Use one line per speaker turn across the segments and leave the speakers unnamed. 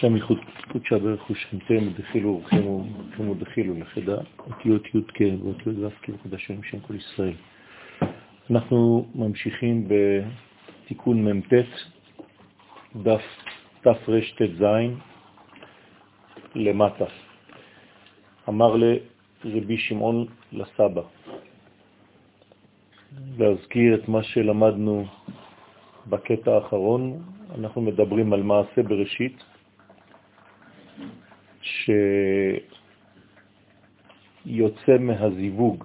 שם ייחוד קודשה ברך ושכנתם דחילו ורחמו ורחמו דחילו לחדה, אותיות י' כ' ואותיות ו' כ' וקדשים שם כל ישראל. אנחנו ממשיכים בתיקון מ"ט, דף תרט"ז למטה. אמר לרבי שמעון לסבא, להזכיר את מה שלמדנו בקטע האחרון, אנחנו מדברים על מעשה בראשית, שיוצא מהזיווג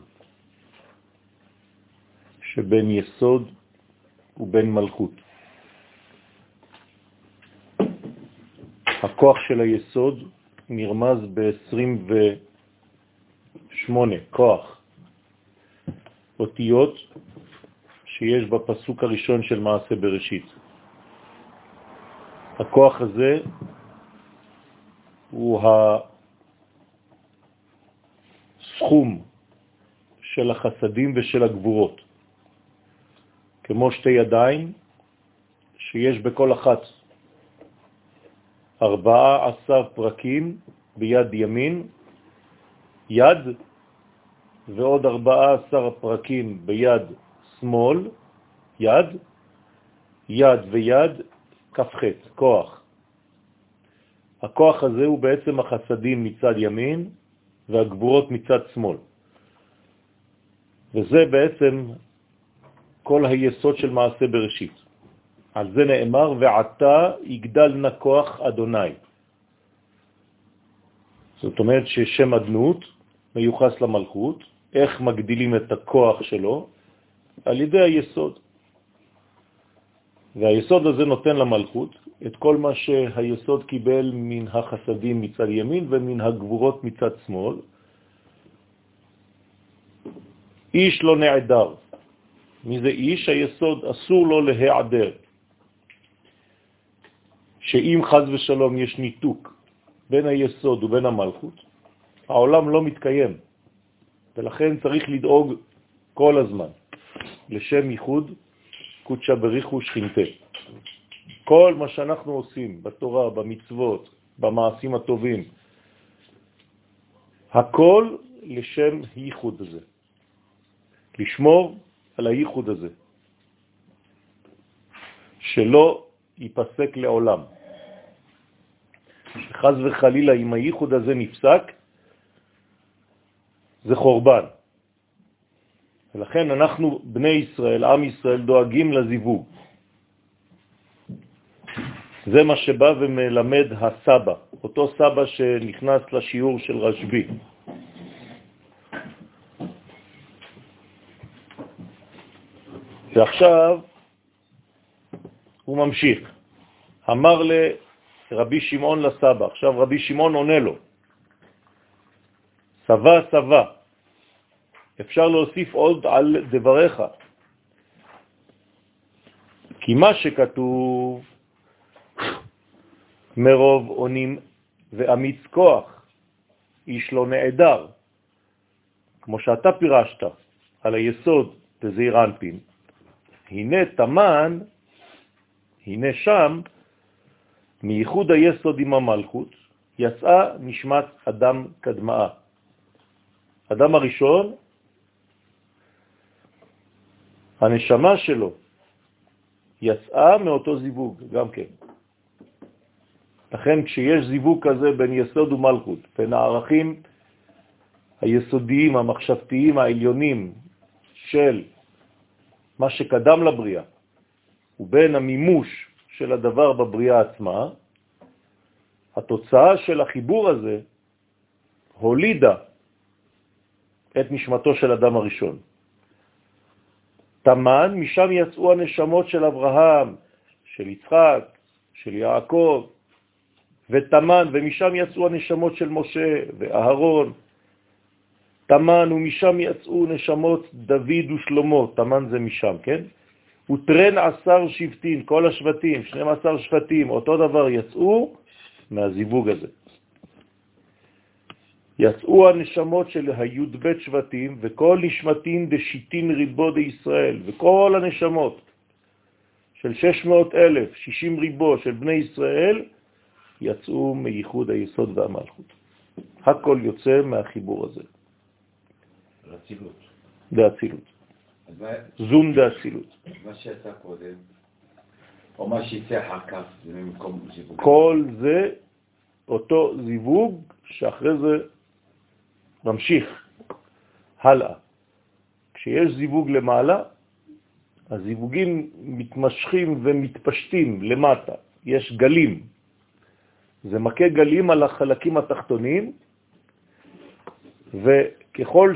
שבין יסוד ובין מלכות. הכוח של היסוד נרמז ב-28, כוח, אותיות שיש בפסוק הראשון של מעשה בראשית. הכוח הזה הוא הסכום של החסדים ושל הגבורות, כמו שתי ידיים שיש בכל אחת ארבעה עשר פרקים ביד ימין, יד, ועוד ארבעה עשר פרקים ביד שמאל, יד, יד ויד, כ"ח, כוח. הכוח הזה הוא בעצם החסדים מצד ימין והגבורות מצד שמאל. וזה בעצם כל היסוד של מעשה בראשית. על זה נאמר, ועתה יגדל נא כוח אדוני. זאת אומרת ששם אדנות מיוחס למלכות, איך מגדילים את הכוח שלו? על ידי היסוד. והיסוד הזה נותן למלכות את כל מה שהיסוד קיבל מן החסדים מצד ימין ומן הגבורות מצד שמאל. איש לא נעדר. מי זה איש? היסוד אסור לו להיעדר. שאם חז ושלום יש ניתוק בין היסוד ובין המלכות, העולם לא מתקיים, ולכן צריך לדאוג כל הזמן לשם ייחוד קודשא בריחו שכינתה. כל מה שאנחנו עושים בתורה, במצוות, במעשים הטובים, הכל לשם ייחוד הזה. לשמור על הייחוד הזה, שלא ייפסק לעולם. שחז וחלילה אם הייחוד הזה נפסק, זה חורבן. ולכן אנחנו, בני ישראל, עם ישראל, דואגים לזיווג. זה מה שבא ומלמד הסבא, אותו סבא שנכנס לשיעור של רשבי. ועכשיו הוא ממשיך. אמר לרבי שמעון לסבא, עכשיו רבי שמעון עונה לו, סבא סבא, אפשר להוסיף עוד על דבריך, כי מה שכתוב מרוב עונים ואמיץ כוח, איש לא נעדר, כמו שאתה פירשת על היסוד בזעיר אנפין. הנה תמן, הנה שם, מייחוד היסוד עם המלכות, יצאה נשמת אדם קדמאה. אדם הראשון, הנשמה שלו יצאה מאותו זיווג, גם כן. לכן כשיש זיווג כזה בין יסוד ומלכות, בין הערכים היסודיים, המחשבתיים, העליונים של מה שקדם לבריאה, ובין המימוש של הדבר בבריאה עצמה, התוצאה של החיבור הזה הולידה את נשמתו של אדם הראשון. תמן, משם יצאו הנשמות של אברהם, של יצחק, של יעקב, ותמן, ומשם יצאו הנשמות של משה ואהרון. תמן, ומשם יצאו נשמות דוד ושלמה, תמן זה משם, כן? וטרן עשר שבטים, כל השבטים, 12 שבטים, אותו דבר יצאו מהזיווג הזה. יצאו הנשמות של הי"ב שבטים, וכל נשמתים דשיטין ריבו דישראל, וכל הנשמות של 600 אלף, 60 ריבו של בני ישראל, יצאו מייחוד היסוד והמלכות. הכל יוצא מהחיבור הזה.
רצילות.
דאצילות. זום דאצילות.
מה שיצא קודם, או מה שיצא אחר כך, זה ממקום זיווג.
כל זה אותו זיווג שאחרי זה ממשיך הלאה. כשיש זיווג למעלה, הזיווגים מתמשכים ומתפשטים למטה, יש גלים. זה מכה גלים על החלקים התחתונים, וככל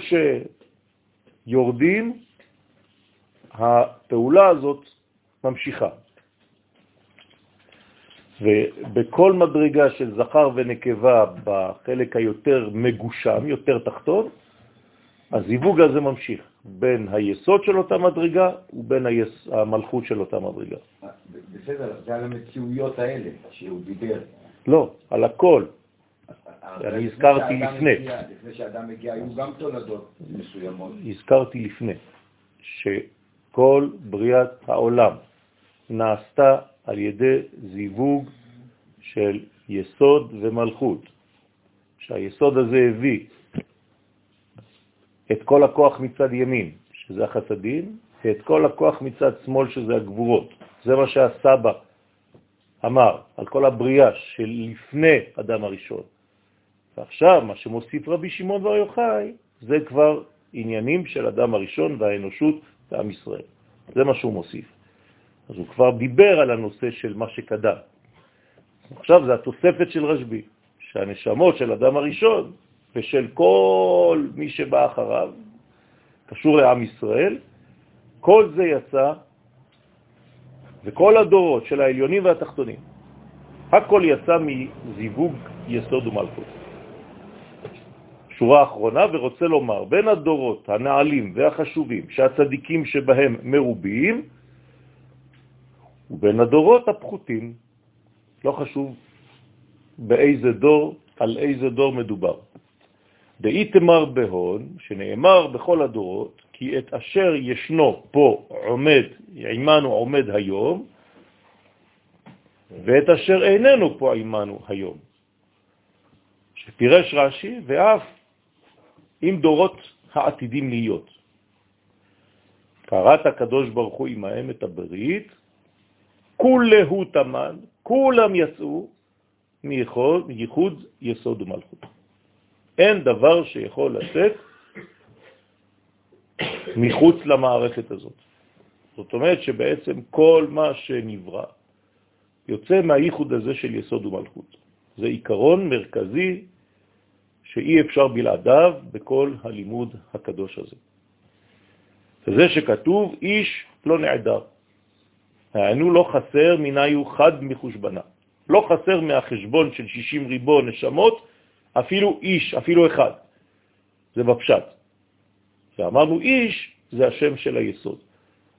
שיורדים, הפעולה הזאת ממשיכה. ובכל מדרגה של זכר ונקבה בחלק היותר מגושם, יותר תחתון, הזיווג הזה ממשיך בין היסוד של אותה מדרגה ובין היס... המלכות של אותה מדרגה.
בסדר, זה על המציאויות האלה שהוא דיבר.
לא, על הכל. אני הזכרתי לפני.
לפני שאדם מגיע, היו גם תולדות מסוימות.
הזכרתי לפני, שכל בריאת העולם נעשתה על ידי זיווג של יסוד ומלכות, שהיסוד הזה הביא את כל הכוח מצד ימין, שזה החסדים, ואת כל הכוח מצד שמאל, שזה הגבורות. זה מה שהסבא אמר על כל הבריאה של לפני אדם הראשון. ועכשיו, מה שמוסיף רבי שמעון בר יוחאי, זה כבר עניינים של אדם הראשון והאנושות ועם ישראל. זה מה שהוא מוסיף. אז הוא כבר דיבר על הנושא של מה שקדם. עכשיו זה התוספת של רשב"י, שהנשמות של אדם הראשון ושל כל מי שבא אחריו, קשור לעם ישראל, כל זה יצא, וכל הדורות של העליונים והתחתונים, הכל יצא מזיווג יסוד ומלכות. שורה אחרונה, ורוצה לומר, בין הדורות הנעלים והחשובים שהצדיקים שבהם מרובים, ובין הדורות הפחותים, לא חשוב באיזה דור, על איזה דור מדובר. דאיתמר בהון, שנאמר בכל הדורות, כי את אשר ישנו פה עומד, עימנו עומד היום, ואת אשר איננו פה עימנו היום. שפירש רש"י, ואף עם דורות העתידים להיות. קראת הקדוש ברוך הוא עמהם את הברית, כולהו תמן, כולם יצאו מייחוד יסוד ומלכות. אין דבר שיכול לצאת מחוץ למערכת הזאת. זאת אומרת שבעצם כל מה שנברא יוצא מהייחוד הזה של יסוד ומלכות. זה עיקרון מרכזי שאי אפשר בלעדיו בכל הלימוד הקדוש הזה. וזה שכתוב, איש לא נעדר. הענו לא חסר מנהיו חד מחושבנה. לא חסר מהחשבון של 60 ריבון נשמות אפילו איש, אפילו אחד. זה בפשט. ואמרנו איש זה השם של היסוד.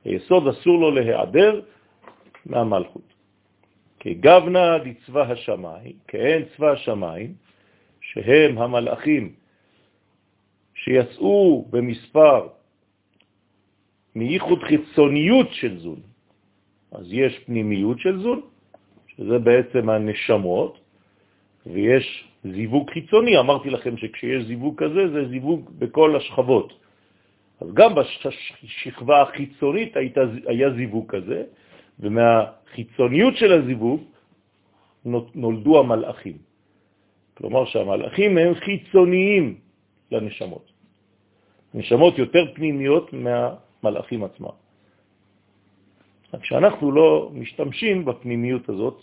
היסוד אסור לו להיעדר מהמלכות. כגבנה לצבא השמיים, כאין צבא השמיים, שהם המלאכים שיצאו במספר מייחוד חיצוניות של זון. אז יש פנימיות של זון, שזה בעצם הנשמות, ויש זיווג חיצוני, אמרתי לכם שכשיש זיווג כזה, זה זיווג בכל השכבות. אז גם בשכבה החיצונית היה זיווג כזה, ומהחיצוניות של הזיווג נולדו המלאכים. כלומר שהמלאכים הם חיצוניים לנשמות. נשמות יותר פנימיות מהמלאכים עצמם. כשאנחנו לא משתמשים בפנימיות הזאת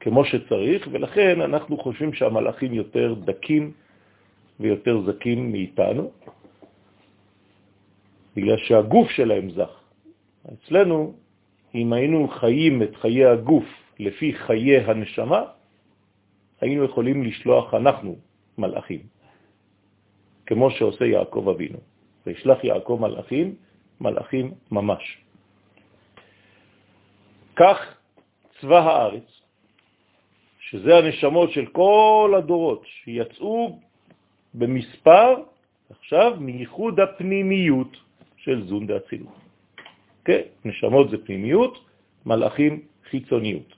כמו שצריך, ולכן אנחנו חושבים שהמלאכים יותר דקים ויותר זקים מאיתנו, בגלל שהגוף שלהם זך. אצלנו, אם היינו חיים את חיי הגוף לפי חיי הנשמה, היינו יכולים לשלוח אנחנו מלאכים, כמו שעושה יעקב אבינו. וישלח יעקב מלאכים, מלאכים ממש. כך צבא הארץ, שזה הנשמות של כל הדורות שיצאו במספר, עכשיו, מייחוד הפנימיות של זון דאצילות. כן, נשמות זה פנימיות, מלאכים חיצוניות.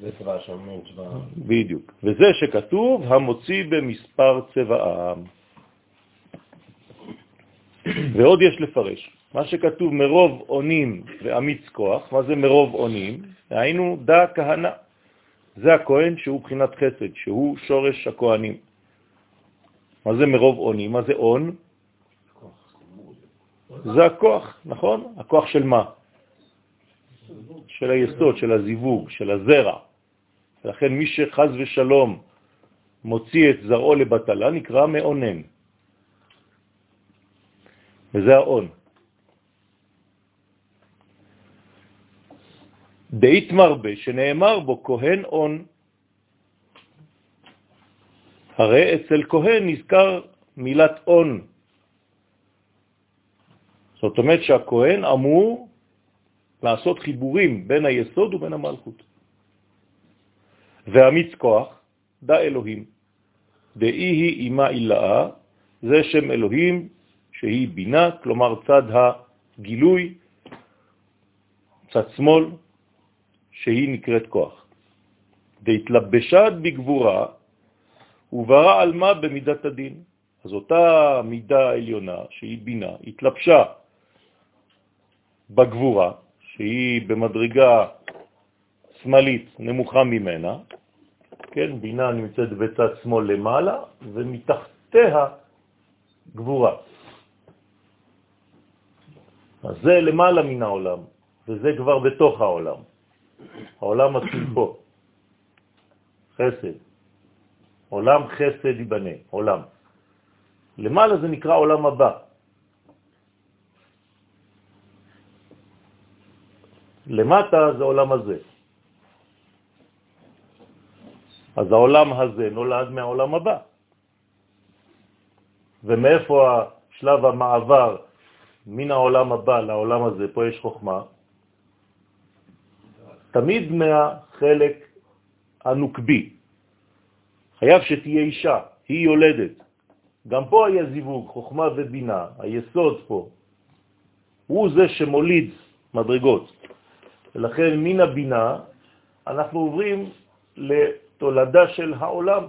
זה צבא השמן, צבא...
בדיוק. וזה שכתוב, המוציא במספר צבעם. ועוד יש לפרש. מה שכתוב מרוב עונים ואמיץ כוח, מה זה מרוב עונים? היינו דא כהנא. זה הכהן שהוא בחינת חסד, שהוא שורש הכהנים. מה זה מרוב עונים? מה זה עון? זה הכוח, נכון? הכוח של מה? של היסוד, של הזיווג, של הזרע. לכן מי שחז ושלום מוציא את זרעו לבטלה נקרא מעונן. וזה העון. דאית מרבה, שנאמר בו כהן עון. הרי אצל כהן נזכר מילת עון. זאת אומרת שהכהן אמור לעשות חיבורים בין היסוד ובין המלכות. ואמיץ כוח, דא אלוהים. דאי היא אימה אילאה, זה שם אלוהים שהיא בינה, כלומר צד הגילוי, צד שמאל, שהיא נקראת כוח. דהתלבשת בגבורה וברא על מה במידת הדין. אז אותה מידה העליונה, שהיא בינה, התלבשה בגבורה, שהיא במדרגה שמאלית נמוכה ממנה, כן, בינה נמצאת בצד שמאל למעלה, ומתחתיה גבורה. אז זה למעלה מן העולם, וזה כבר בתוך העולם. העולם מתחיל פה. חסד. עולם חסד ייבנה, עולם. למעלה זה נקרא עולם הבא. למטה זה עולם הזה. אז העולם הזה נולד מהעולם הבא. ומאיפה שלב המעבר מן העולם הבא לעולם הזה, פה יש חוכמה, תמיד מהחלק הנוקבי. חייב שתהיה אישה, היא יולדת. גם פה היה זיווג, חוכמה ובינה, היסוד פה. הוא זה שמוליד מדרגות. ולכן מן הבינה אנחנו עוברים לתולדה של העולם.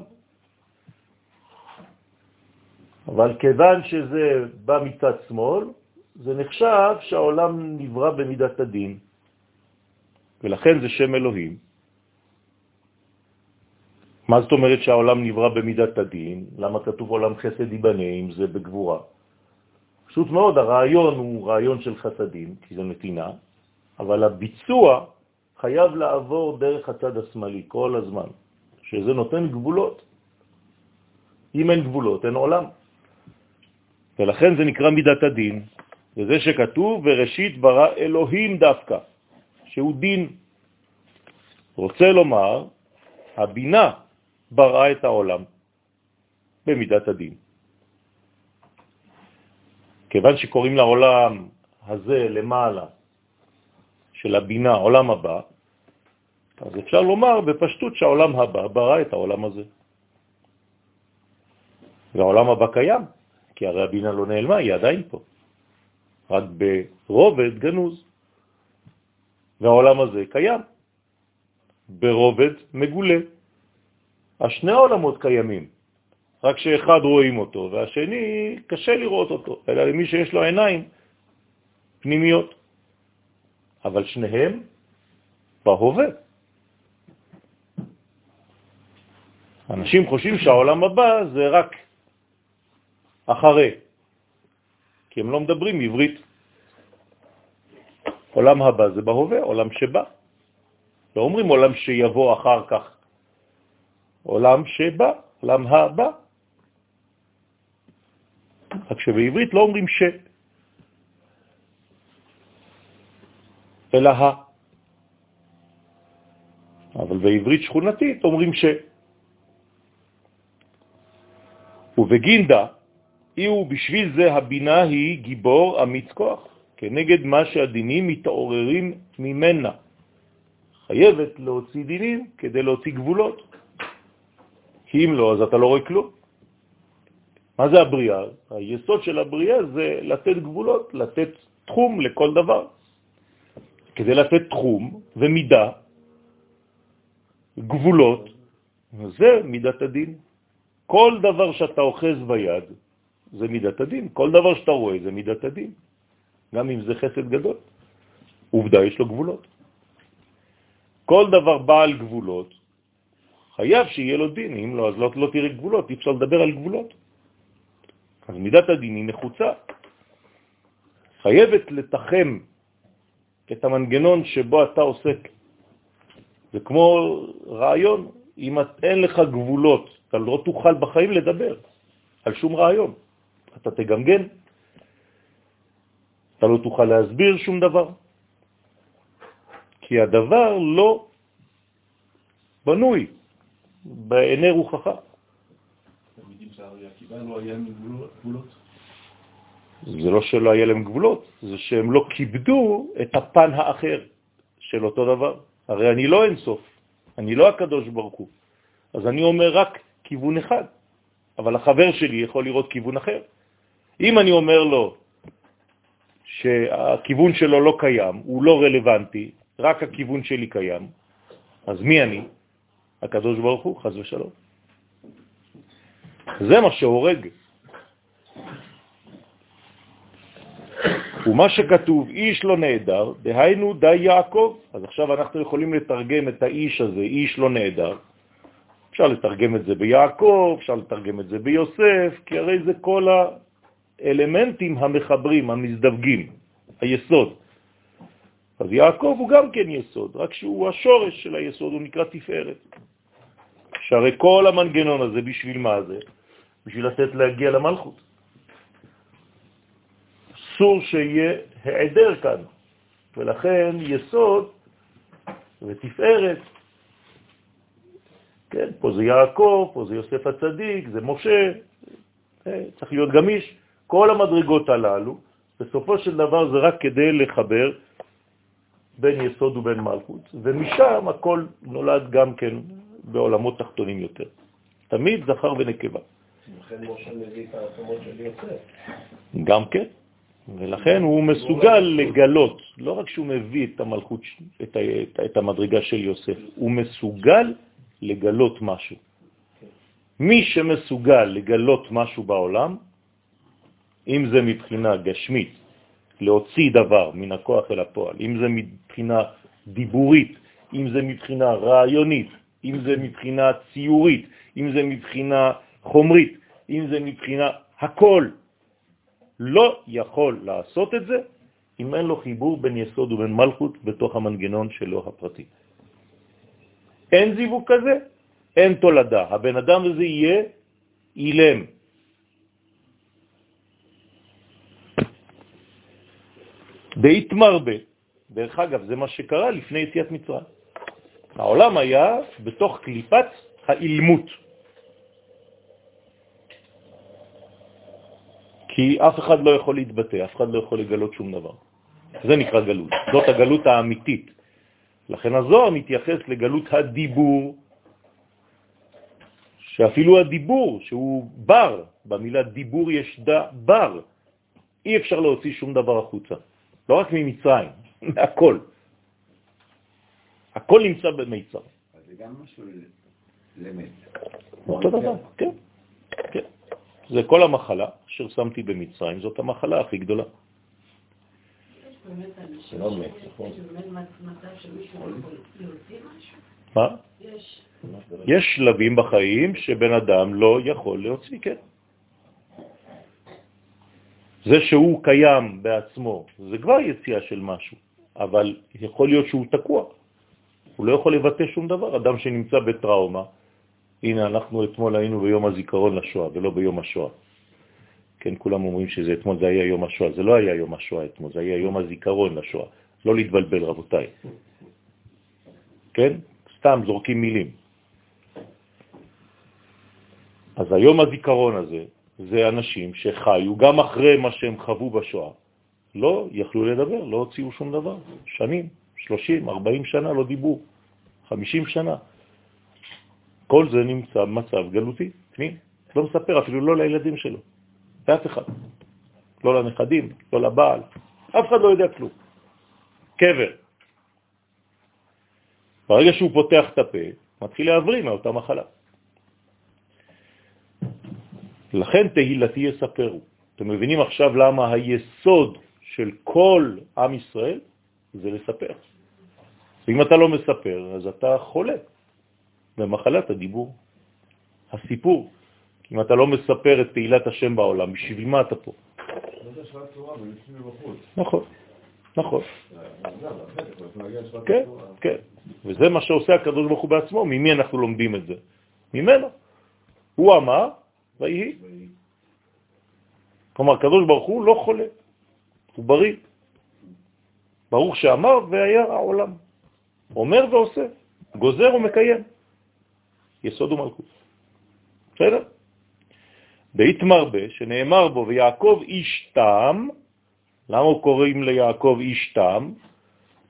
אבל כיוון שזה בא מצד שמאל, זה נחשב שהעולם נברא במידת הדין, ולכן זה שם אלוהים. מה זאת אומרת שהעולם נברא במידת הדין? למה כתוב עולם חסד ייבנה אם זה בגבורה? פשוט מאוד, הרעיון הוא רעיון של חסדים, כי זה נתינה, אבל הביצוע חייב לעבור דרך הצד השמאלי כל הזמן, שזה נותן גבולות. אם אין גבולות, אין עולם. ולכן זה נקרא מידת הדין, וזה שכתוב, וראשית ברא אלוהים דווקא, שהוא דין. רוצה לומר, הבינה בראה את העולם במידת הדין. כיוון שקוראים לעולם הזה למעלה של הבינה, עולם הבא, אז אפשר לומר בפשטות שהעולם הבא ברא את העולם הזה. והעולם הבא קיים, כי הרי הבינה לא נעלמה, היא עדיין פה. רק ברובד גנוז. והעולם הזה קיים, ברובד מגולה. השני העולמות קיימים, רק שאחד רואים אותו והשני קשה לראות אותו, אלא למי שיש לו עיניים פנימיות. אבל שניהם בהווה. אנשים חושבים שהעולם הבא זה רק אחרי, כי הם לא מדברים עברית. עולם הבא זה בהווה, עולם שבא. לא אומרים עולם שיבוא אחר כך, עולם שבא, עולם הבא. רק שבעברית לא אומרים ש, אלא ה. אבל בעברית שכונתית אומרים ש. ובגינדה, אי בשביל זה הבינה היא גיבור אמיץ כוח, כנגד מה שהדינים מתעוררים ממנה. חייבת להוציא דינים כדי להוציא גבולות. כי אם לא, אז אתה לא רואה כלום. מה זה הבריאה? היסוד של הבריאה זה לתת גבולות, לתת תחום לכל דבר. כדי לתת תחום ומידה, גבולות, זה מידת הדין. כל דבר שאתה אוחז ביד זה מידת הדין, כל דבר שאתה רואה זה מידת הדין, גם אם זה חסד גדול. עובדה, יש לו גבולות. כל דבר בעל גבולות, חייב שיהיה לו דין, אם לא, אז לא, לא תראה גבולות, אי אפשר לדבר על גבולות. אז מידת הדין היא נחוצה. חייבת לתחם את המנגנון שבו אתה עוסק. זה כמו רעיון, אם אין לך גבולות, אתה לא תוכל בחיים לדבר על שום רעיון. אתה תגמגן, אתה לא תוכל להסביר שום דבר, כי הדבר לא בנוי בעיני רוחך. זה לא שלא היה להם גבולות, זה שהם לא כיבדו את הפן האחר של אותו דבר. הרי אני לא אינסוף, אני לא הקדוש ברוך הוא. אז אני אומר רק כיוון אחד, אבל החבר שלי יכול לראות כיוון אחר. אם אני אומר לו שהכיוון שלו לא קיים, הוא לא רלוונטי, רק הכיוון שלי קיים, אז מי אני? הקדוש ברוך הוא, חז ושלום. זה מה שהורג. ומה שכתוב, איש לא נהדר, דהיינו די יעקב. אז עכשיו אנחנו יכולים לתרגם את האיש הזה, איש לא נהדר. אפשר לתרגם את זה ביעקב, אפשר לתרגם את זה ביוסף, כי הרי זה כל האלמנטים המחברים, המזדווגים, היסוד. אז יעקב הוא גם כן יסוד, רק שהוא השורש של היסוד, הוא נקרא תפארת. שהרי כל המנגנון הזה, בשביל מה זה? בשביל לתת להגיע למלכות. אסור שיהיה העדר כאן, ולכן יסוד ותפארת, כן, פה זה יעקב, פה זה יוסף הצדיק, זה משה, אה, צריך להיות גמיש. כל המדרגות הללו, בסופו של דבר זה רק כדי לחבר בין יסוד ובין מלכות, ומשם הכל נולד גם כן בעולמות תחתונים יותר. תמיד זכר ונקבה. גם כן. ולכן הוא מסוגל לגלות, לא רק שהוא מביא את המלכות, את, את, את המדרגה של יוסף, הוא מסוגל לגלות משהו. מי שמסוגל לגלות משהו בעולם, אם זה מבחינה גשמית, להוציא דבר מן הכוח אל הפועל, אם זה מבחינה דיבורית, אם זה מבחינה רעיונית, אם זה מבחינה ציורית, אם זה מבחינה חומרית, אם זה מבחינה הכל, לא יכול לעשות את זה אם אין לו חיבור בין יסוד ובין מלכות בתוך המנגנון שלו הפרטי. אין זיווג כזה, אין תולדה. הבן אדם הזה יהיה אילם. בית מרבה, דרך אגב, זה מה שקרה לפני יציאת מצרים. העולם היה בתוך קליפת האילמות. כי אף אחד לא יכול להתבטא, אף אחד לא יכול לגלות שום דבר. זה נקרא גלות, זאת הגלות האמיתית. לכן הזוהר מתייחס לגלות הדיבור, שאפילו הדיבור, שהוא בר, במילה דיבור יש דה בר, אי אפשר להוציא שום דבר החוצה, לא רק ממצרים, מהכל. הכל נמצא במיצר.
אז זה גם משהו למת.
אותו דבר, כן, כן. זה כל המחלה אשר שמתי במצרים, זאת המחלה הכי גדולה. מה? יש שלבים בחיים שבן אדם לא יכול להוציא, כן. זה שהוא קיים בעצמו, זה כבר יציאה של משהו, אבל יכול להיות שהוא תקוע. הוא לא יכול לבטא שום דבר. אדם שנמצא בטראומה, הנה, אנחנו אתמול היינו ביום הזיכרון לשואה ולא ביום השואה. כן, כולם אומרים שזה אתמול, זה היה יום השואה. זה לא היה יום השואה אתמול, זה היה יום הזיכרון לשואה. לא להתבלבל, רבותיי. כן? סתם זורקים מילים. אז היום הזיכרון הזה, זה אנשים שחיו גם אחרי מה שהם חוו בשואה. לא יכלו לדבר, לא הוציאו שום דבר. שנים, 30, 40 שנה לא דיברו, 50 שנה. כל זה נמצא במצב גלותי, פנים. לא מספר אפילו לא לילדים שלו, לאף אחד. לא לנכדים, לא לבעל, אף אחד לא יודע כלום. קבר. ברגע שהוא פותח את הפה, מתחיל להבריא מאותה מחלה. לכן תהילתי יספרו. אתם מבינים עכשיו למה היסוד של כל עם ישראל זה לספר. ואם אתה לא מספר, אז אתה חולה במחלת הדיבור, הסיפור. אם אתה לא מספר את תהילת השם בעולם, בשביל מה אתה פה? נכון, נכון. כן, כן. וזה מה שעושה הקדוש ברוך הוא בעצמו. ממי אנחנו לומדים את זה? ממנו. הוא אמר, ויהי. כלומר, הקדוש ברוך הוא לא חולה, הוא בריא. ברוך שאמר והיה העולם. אומר ועושה, גוזר ומקיים. יסוד ומלכות. בסדר? בית מרבה, שנאמר בו, ויעקב איש תם, למה קוראים ליעקב איש תם?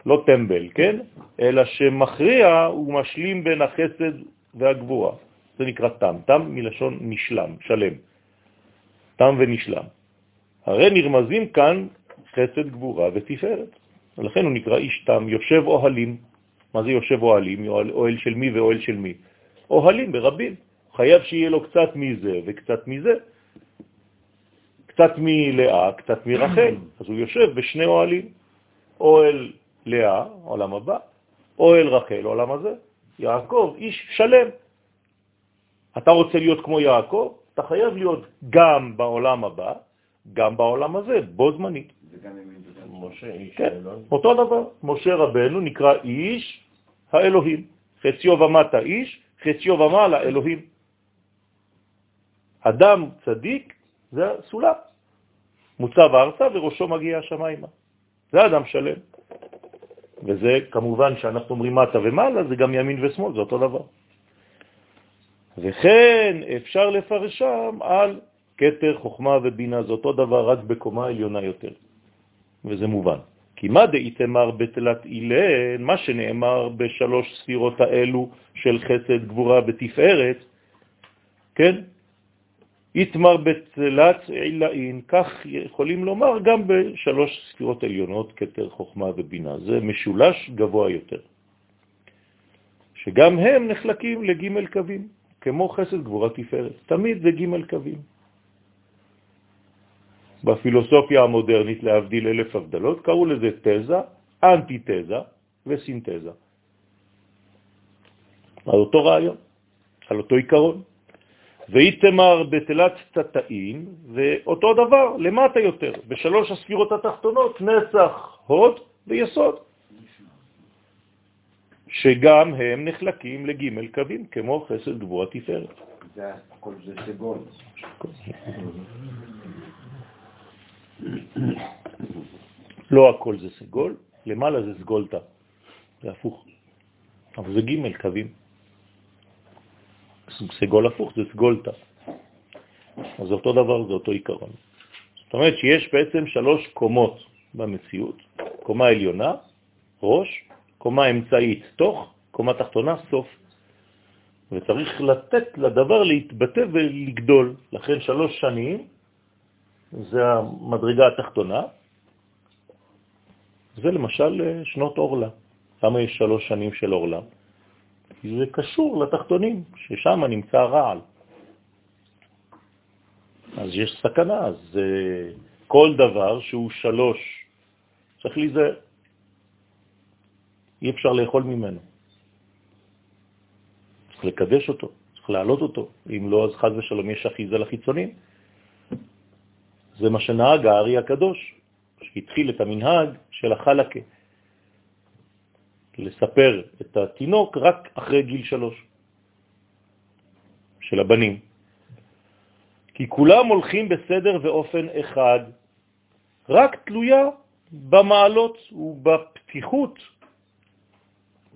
לא טמבל, כן? אלא שמכריע הוא משלים בין החסד והגבורה. זה נקרא תם. תם מלשון נשלם, שלם. תם ונשלם. הרי נרמזים כאן חסד, גבורה ותפארת. ולכן הוא נקרא איש תם, יושב אוהלים. מה זה יושב אוהלים? אוהל של מי ואוהל של מי? אוהלים ברבים. חייב שיהיה לו קצת מזה וקצת מזה. קצת מלאה, קצת מרחל. אז הוא יושב בשני אוהלים. אוהל לאה, עולם הבא, אוהל רחל, עולם הזה. יעקב, איש שלם. אתה רוצה להיות כמו יעקב, אתה חייב להיות גם בעולם הבא, גם בעולם הזה, בו זמנית.
משה איש
כן, אותו דבר. משה רבנו נקרא איש האלוהים. חציו ומטה איש, חציו ומעלה אלוהים. אדם צדיק זה סולם. מוצב ארצה וראשו מגיע השמיימה. זה אדם שלם. וזה כמובן שאנחנו אומרים מטה ומעלה, זה גם ימין ושמאל, זה אותו דבר. וכן אפשר לפרשם על קטר, חוכמה ובינה, זה אותו דבר רק בקומה עליונה יותר. וזה מובן. כי מה דאיתמר בתלת אילן, מה שנאמר בשלוש ספירות האלו של חסד, גבורה ותפארת, כן? איתמר בתלת עילאין, כך יכולים לומר גם בשלוש ספירות עליונות, כתר, חוכמה ובינה. זה משולש גבוה יותר. שגם הם נחלקים לג' קווים, כמו חסד, גבורה, תפארת. תמיד זה ג' קווים. בפילוסופיה המודרנית, להבדיל אלף הבדלות, קראו לזה תזה, אנטי-תזה וסינתזה. על אותו רעיון, על אותו עיקרון. ואיתמר בתלת תתאים, ואותו דבר, למטה יותר, בשלוש הספירות התחתונות, נצח, הוד ויסוד, שגם הם נחלקים לג' קווים, כמו חסד גבוה תפארת.
זה הכל זה סגול.
לא הכל זה סגול, למעלה זה סגולתה, זה הפוך. אבל זה ג' קווים. סגול הפוך זה סגולתה. אז זה אותו דבר, זה אותו עיקרון. זאת אומרת שיש בעצם שלוש קומות במציאות, קומה עליונה, ראש, קומה אמצעית, תוך, קומה תחתונה, סוף. וצריך לתת לדבר להתבטא ולגדול. לכן שלוש שנים זה המדרגה התחתונה, זה למשל שנות אורלה. למה יש שלוש שנים של אורלה? כי זה קשור לתחתונים, ששם נמצא הרעל. אז יש סכנה, אז uh, כל דבר שהוא שלוש, צריך להיזהר. אי אפשר לאכול ממנו. צריך לקדש אותו, צריך להעלות אותו. אם לא, אז חז ושלום יש אחיזה לחיצונים. זה מה שנהג הארי הקדוש, שהתחיל את המנהג של החלקה. לספר את התינוק רק אחרי גיל שלוש, של הבנים. כי כולם הולכים בסדר ואופן אחד, רק תלויה במעלות ובפתיחות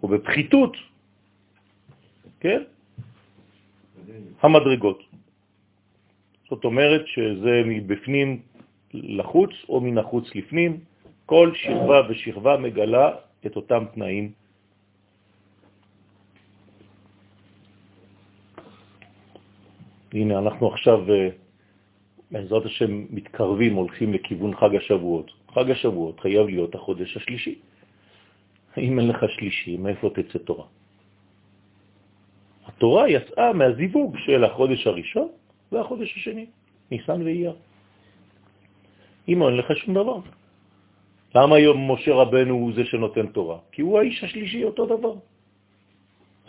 ובפחיתות, כן? המדרגות. זאת אומרת שזה מבפנים לחוץ או מן החוץ לפנים, כל שכבה ושכבה מגלה את אותם תנאים. הנה, אנחנו עכשיו, אה, בעזרת השם, מתקרבים, הולכים לכיוון חג השבועות. חג השבועות חייב להיות החודש השלישי. אם אין לך שלישי, מאיפה תצא תורה? התורה יצאה מהזיווג של החודש הראשון והחודש השני, ניסן ואייר. אם אין לך שום דבר. למה היום משה רבנו הוא זה שנותן תורה? כי הוא האיש השלישי אותו דבר.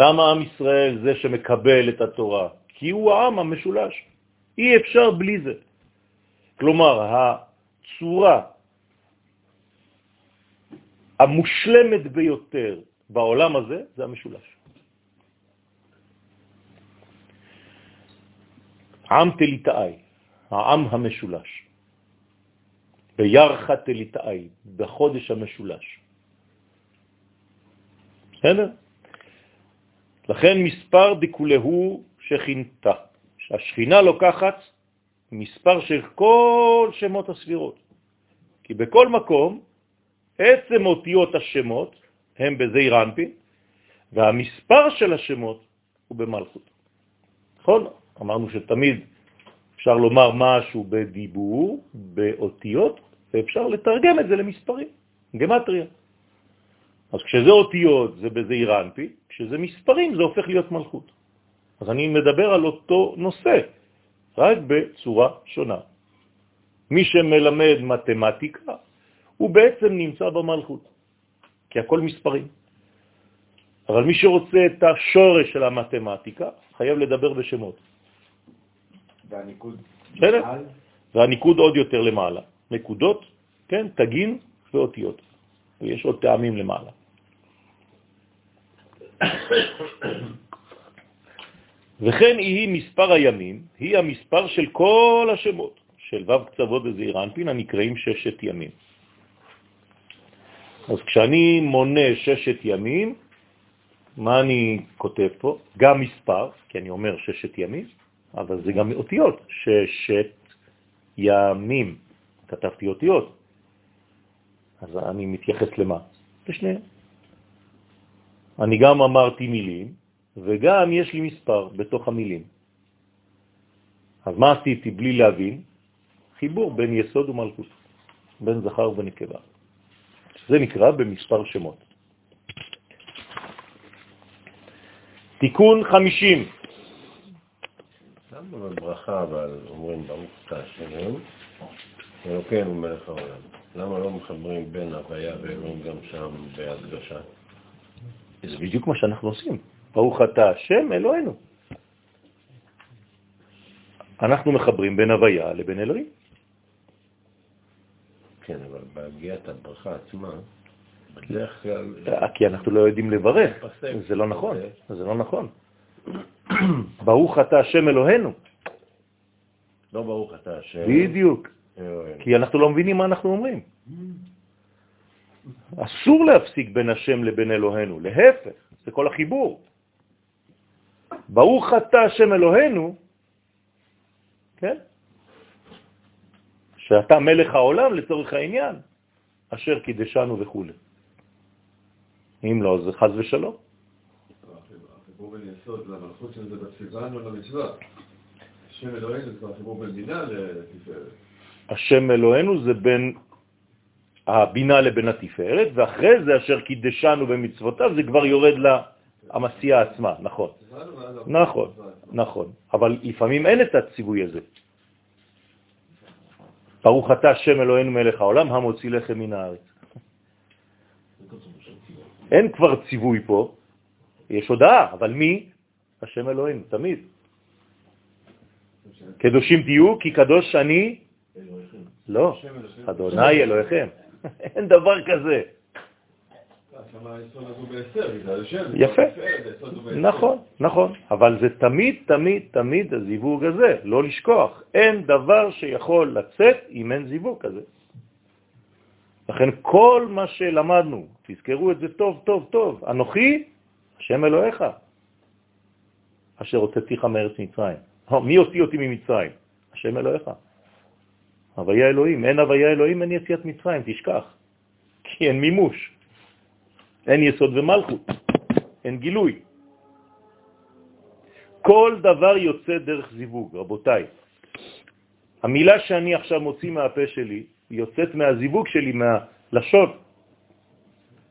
למה עם ישראל זה שמקבל את התורה? כי הוא העם המשולש. אי אפשר בלי זה. כלומר, הצורה המושלמת ביותר בעולם הזה זה המשולש. עם תליטאי, העם המשולש. בירחה תליטאי, בחודש המשולש. בסדר? לכן מספר דקולהו שכינתה, שהשכינה לוקחת מספר של כל שמות הספירות. כי בכל מקום עצם אותיות השמות הם בזעיר אנפין, והמספר של השמות הוא במלכות. נכון? אמרנו שתמיד אפשר לומר משהו בדיבור, באותיות, ואפשר לתרגם את זה למספרים, גמטריה. אז כשזה אותיות זה בזעיר אנפי, כשזה מספרים זה הופך להיות מלכות. אז אני מדבר על אותו נושא, רק בצורה שונה. מי שמלמד מתמטיקה, הוא בעצם נמצא במלכות, כי הכל מספרים. אבל מי שרוצה את השורש של המתמטיקה, חייב לדבר בשמות.
והניקוד
בסדר? והניקוד עוד יותר למעלה. נקודות, כן, תגין ואותיות. ויש עוד טעמים למעלה. וכן היא מספר הימים, היא המספר של כל השמות של ו' קצוות וזעיר אנפין הנקראים ששת ימים. אז כשאני מונה ששת ימים, מה אני כותב פה? גם מספר, כי אני אומר ששת ימים, אבל זה גם אותיות, ששת ימים. כתבתי אותיות. אז אני מתייחס למה? לשניהם. אני גם אמרתי מילים, וגם יש לי מספר בתוך המילים. אז מה עשיתי בלי להבין? חיבור בין יסוד ומלכות, בין זכר ונקבה. זה נקרא במספר שמות. תיקון 50.
למה בברכה אבל אומרים ברוך אתה השם, אלוקינו מלך העולם? למה לא מחברים בין הוויה ואלוהים גם שם בהדגשה?
זה בדיוק מה שאנחנו עושים. ברוך אתה השם אלוהינו. אנחנו מחברים בין הוויה לבין אלוהים.
כן, אבל בהגיעת הברכה עצמה, בדרך כלל...
אה, כי אנחנו לא יודעים לברך. זה לא נכון, זה לא נכון. ברוך אתה השם אלוהינו.
לא ברוך אתה השם.
בדיוק. כי אנחנו לא מבינים מה אנחנו אומרים. אסור להפסיק בין השם לבין אלוהינו, להפך, זה כל החיבור. ברוך אתה השם אלוהינו, כן? שאתה מלך העולם לצורך העניין, אשר קידשנו וכו'. אם לא, זה חז ושלום.
החיבור בין יסוד למלכות של זה בסיוון או למצווה. השם אלוהינו זה בין בינה לתפארת.
השם אלוהינו זה בין הבינה לבין התפארת, ואחרי זה אשר קידשנו במצוותיו, זה כבר יורד למסיעה עצמה, נכון. נכון, נכון. אבל לפעמים אין את הציווי הזה. ברוך אתה השם אלוהינו מלך העולם, המוציא לחם מן הארץ. אין כבר ציווי פה, יש הודעה, אבל מי? השם אלוהינו, תמיד. קדושים תהיו, כי קדוש אני... לא, אדוני אלוהיכם. אין דבר כזה. יפה, נכון, נכון, אבל זה תמיד, תמיד, תמיד הזיווג הזה, לא לשכוח. אין דבר שיכול לצאת אם אין זיווג כזה. לכן כל מה שלמדנו, תזכרו את זה טוב, טוב, טוב, אנוכי, השם אלוהיך, אשר הוצאתיך מארץ מצרים. מי הוציא אותי ממצרים? השם אלוהיך. הוויה אלוהים, אין הוויה אלוהים, אין יציאת מצרים, תשכח. כי אין מימוש. אין יסוד ומלכות, אין גילוי. כל דבר יוצא דרך זיווג, רבותיי. המילה שאני עכשיו מוציא מהפה שלי יוצאת מהזיווג שלי, מהלשון,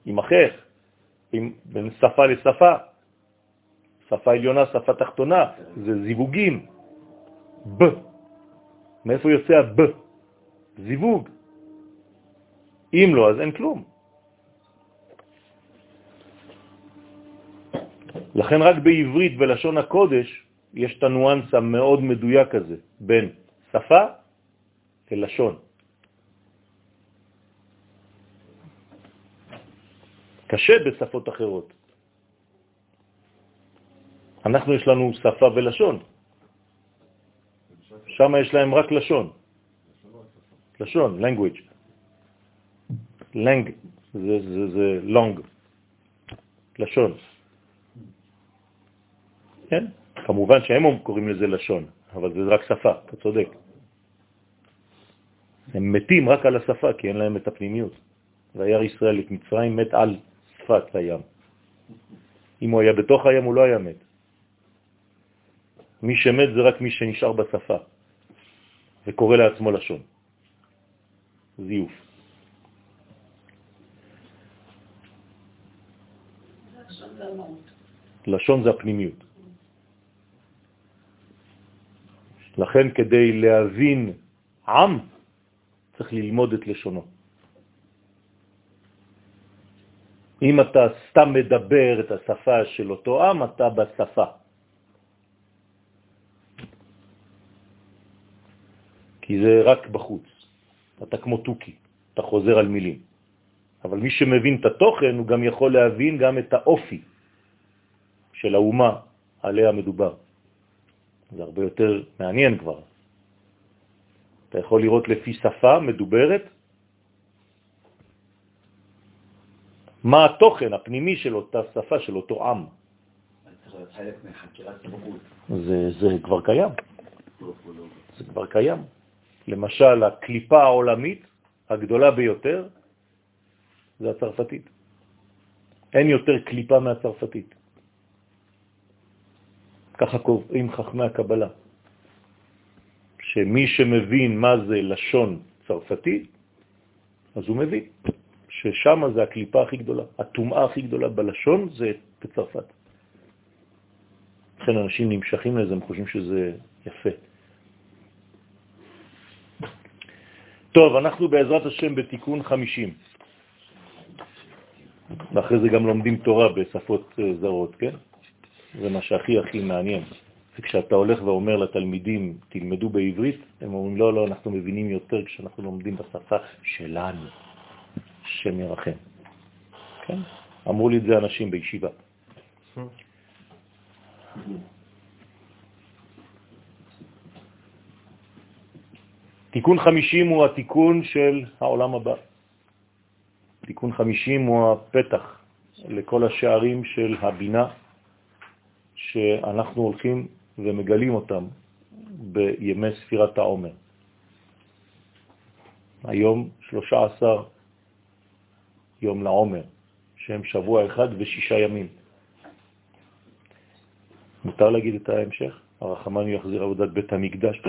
עם החך, עם, בין שפה לשפה. שפה עליונה, שפה תחתונה, זה זיווגים. ב. מאיפה יוצא הב? זיווג. אם לא, אז אין כלום. לכן רק בעברית ולשון הקודש יש את הנואנס המאוד מדויק הזה בין שפה ללשון. קשה בשפות אחרות. אנחנו יש לנו שפה ולשון. שם יש להם רק לשון. לשון, language. lang זה, זה, זה long. לשון. כן? כמובן שהם קוראים לזה לשון, אבל זה רק שפה, אתה צודק. הם מתים רק על השפה, כי אין להם את הפנימיות. וירא ישראל את מצרים מת על שפת הים. אם הוא היה בתוך הים הוא לא היה מת. מי שמת זה רק מי שנשאר בשפה וקורא לעצמו לשון. זיוף. לשון זה הפנימיות. לכן כדי להבין עם צריך ללמוד את לשונו. אם אתה סתם מדבר את השפה של אותו עם, אתה בשפה. כי זה רק בחוץ. אתה כמו טוקי, אתה חוזר על מילים. אבל מי שמבין את התוכן, הוא גם יכול להבין גם את האופי של האומה עליה מדובר. זה הרבה יותר מעניין כבר. אתה יכול לראות לפי שפה מדוברת מה התוכן הפנימי של אותה שפה, של אותו עם. זה, זה כבר קיים. זה כבר קיים. למשל, הקליפה העולמית הגדולה ביותר זה הצרפתית. אין יותר קליפה מהצרפתית. ככה קובעים חכמי הקבלה, שמי שמבין מה זה לשון צרפתי, אז הוא מבין ששם זה הקליפה הכי גדולה, הטומאה הכי גדולה בלשון זה בצרפת. לכן אנשים נמשכים לזה, הם חושבים שזה יפה. טוב, אנחנו בעזרת השם בתיקון 50. ואחרי זה גם לומדים תורה בשפות אה, זרות, כן? זה מה שהכי הכי מעניין. וכשאתה הולך ואומר לתלמידים, תלמדו בעברית, הם אומרים, לא, לא, אנחנו מבינים יותר כשאנחנו לומדים בשפה שלנו, שם ירחם. כן? אמרו לי את זה אנשים בישיבה. תיקון 50 הוא התיקון של העולם הבא. תיקון 50 הוא הפתח לכל השערים של הבינה שאנחנו הולכים ומגלים אותם בימי ספירת העומר. היום 13 יום לעומר, שהם שבוע אחד ושישה ימים. מותר להגיד את ההמשך? הרחמן יחזיר עבודת בית המקדש.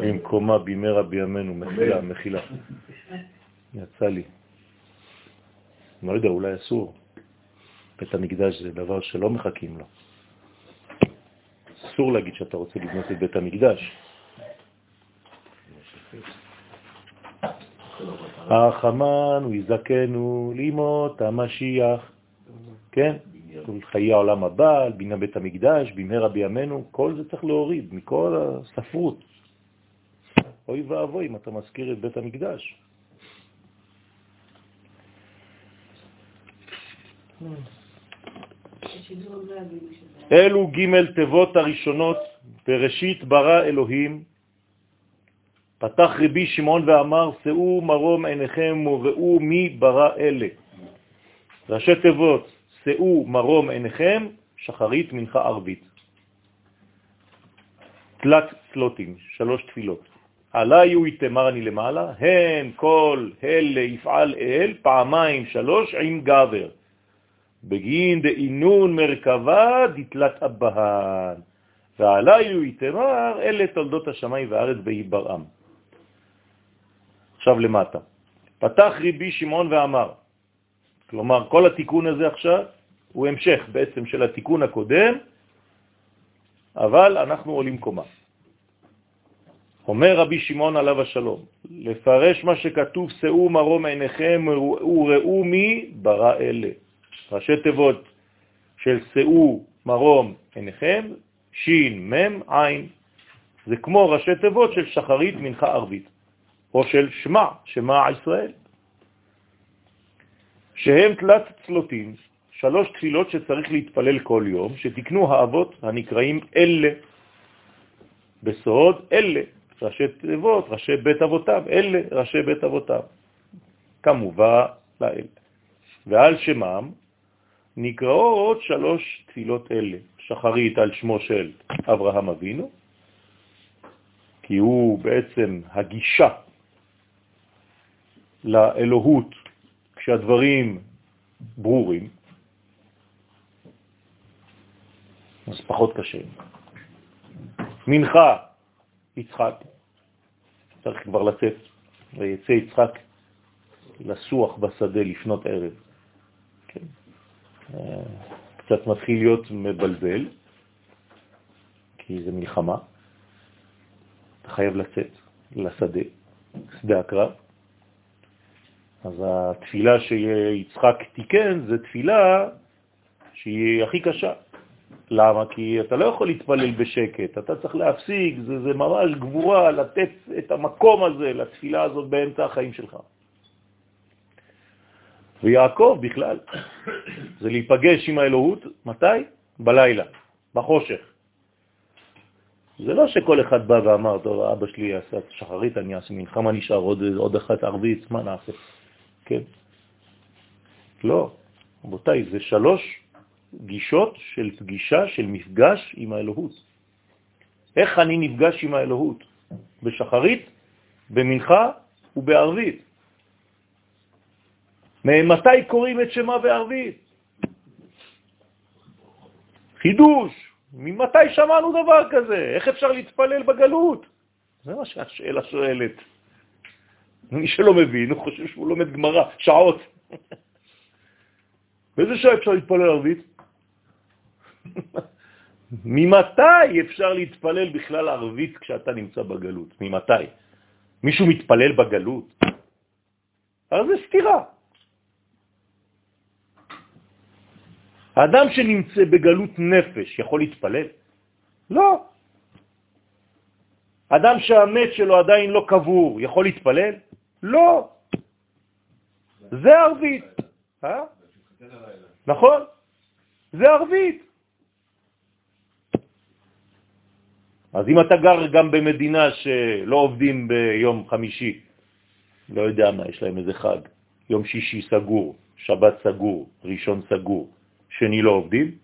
במקומה במהרה בימינו, מחילה, מחילה. יצא לי. לא יודע, אולי אסור. בית המקדש זה דבר שלא מחכים לו. אסור להגיד שאתה רוצה לבנות את בית המקדש. החמן הוא יזכנו לימות המשיח, כן? חיי העולם הבא, בינה בית המקדש, במהרה בימינו, כל זה צריך להוריד מכל הספרות. אוי ואבוי אם אתה מזכיר את בית המקדש. אלו ג' תיבות הראשונות, בראשית ברא אלוהים, פתח רבי שמעון ואמר, שאו מרום עיניכם וראו מי ברא אלה. ראשי תיבות, שאו מרום עיניכם, שחרית, מנחה ערבית. תלת צלוטים, שלוש תפילות. עלי הוא יתמר אני למעלה, הן כל אלה יפעל אל, פעמיים שלוש עם גבר. בגין דאינון מרכבה דתלת אבהן, ועלי הוא יתמר, אלה תולדות השמיים והארץ בהיברעם. עכשיו למטה. פתח ריבי שמעון ואמר, כלומר כל התיקון הזה עכשיו הוא המשך בעצם של התיקון הקודם, אבל אנחנו עולים קומה. אומר רבי שמעון עליו השלום, לפרש מה שכתוב, שאו מרום עיניכם וראו מי ברא אלה. ראשי תיבות של שאו מרום עיניכם, שין, מם, עין. זה כמו ראשי תיבות של שחרית, מנחה ערבית, או של שמע, שמע ישראל. שהם תלת צלוטים, שלוש תפילות שצריך להתפלל כל יום, שתקנו האבות הנקראים אלה, בסוד אלה, ראשי תיבות, ראשי בית אבותם, אלה ראשי בית אבותם, כמובן לאל. ועל שמם נקראו שלוש תפילות אלה, שחרית על שמו של אברהם אבינו, כי הוא בעצם הגישה לאלוהות כשהדברים ברורים, אז פחות קשה. מנחה, יצחק, צריך כבר לצאת, ויצא יצחק לסוח בשדה לפנות ערב. אה, קצת מתחיל להיות מבלבל, כי זה מלחמה. אתה חייב לצאת לשדה, שדה הקרב. אז התפילה שיצחק תיקן זה תפילה שהיא הכי קשה. למה? כי אתה לא יכול להתפלל בשקט, אתה צריך להפסיק, זה, זה ממש גבורה לתת את המקום הזה לתפילה הזאת באמצע החיים שלך. ויעקב בכלל, זה להיפגש עם האלוהות, מתי? בלילה, בחושך. זה לא שכל אחד בא ואמר, טוב, אבא שלי יעשה שחרית, אני אעשה מנחה, מה נשאר? עוד, עוד אחת ערבית, מה נעשה? כן. לא, רבותיי, זה שלוש גישות של פגישה, של מפגש עם האלוהות. איך אני נפגש עם האלוהות? בשחרית, במנחה ובערבית. מתי קוראים את שמה בערבית? חידוש. ממתי שמענו דבר כזה? איך אפשר להתפלל בגלות? זה מה שהשאלה שואלת. מי שלא מבין, הוא חושב שהוא לומד גמרא, שעות. באיזה שעה אפשר להתפלל ערבית? ממתי אפשר להתפלל בכלל ערבית כשאתה נמצא בגלות? ממתי? מישהו מתפלל בגלות? אז זה סתירה. האדם שנמצא בגלות נפש יכול להתפלל? לא. אדם שהמת שלו עדיין לא קבור יכול להתפלל? לא. זה ערבית. אה? נכון? זה ערבית. אז אם אתה גר גם במדינה שלא עובדים ביום חמישי, לא יודע מה, יש להם איזה חג, יום שישי סגור, שבת סגור, ראשון סגור, שני לא עובדים,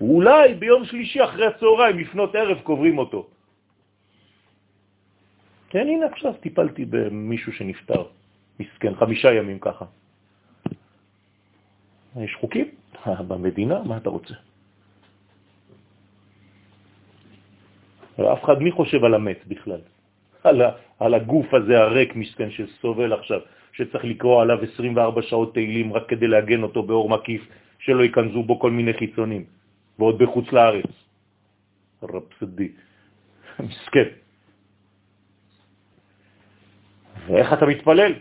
אולי ביום שלישי אחרי הצהריים, לפנות ערב, קוברים אותו. כן, הנה עכשיו טיפלתי במישהו שנפטר, מסכן, חמישה ימים ככה. יש חוקים במדינה, מה אתה רוצה? אף אחד, מי חושב על המת בכלל? על, ה, על הגוף הזה הריק מסכן שסובל עכשיו, שצריך לקרוא עליו 24 שעות תהילים רק כדי להגן אותו באור מקיף, שלא ייכנסו בו כל מיני חיצונים, ועוד בחוץ לארץ. רפסדי, מסכן. ואיך אתה מתפלל?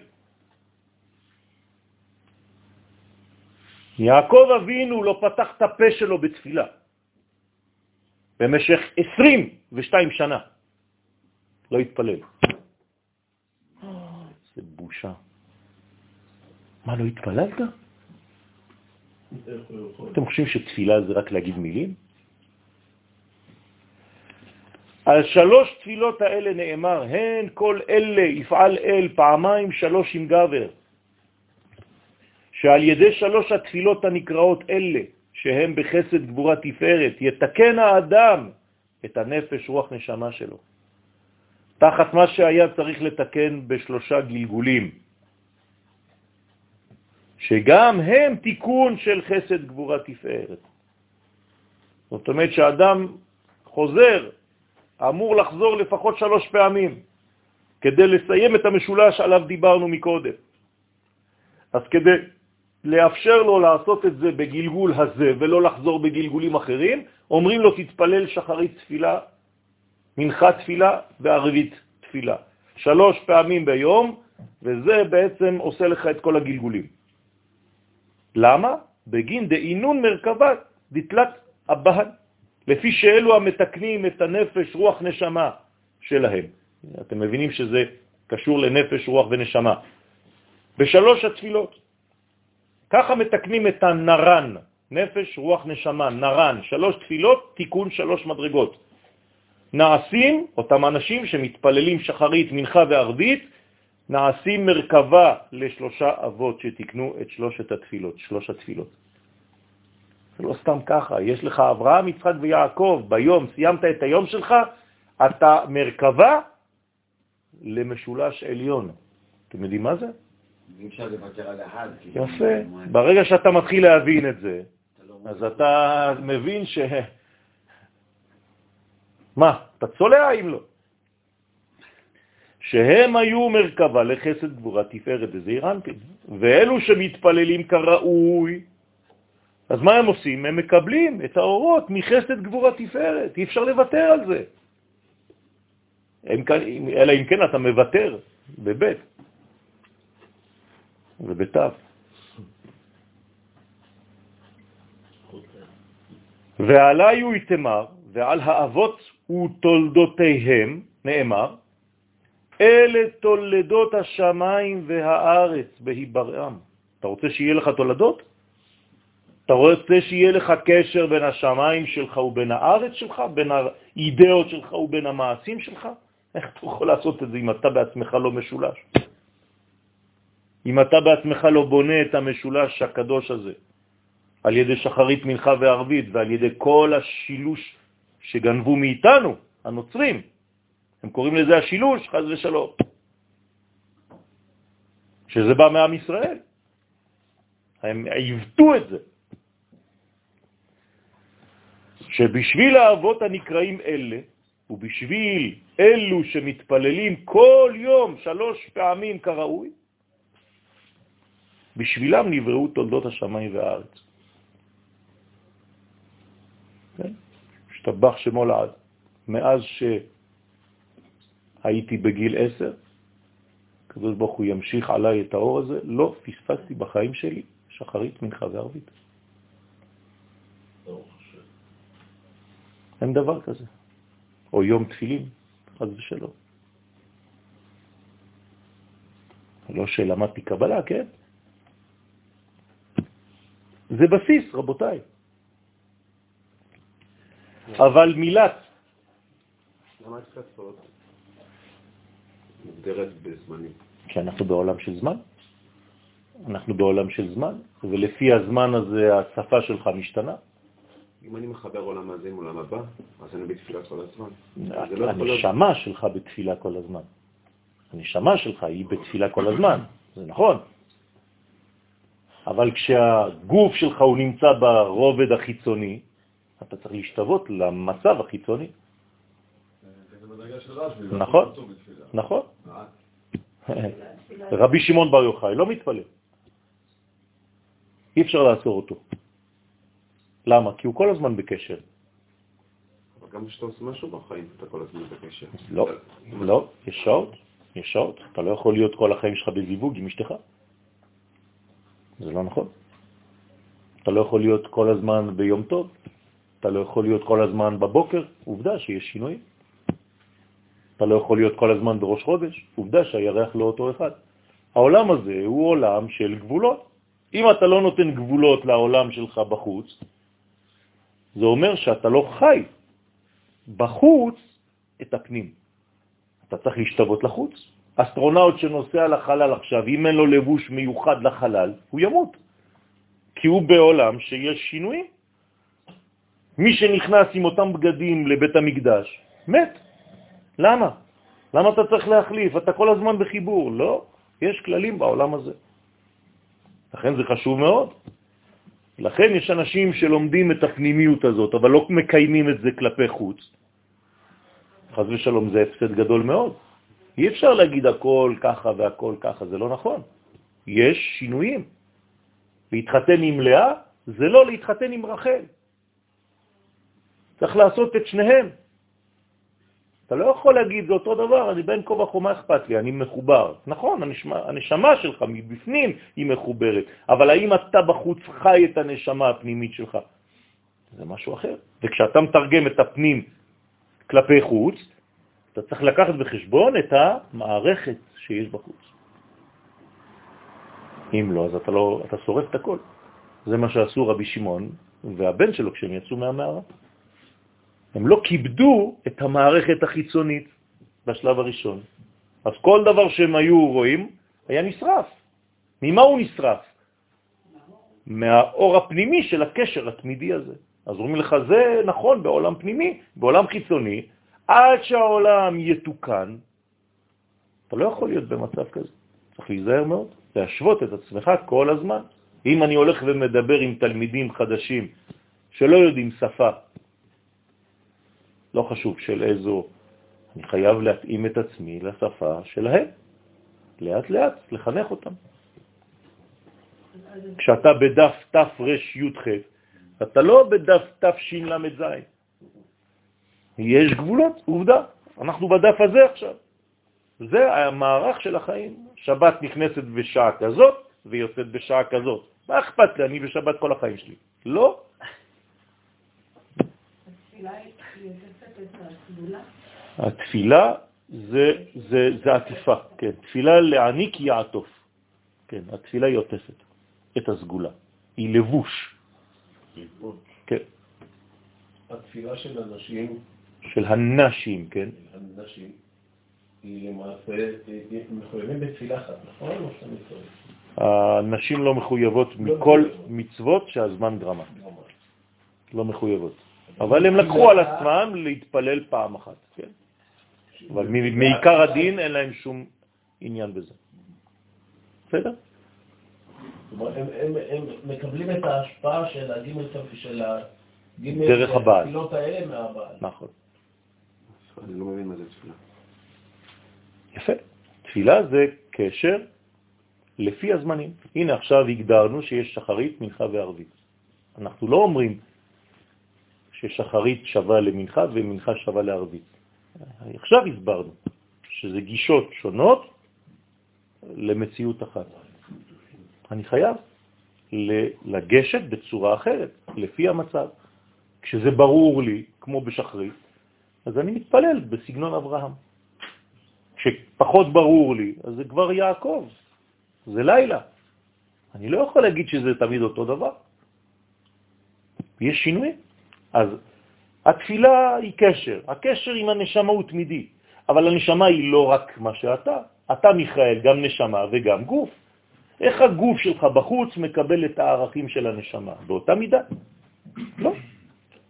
יעקב אבינו לא פתח את הפה שלו בתפילה במשך 22 שנה. לא התפלל. זה בושה. מה, לא התפללת? אתם חושבים שתפילה זה רק להגיד מילים? על שלוש תפילות האלה נאמר, הן כל אלה יפעל אל פעמיים שלוש עם גבר, שעל ידי שלוש התפילות הנקראות אלה, שהם בחסד גבורה תפארת, יתקן האדם את הנפש, רוח, נשמה שלו. תחת מה שהיה צריך לתקן בשלושה גלגולים, שגם הם תיקון של חסד גבורה תפארת. זאת אומרת שהאדם חוזר אמור לחזור לפחות שלוש פעמים כדי לסיים את המשולש עליו דיברנו מקודם. אז כדי לאפשר לו לעשות את זה בגלגול הזה ולא לחזור בגלגולים אחרים, אומרים לו תתפלל שחרית תפילה, מנחה תפילה וערבית תפילה. שלוש פעמים ביום, וזה בעצם עושה לך את כל הגלגולים. למה? בגין דאינון מרכבה דתלת הבהן, לפי שאלו המתקנים את הנפש, רוח, נשמה שלהם. אתם מבינים שזה קשור לנפש, רוח ונשמה. בשלוש התפילות. ככה מתקנים את הנרן, נפש, רוח, נשמה, נרן, שלוש תפילות, תיקון שלוש מדרגות. נעשים, אותם אנשים שמתפללים שחרית, מנחה וערבית, נעשים מרכבה לשלושה אבות שתקנו את שלושת התפילות, שלוש התפילות. זה לא סתם ככה, יש לך אברהם, יצחק ויעקב, ביום סיימת את היום שלך, אתה מרכבה למשולש עליון. אתם יודעים מה זה? יפה. ברגע שאתה מתחיל להבין את זה,
לא
אז אתה מבין ש... מה, אתה צולע אם לא? שהם היו מרכבה לחסד גבורה תפארת וזעיר אנפין, ואלו שמתפללים כראוי, אז מה הם עושים? הם מקבלים את האורות מחסד גבורה תפארת, אי אפשר לוותר על זה. אלא אם כן אתה מוותר בבית ובתו. ועלי הוא יתמר, ועל האבות ותולדותיהם, נאמר, אלה תולדות השמיים והארץ בהיברעם. אתה רוצה שיהיה לך תולדות? אתה רוצה שיהיה לך קשר בין השמיים שלך ובין הארץ שלך, בין האידאות שלך ובין המעשים שלך? איך אתה יכול לעשות את זה אם אתה בעצמך לא משולש? אם אתה בעצמך לא בונה את המשולש הקדוש הזה, על ידי שחרית מנחה וערבית ועל ידי כל השילוש שגנבו מאיתנו, הנוצרים, הם קוראים לזה השילוש, חז ושלום, שזה בא מעם ישראל. הם עיוותו את זה. שבשביל האבות הנקראים אלה, ובשביל אלו שמתפללים כל יום שלוש פעמים כראוי, בשבילם נבראו תולדות השמיים והארץ. כן? השתבח שמו לעד. מאז שהייתי בגיל עשר, הקדוש ברוך הוא ימשיך עליי את האור הזה, לא פספסתי בחיים שלי שחרית, מנחה וערבית. אין דבר כזה. או יום תפילין, חז ושלום. לא שלמדתי קבלה, כן? זה בסיס, רבותיי. אבל מילת...
למה התקפות מוגדרת בזמנים?
כי אנחנו בעולם של זמן. אנחנו בעולם של זמן, ולפי הזמן הזה השפה שלך משתנה.
אם אני מחבר עולם הזה עם עולם הבא, אז אני בתפילה כל הזמן.
לא הנשמה שלך בתפילה כל הזמן. הנשמה שלך היא בתפילה כל הזמן, זה נכון. אבל כשהגוף שלך הוא נמצא ברובד החיצוני, אתה צריך להשתוות למצב החיצוני. נכון, נכון. רבי שמעון בר יוחאי לא מתפלל. אי אפשר לעצור אותו. למה? כי הוא כל הזמן בקשר.
אבל גם כשאתה עושה משהו בחיים, אתה כל הזמן בקשר.
לא, לא, יש שעות, יש שעות. אתה לא יכול להיות כל החיים שלך בזיווג עם אשתך. זה לא נכון. אתה לא יכול להיות כל הזמן ביום טוב, אתה לא יכול להיות כל הזמן בבוקר, עובדה שיש שינויים. אתה לא יכול להיות כל הזמן בראש חודש, עובדה שהירח לא אותו אחד. העולם הזה הוא עולם של גבולות. אם אתה לא נותן גבולות לעולם שלך בחוץ, זה אומר שאתה לא חי בחוץ את הפנים. אתה צריך להשתוות לחוץ. אסטרונאוט שנוסע לחלל עכשיו, אם אין לו לבוש מיוחד לחלל, הוא ימות. כי הוא בעולם שיש שינויים. מי שנכנס עם אותם בגדים לבית המקדש, מת. למה? למה אתה צריך להחליף? אתה כל הזמן בחיבור. לא, יש כללים בעולם הזה. לכן זה חשוב מאוד. לכן יש אנשים שלומדים את הפנימיות הזאת, אבל לא מקיימים את זה כלפי חוץ. חז ושלום זה הפסד גדול מאוד. אי אפשר להגיד הכל ככה והכל ככה, זה לא נכון. יש שינויים. להתחתן עם לאה זה לא להתחתן עם רחל. צריך לעשות את שניהם. אתה לא יכול להגיד, זה אותו דבר, אני בן כה וכה, מה אכפת לי, אני מחובר. נכון, הנשמה, הנשמה שלך מבפנים היא מחוברת, אבל האם אתה בחוץ חי את הנשמה הפנימית שלך? זה משהו אחר. וכשאתה מתרגם את הפנים כלפי חוץ, אתה צריך לקחת בחשבון את המערכת שיש בחוץ. אם לא, אז אתה, לא, אתה שורף את הכל. זה מה שעשו רבי שמעון והבן שלו כשהם יצאו מהמערה. הם לא כיבדו את המערכת החיצונית בשלב הראשון. אז כל דבר שהם היו רואים היה נשרף. ממה הוא נשרף? מהאור הפנימי של הקשר התמידי הזה. אז אומרים לך, זה נכון בעולם פנימי, בעולם חיצוני, עד שהעולם יתוקן, אתה לא יכול להיות במצב כזה. צריך להיזהר מאוד, להשוות את עצמך כל הזמן. אם אני הולך ומדבר עם תלמידים חדשים שלא יודעים שפה, לא חשוב של איזו, אני חייב להתאים את עצמי לשפה שלהם, לאט לאט, לחנך אותם. כשאתה בדף תר"ח, אתה לא בדף תשל"ז. יש גבולות, עובדה. אנחנו בדף הזה עכשיו. זה המערך של החיים. שבת נכנסת בשעה כזאת ויוצאת בשעה כזאת. מה אכפת לי? אני בשבת כל החיים שלי. לא. התפילה זה, זה, זה עטיפה, כן. תפילה לעניק יעטוף. כן, התפילה היא עוטפת את הסגולה. היא לבוש. כן.
התפילה של הנשים...
של הנשים, כן.
הנשים. היא למעשה, מחויבים בתפילה אחת, נכון?
הנשים לא מחויבות לא מכל מצוות שהזמן דרמה. לא מחויבות. אבל הם לקחו על עצמם להתפלל פעם אחת, כן? אבל מעיקר הדין אין להם שום עניין בזה. בסדר?
הם מקבלים את ההשפעה של הגימל של
דרך הבעל.
התפילות האלה מהבעל.
נכון.
אני לא מבין מה זה תפילה.
יפה. תפילה זה קשר לפי הזמנים. הנה עכשיו הגדרנו שיש שחרית, מנחה וערבית. אנחנו לא אומרים ששחרית שווה למנחה ומנחה שווה לערבית. עכשיו הסברנו שזה גישות שונות למציאות אחת. אני חייב לגשת בצורה אחרת, לפי המצב. כשזה ברור לי, כמו בשחרית, אז אני מתפלל בסגנון אברהם. כשפחות ברור לי, אז זה כבר יעקב, זה לילה. אני לא יכול להגיד שזה תמיד אותו דבר. יש שינוי. אז התפילה היא קשר, הקשר עם הנשמה הוא תמידי, אבל הנשמה היא לא רק מה שאתה, אתה מיכאל גם נשמה וגם גוף. איך הגוף שלך בחוץ מקבל את הערכים של הנשמה? באותה מידה. לא.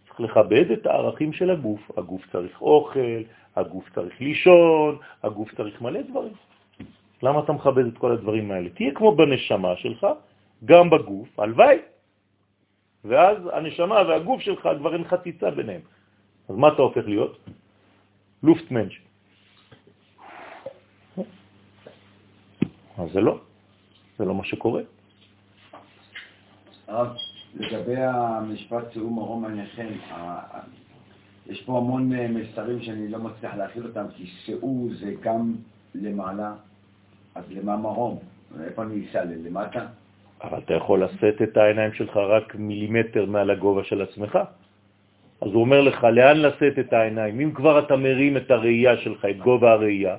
צריך לכבד את הערכים של הגוף. הגוף צריך אוכל, הגוף צריך לישון, הגוף צריך מלא דברים. למה אתה מכבד את כל הדברים האלה? תהיה כמו בנשמה שלך, גם בגוף, הלוואי. ואז הנשמה והגוף שלך כבר אין חציצה ביניהם. אז מה אתה הופך להיות? לופטמנש. אז זה לא, זה לא מה שקורה.
הרב, לגבי המשפט שהוא מרום עניכם, יש פה המון אה, מסרים שאני לא מצליח להכיל אותם, כי שאו זה גם למעלה, אז למה מרום? איפה אני אסע? למטה?
אבל אתה יכול לשאת את העיניים שלך רק מילימטר מעל הגובה של עצמך. אז הוא אומר לך, לאן לשאת את העיניים? אם כבר אתה מרים את הראייה שלך, את גובה הראייה,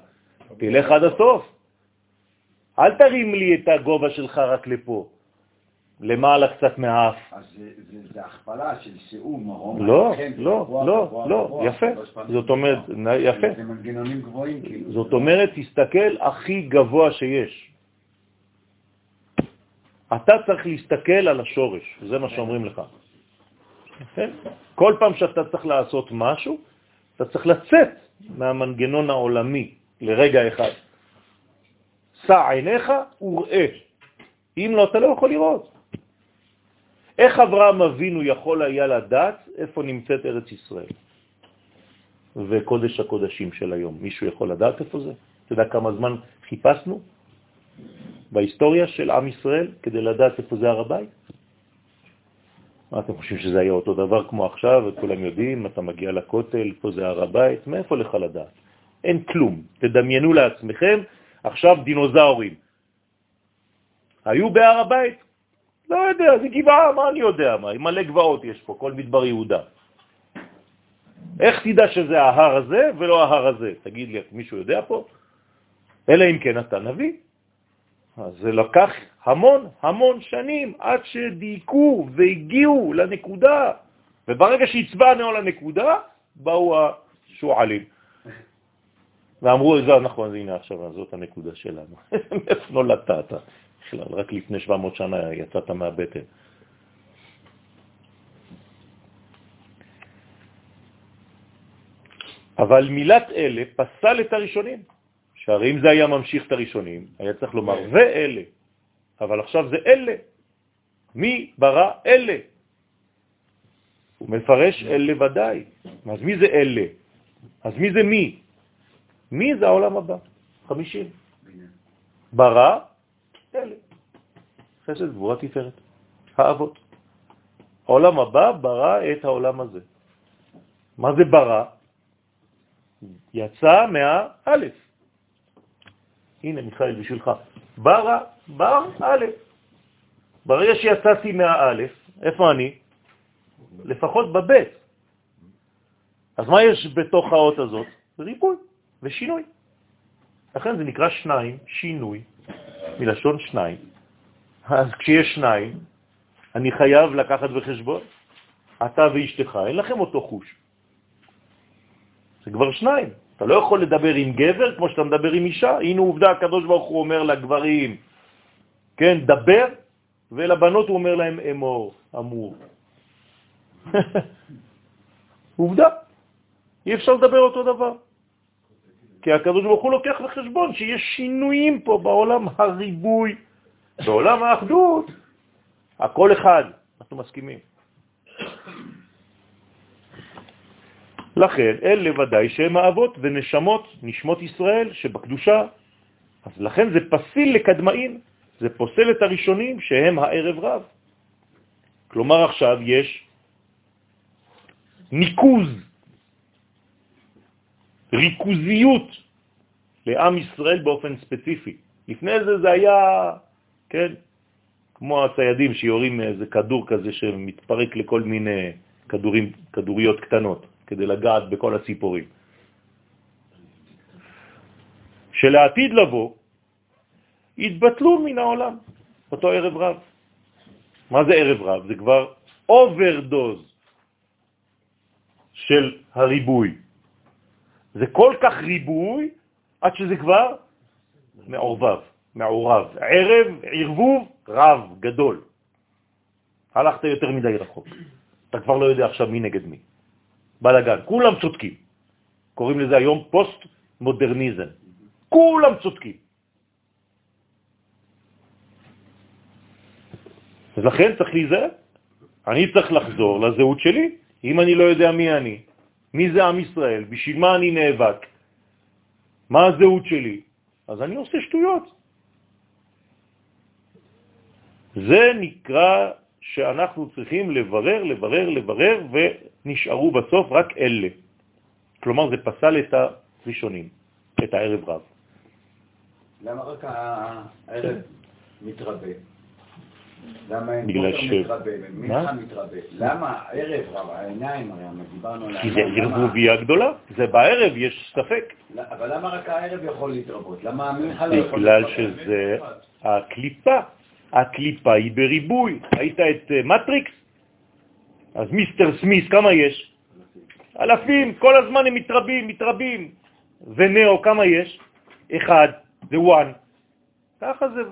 תלך עד הסוף. אל תרים לי את הגובה שלך רק לפה. למעלה קצת מהאף.
אז זה הכפלה של שיעור מרום.
לא, לא, לא, לא, יפה. זאת אומרת, יפה.
זה מנגנונים גבוהים כאילו.
זאת אומרת, תסתכל הכי גבוה שיש. אתה צריך להסתכל על השורש, זה מה שאומרים לך. כל פעם שאתה צריך לעשות משהו, אתה צריך לצאת מהמנגנון העולמי לרגע אחד. סע עיניך וראה. אם לא, אתה לא יכול לראות. איך אברהם אבינו יכול היה לדעת איפה נמצאת ארץ ישראל וקודש הקודשים של היום? מישהו יכול לדעת איפה זה? אתה יודע כמה זמן חיפשנו? בהיסטוריה של עם ישראל כדי לדעת איפה זה הר הבית? מה אתם חושבים שזה היה אותו דבר כמו עכשיו, וכולם יודעים, אתה מגיע לכותל, פה זה הר הבית, מאיפה לך לדעת? אין כלום. תדמיינו לעצמכם עכשיו דינוזאורים. היו בהר הבית? לא יודע, זה גבעה, מה אני יודע, מה, מלא גבעות יש פה, כל מדבר יהודה. איך תדע שזה ההר הזה ולא ההר הזה? תגיד לי, מישהו יודע פה? אלא אם כן אתה נביא. אז זה לקח המון המון שנים עד שדייקו והגיעו לנקודה, וברגע שהצבענו לנקודה, באו השועלים. ואמרו, זה נכון, הנה עכשיו, זאת הנקודה שלנו. איפה נולדת אתה? בכלל, רק לפני 700 שנה יצאת מהבטן. אבל מילת אלה פסל את הראשונים. שהרי אם זה היה ממשיך את הראשונים, היה צריך לומר כן. ואלה, אבל עכשיו זה אלה. מי ברא אלה? הוא מפרש אלה ודאי. אז מי זה אלה? אז מי זה מי? מי זה העולם הבא? חמישים. ברא אלה. חסד גבורה תפארת. האבות. העולם הבא ברא את העולם הזה. מה זה ברא? יצא מהאלף. הנה מיכאל בשבילך. ברא, בר א'. ברגע שיצאתי מהאלף, איפה אני? לפחות בבית. אז מה יש בתוך האות הזאת? ריבוי ושינוי. לכן זה נקרא שניים, שינוי, מלשון שניים. אז כשיש שניים, אני חייב לקחת בחשבון, אתה ואשתך, אין לכם אותו חוש. זה כבר שניים. אתה לא יכול לדבר עם גבר כמו שאתה מדבר עם אישה. הנה עובדה, הקדוש ברוך הוא אומר לגברים, כן, דבר, ולבנות הוא אומר להם אמור, אמור. עובדה, אי אפשר לדבר אותו דבר. כי הקדוש ברוך הוא לוקח בחשבון שיש שינויים פה בעולם הריבוי, בעולם האחדות, הכל אחד, אנחנו מסכימים. לכן אלה ודאי שהם האבות ונשמות, נשמות ישראל שבקדושה. אז לכן זה פסיל לקדמאים, זה פוסל את הראשונים שהם הערב רב. כלומר עכשיו יש ניקוז, ריכוזיות לעם ישראל באופן ספציפי. לפני זה זה היה, כן, כמו הציידים שיורים איזה כדור כזה שמתפרק לכל מיני כדורים, כדוריות קטנות. כדי לגעת בכל הציפורים. שלעתיד לבוא יתבטלו מן העולם, אותו ערב רב. מה זה ערב רב? זה כבר overdose של הריבוי. זה כל כך ריבוי עד שזה כבר מעורבב, מעורב. ערב, ערבוב, רב, גדול. הלכת יותר מדי רחוק. אתה כבר לא יודע עכשיו מי נגד מי. בלגן, כולם צודקים. קוראים לזה היום פוסט-מודרניזם. כולם צודקים. אז לכן צריך להיזהר. אני צריך לחזור לזהות שלי. אם אני לא יודע מי אני, מי זה עם ישראל, בשביל מה אני נאבק, מה הזהות שלי, אז אני עושה שטויות. זה נקרא שאנחנו צריכים לברר, לברר, לברר, ונשארו בסוף רק אלה. כלומר, זה פסל את הראשונים, את הערב רב.
למה רק הערב מתרבה? למה אין
בגלל ש...
מתרבה, מנחה מתרבה? למה הערב רב, העיניים הרי דיברנו על...
כי זה ערבוביה גדולה, זה בערב, יש ספק.
אבל למה רק הערב יכול להתרבות? למה המנחה לא יכול
להתרבות? בגלל שזה הקליפה. הקליפה היא בריבוי. ראית את אה, מטריקס? אז Mister Smith, כמה יש? אלפים, כל הזמן הם מתרבים, מתרבים. ונאו, כמה יש? אחד, זה וואן. ככה זה.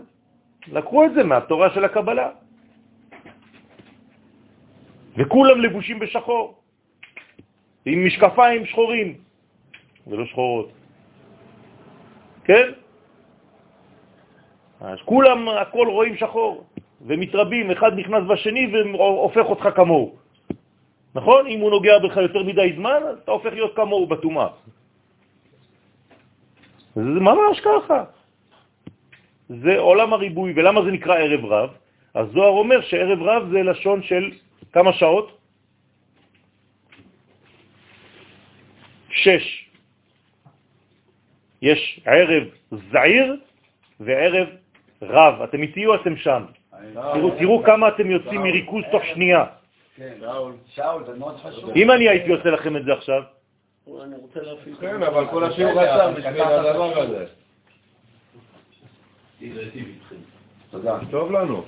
לקחו את זה מהתורה של הקבלה. וכולם לבושים בשחור, עם משקפיים שחורים, ולא שחורות. כן? אז כולם, הכל רואים שחור, ומתרבים, אחד נכנס בשני והופך אותך כמוהו. נכון? אם הוא נוגע בך יותר מדי זמן, אתה הופך להיות כמוהו בתומה. זה ממש ככה. זה עולם הריבוי, ולמה זה נקרא ערב רב? אז זוהר אומר שערב רב זה לשון של כמה שעות? שש. יש ערב זעיר וערב רב. אתם איתי או אתם שם? תראו, תראו כמה אתם יוצאים מריכוז תוך שנייה.
כן, שאול, זה מאוד חשוב.
אם אני הייתי עושה לכם את זה עכשיו,
אני רוצה להפיק. כן, אבל כל השיעור רצה בשביל הדבר הזה.
תודה.
טוב לנו.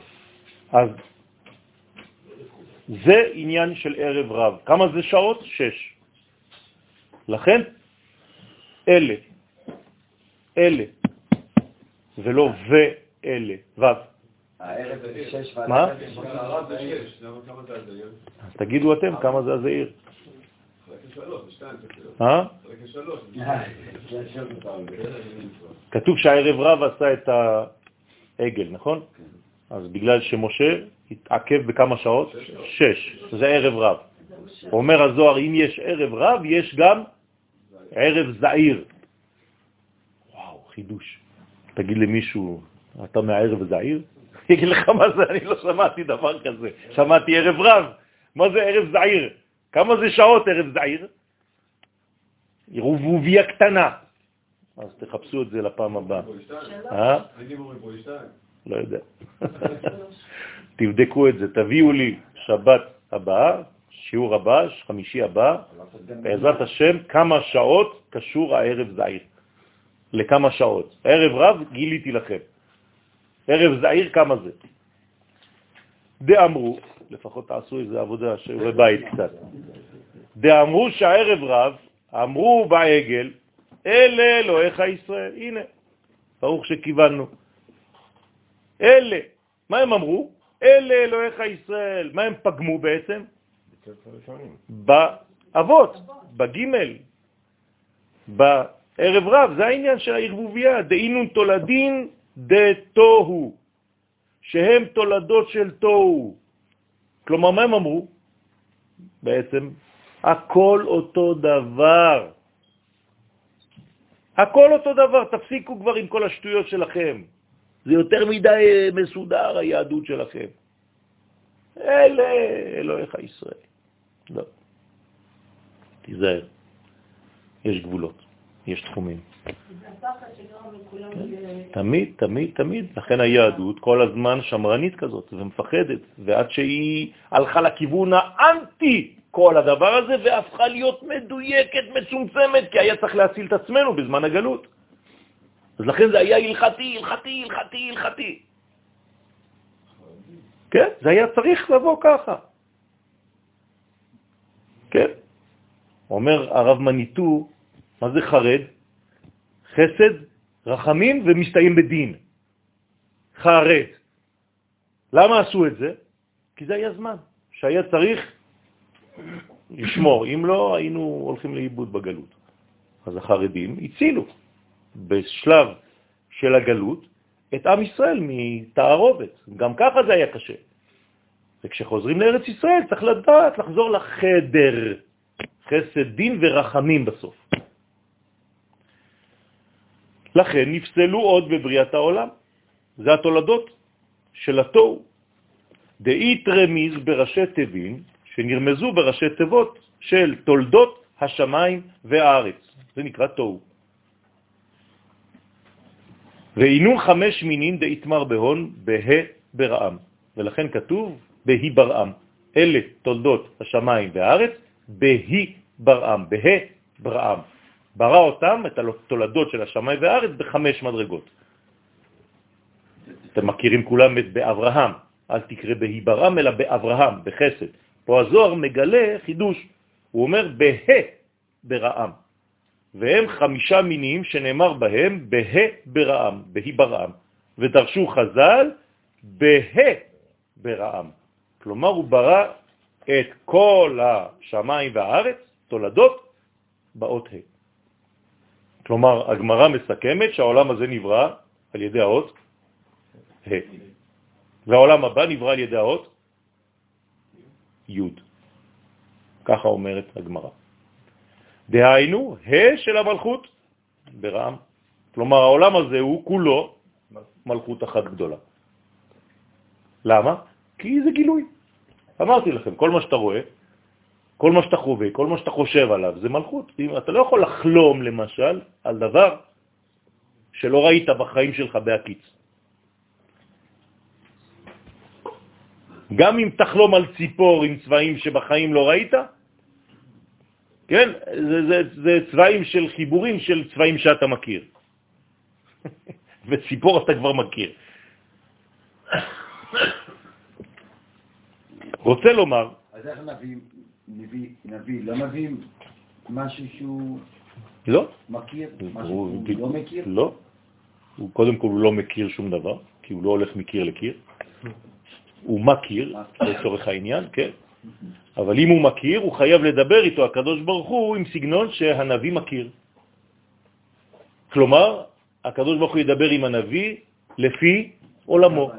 אז זה עניין של ערב רב. כמה זה שעות? שש. לכן, אלה, אלה, ולא ואלה, ו'.
הערב זה שש
מה? אז תגידו אתם כמה זה הזעיר. אה?
כן.
כתוב שהערב רב עשה את העגל, נכון? אז בגלל שמשה התעכב בכמה שעות? שש. זה ערב רב. אומר הזוהר, אם יש ערב רב, יש גם ערב זעיר. וואו, חידוש. תגיד למישהו, אתה מהערב זעיר? יגיד לך מה זה, אני לא שמעתי דבר כזה. שמעתי ערב רב. מה זה ערב זעיר? כמה זה שעות ערב זעיר? רובוביה קטנה. אז תחפשו את זה לפעם הבאה. אה? לא יודע. תבדקו את זה, תביאו לי שבת הבאה, שיעור הבא, חמישי הבא, בעזרת השם, כמה שעות קשור הערב זעיר. לכמה שעות. ערב רב גיליתי לכם. ערב זעיר כמה זה? דאמרו, לפחות תעשו איזה עבודה, שיעורי בית קצת. דאמרו שהערב רב, אמרו בעגל, אלה אלוהיך ישראל. הנה, ברוך שכיוונו. אלה, מה הם אמרו? אלה אלוהיך ישראל. מה הם פגמו בעצם? באבות, בגימל, בערב רב, זה העניין של הערבוביה, דאינון תולדין דתוהו, שהם תולדות של תוהו. כלומר, מה הם אמרו? בעצם, הכל אותו דבר. הכל אותו דבר, תפסיקו כבר עם כל השטויות שלכם. זה יותר מדי אה, מסודר, היהדות שלכם. אלה אלוהיך ישראל. לא. תיזהר. יש גבולות, יש תחומים. תמיד, תמיד, תמיד. לכן היהדות כל הזמן שמרנית כזאת ומפחדת, ועד שהיא הלכה לכיוון האנטי כל הדבר הזה והפכה להיות מדויקת, מצומצמת, כי היה צריך להציל את עצמנו בזמן הגלות. אז לכן זה היה הלכתי, הלכתי, הלכתי, הלכתי. כן, זה היה צריך לבוא ככה. כן. אומר הרב מניטו, מה זה חרד? חסד, רחמים ומסתיים בדין. חרד. למה עשו את זה? כי זה היה זמן שהיה צריך לשמור, אם לא היינו הולכים לאיבוד בגלות. אז החרדים הצילו בשלב של הגלות את עם ישראל מתערובת. גם ככה זה היה קשה. וכשחוזרים לארץ ישראל צריך לדעת לחזור לחדר, חסד דין ורחמים בסוף. לכן נפסלו עוד בבריאת העולם. זה התולדות של התוהו. דאית רמיז בראשי תווים, שנרמזו בראשי תיבות של תולדות השמיים והארץ. זה נקרא תוהו. ועינון חמש מינים דאיתמר בהון בה ברעם. ולכן כתוב בהי ברעם. אלה תולדות השמיים והארץ, בהי ברעם, בה ברעם. ברא אותם, את התולדות של השמיים והארץ, בחמש מדרגות. אתם מכירים כולם את באברהם, אל תקרא בהי ברעם, אלא באברהם, בחסד. פה הזוהר מגלה חידוש, הוא אומר בה ברעם. והם חמישה מינים שנאמר בהם בה ברעם, בהי ברעם. ודרשו חז"ל בה ברעם. כלומר, הוא ברא את כל השמיים והארץ, תולדות, באות ה'. כלומר, הגמרא מסכמת שהעולם הזה נברא על ידי האות ה', והעולם הבא נברא על ידי האות י'. ככה אומרת הגמרא. דהיינו, ה' של המלכות ברעם. כלומר, העולם הזה הוא כולו מלכות אחת גדולה. למה? כי זה גילוי. אמרתי לכם, כל מה שאתה רואה, כל מה שאתה חווה, כל מה שאתה חושב עליו, זה מלכות. אתה לא יכול לחלום, למשל, על דבר שלא ראית בחיים שלך בהקיץ. גם אם תחלום על ציפור עם צבעים שבחיים לא ראית, כן, זה, זה, זה צבעים של חיבורים של צבעים שאתה מכיר. וציפור אתה כבר מכיר. רוצה לומר...
אז איך נביא, נביא, נביא, לא נביא משהו שהוא
לא.
מכיר, משהו שהוא לא מכיר?
לא. הוא קודם כל הוא לא מכיר שום דבר, כי הוא לא הולך מקיר לקיר. הוא מכיר, לצורך העניין, כן. אבל אם הוא מכיר, הוא חייב לדבר איתו, הקדוש ברוך הוא, עם סגנון שהנביא מכיר. כלומר, הקדוש ברוך הוא ידבר עם הנביא לפי עולמו.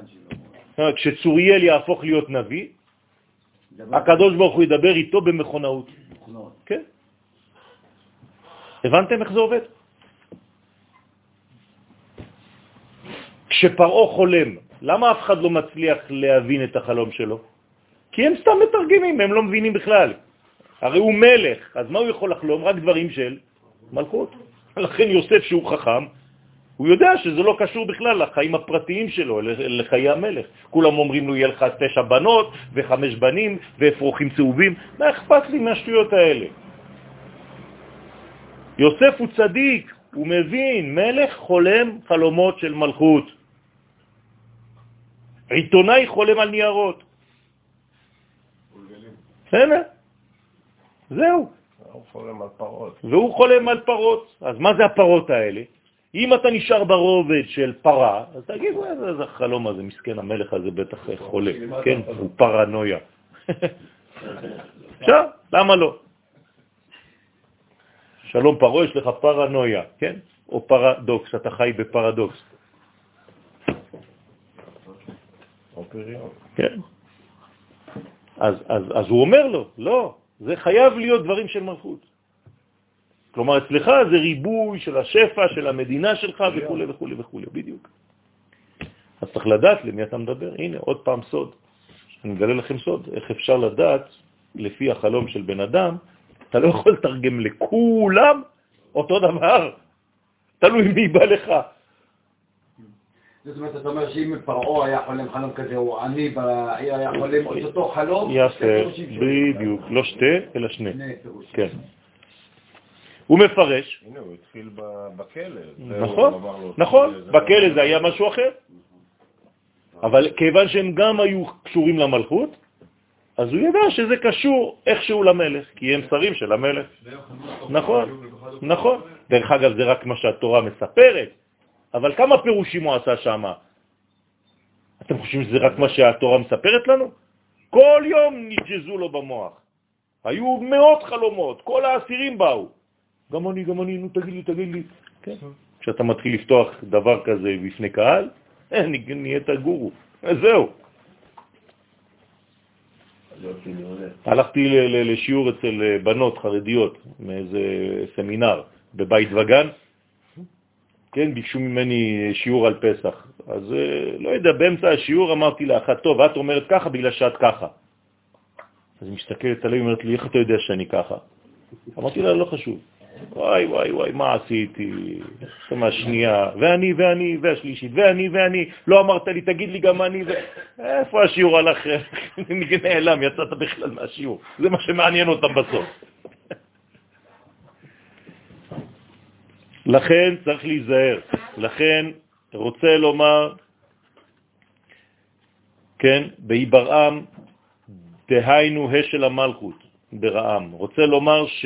כשצוריאל יהפוך להיות נביא, הקדוש ברוך הוא ידבר איתו במכונאות. כן. הבנתם איך זה עובד? כשפרעה חולם, למה אף אחד לא מצליח להבין את החלום שלו? כי הם סתם מתרגמים, הם לא מבינים בכלל. הרי הוא מלך, אז מה הוא יכול לחלום? רק דברים של מלכות. לכן יוסף, שהוא חכם, הוא יודע שזה לא קשור בכלל לחיים הפרטיים שלו, לחיי המלך. כולם אומרים לו, יהיה לך תשע בנות וחמש בנים ואפרוחים צהובים. מה אכפת לי מהשטויות האלה? יוסף הוא צדיק, הוא מבין, מלך חולם חלומות של מלכות. עיתונאי חולם על ניירות. בסדר? זהו.
הוא חולם על פרות.
והוא חולם על פרות. אז מה זה הפרות האלה? אם אתה נשאר ברובד של פרה, אז תגיד, איזה חלום הזה, מסכן המלך הזה בטח חולה, כן, הוא פרנויה. עכשיו, למה לא? שלום פרו, יש לך פרנויה, כן? או פרדוקס, אתה חי בפרדוקס. כן. אז, אז, אז הוא אומר לו, לא, זה חייב להיות דברים של מלכות. כלומר, אצלך זה ריבוי של השפע, של המדינה שלך וכו' וכו' וכו', בדיוק. אז צריך לדעת למי אתה מדבר. הנה, עוד פעם סוד. אני מגלה לכם סוד, איך אפשר לדעת, לפי החלום של בן אדם, אתה לא יכול לתרגם לכולם אותו דבר, תלוי מי בא לך.
זאת אומרת, אתה אומר שאם פרעה היה חולם חלום כזה, או אני היה חולם את אותו חלום,
יפה, בדיוק, לא שתי, אלא שני. הוא מפרש.
הנה, הוא התחיל בכלא.
נכון, נכון, בכלא זה היה משהו אחר. אבל כיוון שהם גם היו קשורים למלכות, אז הוא ידע שזה קשור איכשהו למלך, כי הם שרים של המלך. נכון, נכון. דרך אגב, זה רק מה שהתורה מספרת, אבל כמה פירושים הוא עשה שם? אתם חושבים שזה רק מה שהתורה מספרת לנו? כל יום נג'זו לו במוח. היו מאות חלומות, כל האסירים באו. גם אני, גם אני, נו תגיד לי, תגיד לי. כן. כשאתה מתחיל לפתוח דבר כזה בפני קהל, נהיית גורו. זהו. הלכתי לשיעור אצל בנות חרדיות מאיזה סמינר בבית וגן, כן, ביקשו ממני שיעור על פסח. אז אה, לא יודע, באמצע השיעור אמרתי לאחת, טוב, את אומרת ככה בגלל שאת ככה. אז היא מסתכלת עליי ואומרת לי, איך אתה יודע שאני ככה? אמרתי לה, לא חשוב. וואי, וואי, וואי, מה עשיתי? שמה שנייה, ואני, ואני, והשלישית, ואני, ואני, לא אמרת לי, תגיד לי גם אני, ו... איפה השיעור הלך? נעלם, יצאת בכלל מהשיעור. זה מה שמעניין אותם בסוף. לכן צריך להיזהר. לכן רוצה לומר, כן, בהיברעם, דהיינו השל המלכות, ברעם. רוצה לומר ש...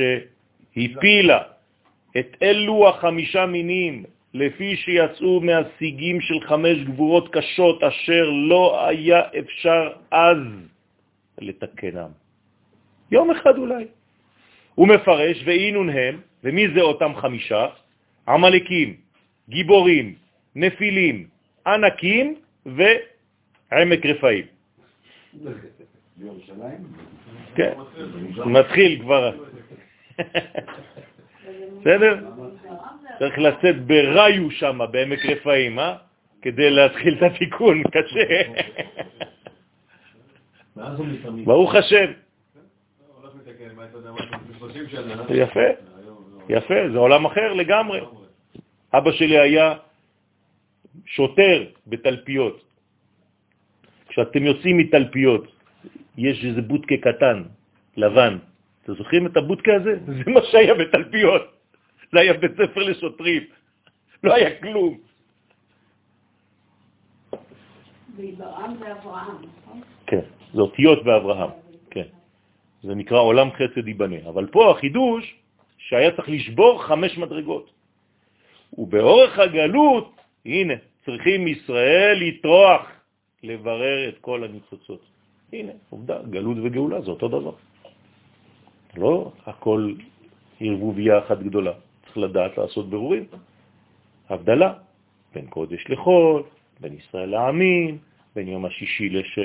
הפילה את אלו החמישה מינים לפי שיצאו מהשיגים של חמש גבורות קשות אשר לא היה אפשר אז לתקנם. יום אחד אולי. הוא מפרש, ואינון הם, ומי זה אותם חמישה? עמלקים, גיבורים, נפילים, ענקים ועמק רפאים. כן, מתחיל כבר. בסדר? צריך לצאת בראיו שם, בעמק רפאים, אה? כדי להתחיל את התיקון, קשה. ברוך השם.
הולך לתקן, מה אתה יודע, מה, 30 שנה.
יפה. יפה, זה עולם אחר לגמרי. אבא שלי היה שוטר בתלפיות. כשאתם יוצאים מתלפיות, יש איזה בודקה קטן, לבן. אתם זוכרים את הבודקה הזה? זה מה שהיה בתלפיות. זה היה בית ספר לשוטרים. לא היה כלום.
נכון?
כן, זה אותיות באברהם, כן. זה נקרא עולם חסד ייבנה. אבל פה החידוש שהיה צריך לשבור חמש מדרגות. ובאורך הגלות, הנה, צריכים ישראל לטרוח, לברר את כל הניצוצות. הנה, עובדה, גלות וגאולה זה אותו דבר. לא הכל ערבוביה אחת גדולה. צריך לדעת לעשות ברורים. הבדלה בין קודש לחול, בין ישראל לעמים, בין יום השישי לש...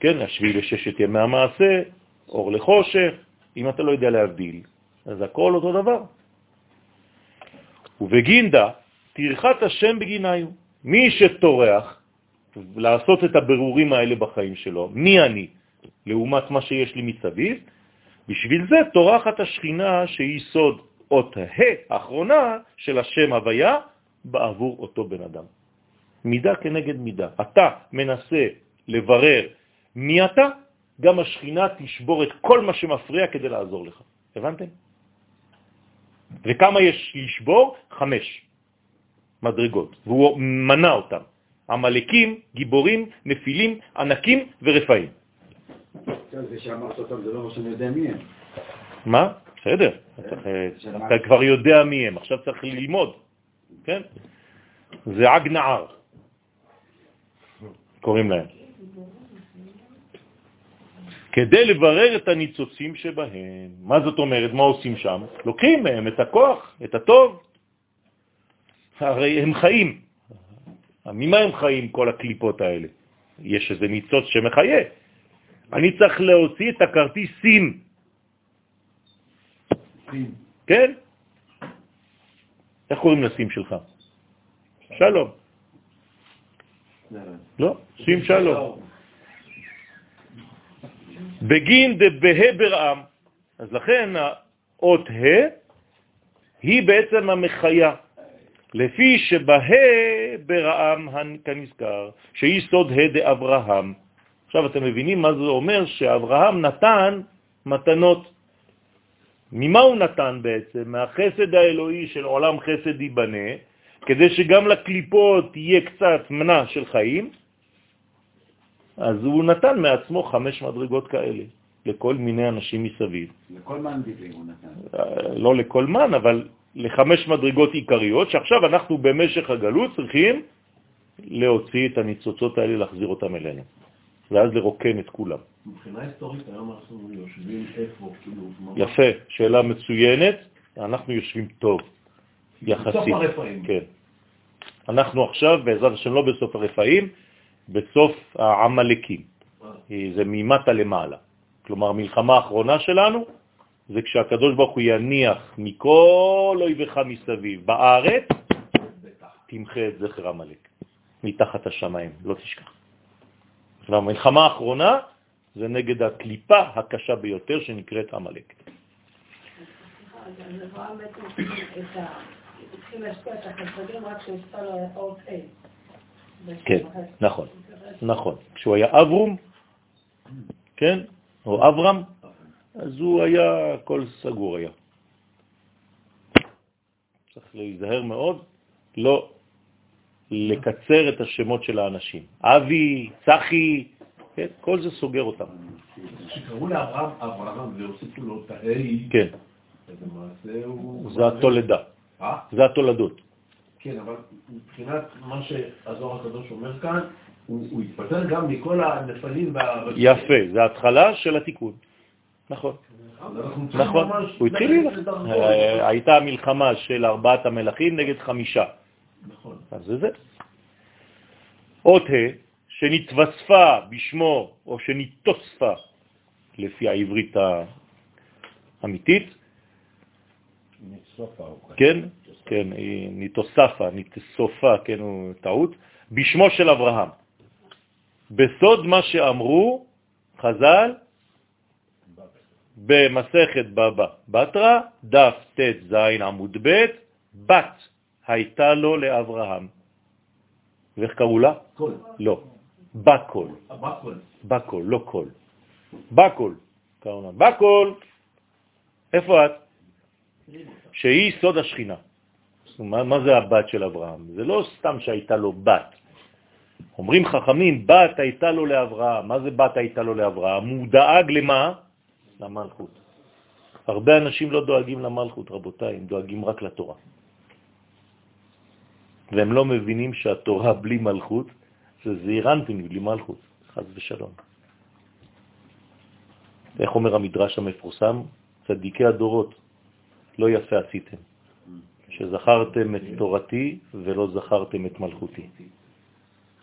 כן, השביעי לששת ימי המעשה, אור לחושך. אם אתה לא יודע להבדיל, אז הכל אותו דבר. ובגינדה, תרחת השם בגיניו. מי שטורח לעשות את הבירורים האלה בחיים שלו, מי אני לעומת מה שיש לי מסביב, בשביל זה תורחת השכינה שהיא סוד אות ה' האחרונה של השם הוויה בעבור אותו בן אדם. מידה כנגד מידה. אתה מנסה לברר מי אתה, גם השכינה תשבור את כל מה שמפריע כדי לעזור לך. הבנתם? וכמה יש לשבור? חמש מדרגות, והוא מנה אותם. עמלקים, גיבורים, נפילים, ענקים ורפאים.
זה שאמרת אותם זה לא מה שאני יודע מי הם.
מה? בסדר, אתה, אתה כבר יודע מי הם, עכשיו צריך ללמוד, כן? זה עג נער, קוראים להם. כדי לברר את הניצוצים שבהם. מה זאת אומרת? מה עושים שם? לוקחים מהם את הכוח, את הטוב. הרי הם חיים. ממה הם חיים כל הקליפות האלה? יש איזה ניצוץ שמחיה. אני צריך להוציא את הכרטיס סים. כן? איך קוראים לסים שלך? שלום. לא, סים שלום. בגין דבה ברעם. אז לכן האות ה' היא בעצם המחיה, לפי שבה ברעם כנזכר, שהיא סוד ה' דאברהם. עכשיו אתם מבינים מה זה אומר שאברהם נתן מתנות. ממה הוא נתן בעצם? מהחסד האלוהי של עולם חסד ייבנה, כדי שגם לקליפות תהיה קצת מנה של חיים, אז הוא נתן מעצמו חמש מדרגות כאלה, לכל מיני אנשים מסביב.
לכל מן דיבר הוא נתן.
אה, לא לכל מן, אבל לחמש מדרגות עיקריות, שעכשיו אנחנו במשך הגלות צריכים להוציא את הניצוצות האלה, להחזיר אותם אלינו, ואז לרוקן את כולם.
מבחינה היסטורית היום אנחנו יושבים איפה, כאילו...
יפה, שאלה מצוינת, אנחנו יושבים טוב, יחסית.
בסוף הרפאים.
כן. אנחנו עכשיו, בעזרת השם לא בסוף הרפאים, בסוף העמלקים. זה ממטה למעלה. כלומר, מלחמה האחרונה שלנו זה כשהקדוש ברוך הוא יניח מכל אויבך מסביב בארץ, תמחה את זכר עמלק, מתחת השמיים, לא תשכח. כלומר, המלחמה האחרונה זה נגד הקליפה הקשה ביותר שנקראת עמלק. כן, נכון, נכון. כשהוא היה אברום, כן, או אברהם, אז הוא היה, הכל סגור היה. צריך להיזהר מאוד, לא לקצר את השמות של האנשים. אבי, צחי, כן, כל זה סוגר אותם.
כשקראו לאברהם אברהם והוסיפו לו את ה-A,
כן. זה התולדה,
אה?
זה התולדות.
כן, אבל מבחינת מה שהזוהר הקדוש אומר כאן, הוא התפטר גם מכל הנפלים.
יפה, זה ההתחלה של התיקון. נכון, נכון, הוא התחיל. אה, הייתה מלחמה של ארבעת המלכים נגד חמישה.
נכון.
אז זה זה. אות ה' שנתווספה בשמו, או שנתוספה, לפי העברית האמיתית,
האוכל.
כן? כן, נתוספה, נתסופה, כן, הוא טעות, בשמו של אברהם. בסוד מה שאמרו חז"ל במסכת בבא בתרא, דף ט"ז עמוד ב', בת הייתה לו לאברהם. ואיך קראו לה?
קול.
לא, בקול.
הבקול.
בקול, לא קול. בקול, קראו לה. בקול, איפה את? שהיא סוד השכינה. מה, מה זה הבת של אברהם? זה לא סתם שהייתה לו בת. אומרים חכמים, בת הייתה לו לאברהם. מה זה בת הייתה לו לאברהם? הוא דאג למה? למלכות. הרבה אנשים לא דואגים למלכות, רבותיי, הם דואגים רק לתורה. והם לא מבינים שהתורה בלי מלכות זה זעירנטים בלי מלכות, חז ושלום. איך אומר המדרש המפורסם? צדיקי הדורות, לא יפה עשיתם, שזכרתם את תורתי ולא זכרתם את מלכותי.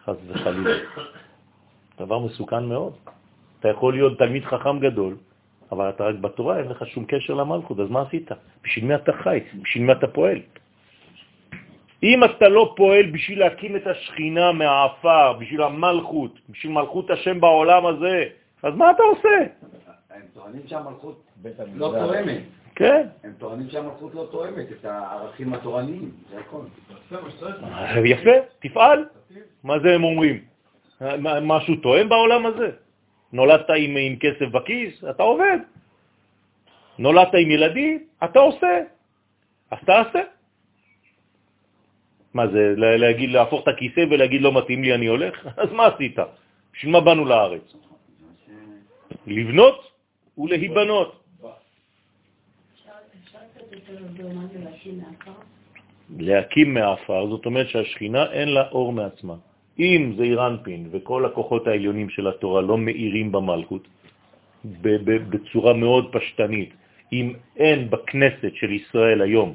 חז וחלילה. דבר מסוכן מאוד. אתה יכול להיות תלמיד חכם גדול, אבל אתה רק בתורה, אין לך שום קשר למלכות, אז מה עשית? בשביל מי אתה חי? בשביל מי אתה פועל? אם אתה לא פועל בשביל להקים את השכינה מהעפר, בשביל המלכות, בשביל מלכות השם בעולם הזה, אז מה אתה עושה?
הם טוענים שהמלכות
בית
לא. תואמת.
כן,
הם טוענים שהמלכות לא תואמת את הערכים התורניים, זה
מה שצריך.
יפה, תפעל. מה זה הם אומרים? מה- משהו תואם בעולם הזה? נולדת עם, עם כסף בכיס, אתה עובד. נולדת עם ילדים, אתה עושה. אז תעשה. מה זה, לה- להגיד, להפוך את הכיסא ולהגיד לא מתאים לי, אני הולך? אז מה עשית? בשביל מה באנו לארץ? לבנות ולהיבנות.
להקים
מהעפר, זאת אומרת שהשכינה אין לה אור מעצמה. אם זה אירנפין וכל הכוחות העליונים של התורה לא מאירים במלכות, בצורה מאוד פשטנית, אם אין בכנסת של ישראל היום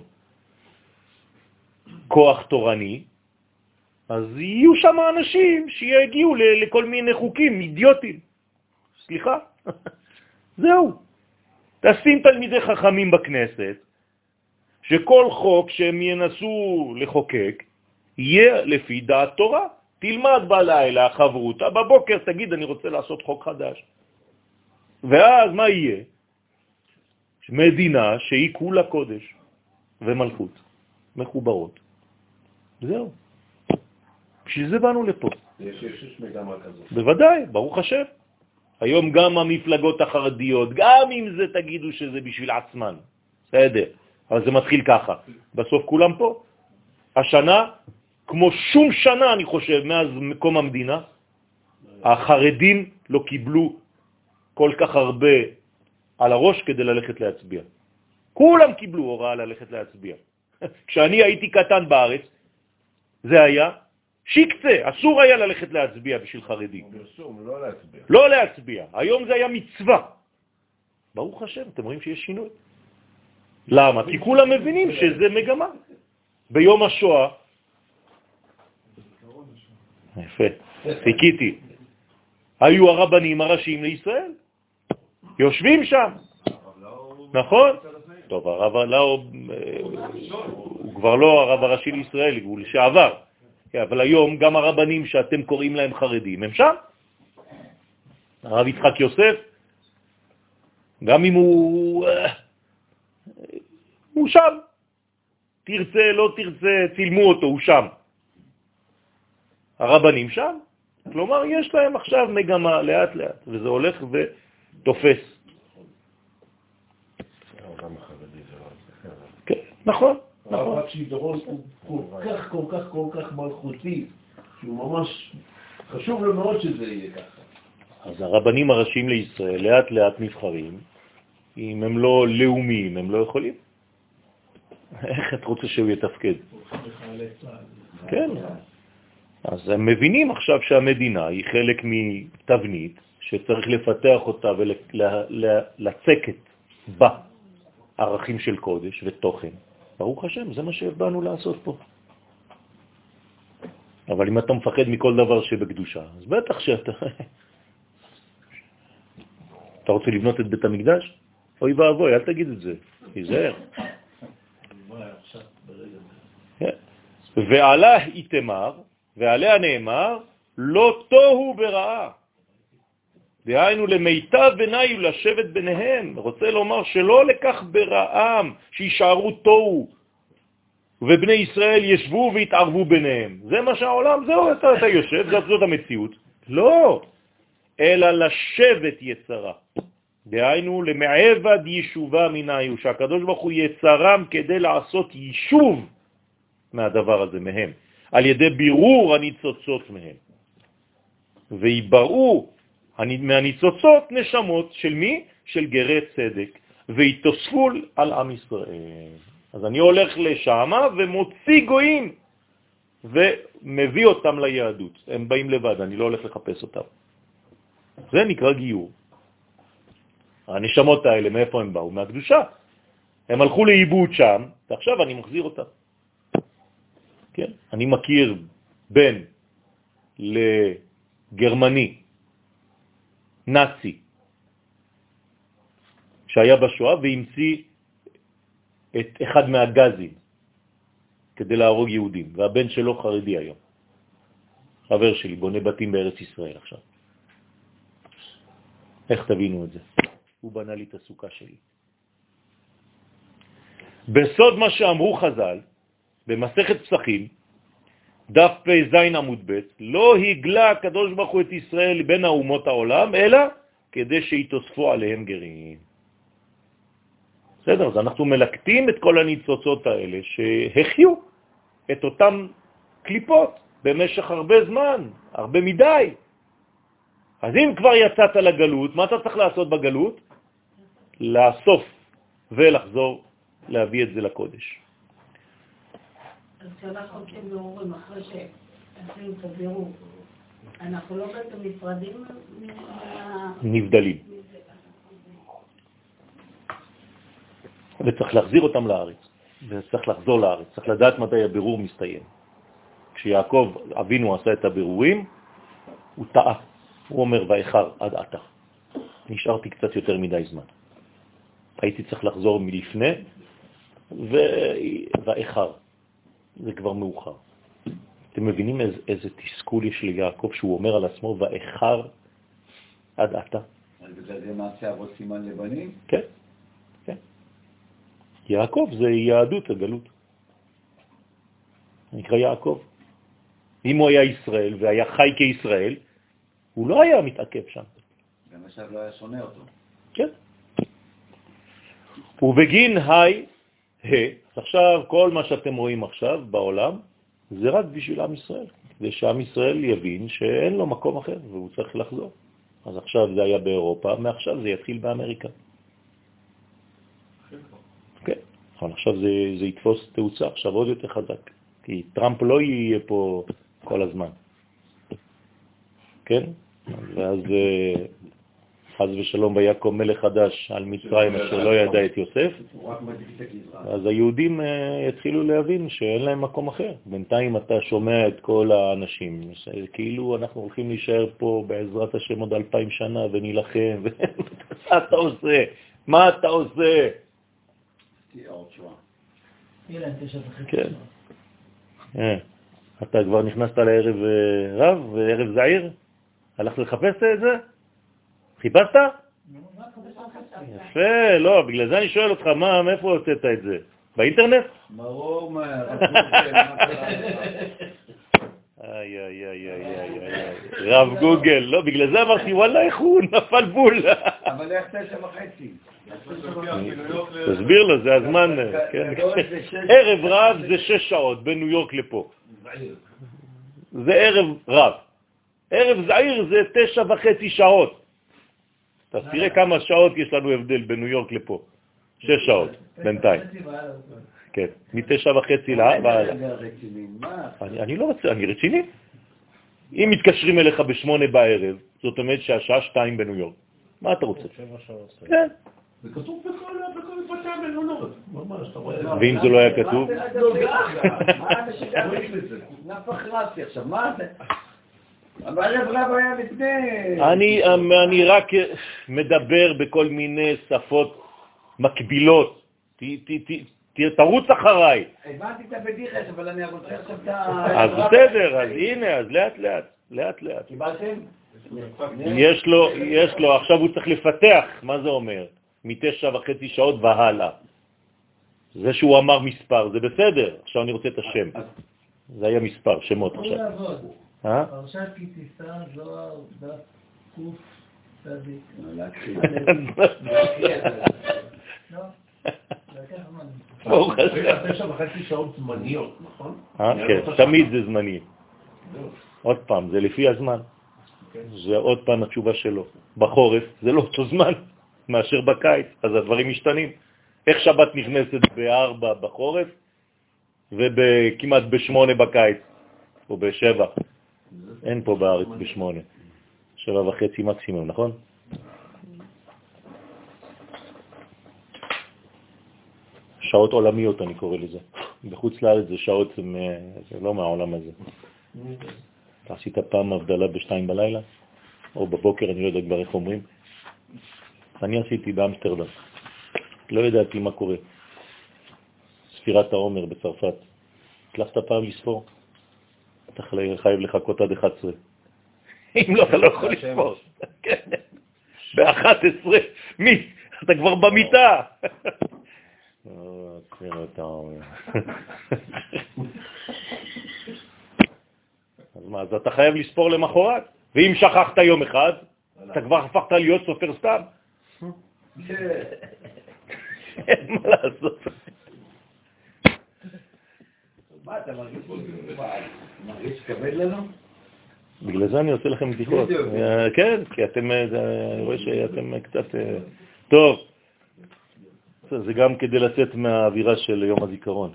כוח תורני, אז יהיו שם אנשים שיגיעו לכל מיני חוקים אידיוטים. סליחה, זהו. תשים תלמידי חכמים בכנסת, שכל חוק שהם ינסו לחוקק יהיה לפי דעת תורה. תלמד בלילה חברותה, בבוקר תגיד, אני רוצה לעשות חוק חדש. ואז מה יהיה? מדינה שהיא כולה קודש ומלכות, מחוברות. זהו. בשביל זה באנו לפה.
יש יש מגמה כזאת.
בוודאי, ברוך השם. היום גם המפלגות החרדיות, גם אם זה תגידו שזה בשביל עצמן, בסדר, אבל זה מתחיל ככה. בסוף כולם פה. השנה, כמו שום שנה, אני חושב, מאז מקום המדינה, החרדים לא קיבלו כל כך הרבה על הראש כדי ללכת להצביע. כולם קיבלו הוראה ללכת להצביע. כשאני הייתי קטן בארץ, זה היה שיקצה, אסור היה ללכת להצביע בשביל חרדים.
פרסום, לא להצביע.
לא להצביע. היום זה היה מצווה. ברוך השם, אתם רואים שיש שינוי. למה? כי כולם מבינים שזה מגמה. ביום השואה, יפה, חיכיתי, היו הרבנים הראשיים לישראל, יושבים שם, נכון? טוב, הרב לאו, הוא כבר לא הרב הראשי לישראל, הוא לשעבר. כן, אבל היום גם הרבנים שאתם קוראים להם חרדים, הם שם. הרב יצחק יוסף, גם אם הוא... אה, הוא שם. תרצה, לא תרצה, צילמו אותו, הוא שם. הרבנים שם. כלומר, יש להם עכשיו מגמה לאט לאט, וזה הולך ותופס.
לא.
כן, נכון.
הרב שידרון הוא כל כך, כל כך, כל כך מלכותי, שהוא ממש, חשוב לו מאוד שזה יהיה ככה.
אז הרבנים הראשיים לישראל לאט לאט נבחרים, אם הם לא לאומיים, הם לא יכולים. איך את רוצה שהוא יתפקד? כן. אז הם מבינים עכשיו שהמדינה היא חלק מתבנית שצריך לפתח אותה ולצקת בה ערכים של קודש ותוכן. ברוך השם, זה מה שבאנו לעשות פה. אבל אם אתה מפחד מכל דבר שבקדושה, אז בטח שאתה... אתה רוצה לבנות את בית המקדש? אוי ואבוי, אל תגיד את זה, תיזהר. ועלה איתמר, ועליה נאמר, לא תוהו ברעה. דהיינו למיטב בניי ולשבת ביניהם. רוצה לומר שלא לקח ברעם שישארו תוהו, ובני ישראל ישבו והתערבו ביניהם. זה מה שהעולם, זהו, אתה, אתה יושב, זאת, זאת המציאות. לא, אלא לשבת יצרה. דהיינו, למעבד יישובה מנהיו, שהקדוש ברוך הוא יצרם כדי לעשות יישוב מהדבר הזה, מהם, על ידי בירור הניצוצות מהם. ויבראו מהניצוצות נשמות של מי? של גרי צדק, ויתוספו על עם ישראל. אז אני הולך לשם ומוציא גויים ומביא אותם ליהדות. הם באים לבד, אני לא הולך לחפש אותם. זה נקרא גיור. הנשמות האלה, מאיפה הם באו? מהקדושה. הם הלכו לאיבוד שם, ועכשיו אני מחזיר אותם. כן? אני מכיר בן לגרמני, נאצי, שהיה בשואה והמציא את אחד מהגזים כדי להרוג יהודים, והבן שלו חרדי היום. חבר שלי בונה בתים בארץ ישראל עכשיו. איך תבינו את זה? הוא בנה לי את הסוכה שלי. בסוד מה שאמרו חז"ל, במסכת פסחים, דף פ"ז עמוד ב', לא הגלה הקדוש ברוך הוא את ישראל בין האומות העולם, אלא כדי שיתוספו עליהם גרים. בסדר, אז אנחנו מלקטים את כל הניצוצות האלה שהחיו את אותם קליפות במשך הרבה זמן, הרבה מדי. אז אם כבר יצאת לגלות, מה אתה צריך לעשות בגלות? לאסוף ולחזור להביא את זה לקודש.
אז כשאנחנו עושים בירורים, אחרי שעשינו את הבירור, אנחנו לא בעצם נפרדים מה...
נבדלים. וצריך להחזיר אותם לארץ, וצריך לחזור לארץ, צריך לדעת מתי הבירור מסתיים. כשיעקב אבינו עשה את הבירורים, הוא טעה. הוא אומר, ואיחר עד עתה. נשארתי קצת יותר מדי זמן. הייתי צריך לחזור מלפני, ואיחר. זה כבר מאוחר. אתם מבינים איזה, איזה תסכול יש ליעקב שהוא אומר על עצמו, ואיחר עד עתה?
אז בגלל זה מעשה אבות סימן לבנים?
כן, כן. יעקב זה יהדות הגלות. נקרא יעקב. אם הוא היה ישראל והיה חי כישראל, הוא לא היה מתעכב שם.
גם עכשיו לא היה שונא אותו.
כן. ובגין היי, ה', עכשיו כל מה שאתם רואים עכשיו בעולם זה רק בשביל עם ישראל, כדי שעם ישראל יבין שאין לו מקום אחר והוא צריך לחזור. אז עכשיו זה היה באירופה, מעכשיו זה יתחיל באמריקה. כן, אבל עכשיו זה, זה יתפוס תאוצה, עכשיו עוד יותר חזק, כי טראמפ לא יהיה פה כל הזמן. כן? ואז אה, חז ושלום ויקום מלך חדש על מצרים אשר לא ידע את יוסף, אז היהודים אה, יתחילו להבין שאין להם מקום אחר. בינתיים אתה שומע את כל האנשים, כאילו אנחנו הולכים להישאר פה בעזרת השם עוד אלפיים שנה ונילחם, מה אתה עושה? מה אתה עושה? כן. אה, אתה כבר נכנסת לערב רב, ערב זעיר? הלכת לחפש את זה? חיפשת? יפה, לא, בגלל זה אני שואל אותך, מה, מאיפה הוצאת את זה? באינטרנט?
ברור, מה,
איי, איי, איי, איי, איי, רב גוגל, לא, בגלל זה אמרתי, וואלה, איך הוא נפל בול.
אבל איך תשע וחצי?
תסביר לו, זה הזמן, כן. ערב רב זה שש שעות בין ניו יורק לפה. זה ערב רב. ערב זעיר זה תשע וחצי שעות. אז תראה כמה שעות יש לנו הבדל בין ניו יורק לפה. שש שעות, בינתיים. כן, מתשע וחצי והלאה. אני לא רוצה, אני רציני. אם מתקשרים אליך בשמונה בערב, זאת אומרת שהשעה שתיים בניו יורק. מה אתה רוצה? כן.
זה כתוב בכל בתי המלונות. ממש, אתה רואה.
ואם זה לא היה כתוב?
מה אנשים נפח רצי עכשיו, מה זה? אבל רב היה לפני...
אני, אני רק מדבר בכל מיני שפות מקבילות. ת, ת, ת, ת- תרוץ אחריי.
הבנתי את הבדיחה, אבל אני רוצה עכשיו את ה...
אז בסדר, אז הנה, אז לאט לאט, לאט לאט.
קיבלתם?
יש לו, יש לו, עכשיו הוא צריך לפתח, מה זה אומר? מתשע וחצי שעות והלאה. זה שהוא אמר מספר, זה בסדר, עכשיו אני רוצה את השם. זה היה מספר, שמות עכשיו. אה?
פרשת כי תישא זוהר דף קוף צדיק.
להתחיל.
לא, לקח זמן.
ברוך השם.
רגע, תשע וחצי שעות זמניות, נכון?
אה? כן, תמיד זה זמני. עוד פעם, זה לפי הזמן. זה עוד פעם התשובה שלו. בחורף זה לא אותו זמן מאשר בקיץ, אז הדברים משתנים. איך שבת נכנסת ב-4 בחורף וכמעט ב-8 בקיץ, או ב-7. אין פה בארץ ב-8. 7 וחצי מקסימום, נכון? שעות עולמיות אני קורא לזה. בחוץ לארץ זה שעות, זה לא מהעולם הזה. אתה עשית פעם הבדלה בשתיים בלילה? או בבוקר, אני לא יודע כבר איך אומרים. אני עשיתי באמסטרדם. לא ידעתי מה קורה. ספירת העומר בצרפת. הצלחת פעם לספור? אתה חייב לחכות עד 11. אם לא, אתה לא יכול לספור. כן. ב-11, מי? אתה כבר במיטה. אז מה, אז אתה חייב לספור למחרת, ואם שכחת יום אחד, אתה כבר הפכת להיות סופר סתם. אין מה לעשות.
מה, אתה מרגיש כבד לנו?
בגלל זה אני עושה לכם בדיחות. אה, כן, כי אתם, אה, אני רואה שאתם קצת... אה, טוב, זה גם כדי לצאת מהאווירה של יום הזיכרון.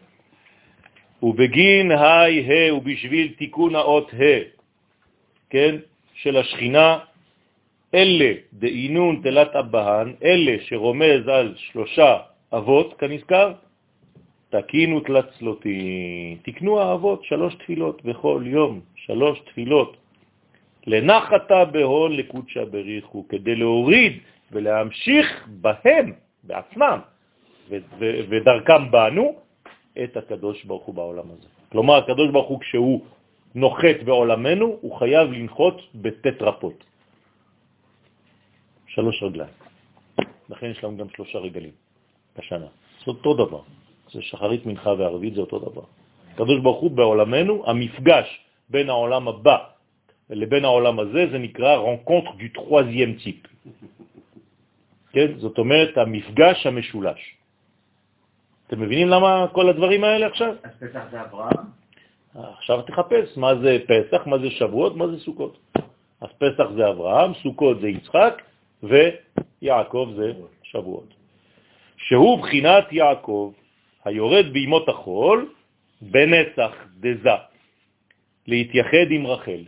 ובגין היי ה ובשביל תיקון האות ה, כן, של השכינה, אלה דאינון תלת אבהן, אלה שרומז על שלושה אבות, כנזכר, תקינו תלת תקנו האבות שלוש תפילות בכל יום, שלוש תפילות. לנחתה בהון לקודשה בריחו, כדי להוריד ולהמשיך בהם, בעצמם, ודרכם בנו, את הקדוש ברוך הוא בעולם הזה. כלומר, הקדוש ברוך הוא כשהוא נוחת בעולמנו, הוא חייב לנחות בטטרפות. שלוש רגליים. לכן יש לנו גם שלושה רגלים בשנה. זה אותו דבר. זה שחרית, מנחה וערבית, זה אותו דבר. הקדוש ברוך הוא בעולמנו, המפגש בין העולם הבא לבין העולם הזה, זה נקרא rencontre du troisième type. כן? זאת אומרת, המפגש המשולש. אתם מבינים למה כל הדברים האלה עכשיו?
אז פסח זה אברהם?
עכשיו תחפש מה זה פסח, מה זה שבועות, מה זה סוכות. אז פסח זה אברהם, סוכות זה יצחק, ויעקב זה שבועות. שהוא בחינת יעקב, היורד בימות החול, בנצח דזה, להתייחד עם רחל.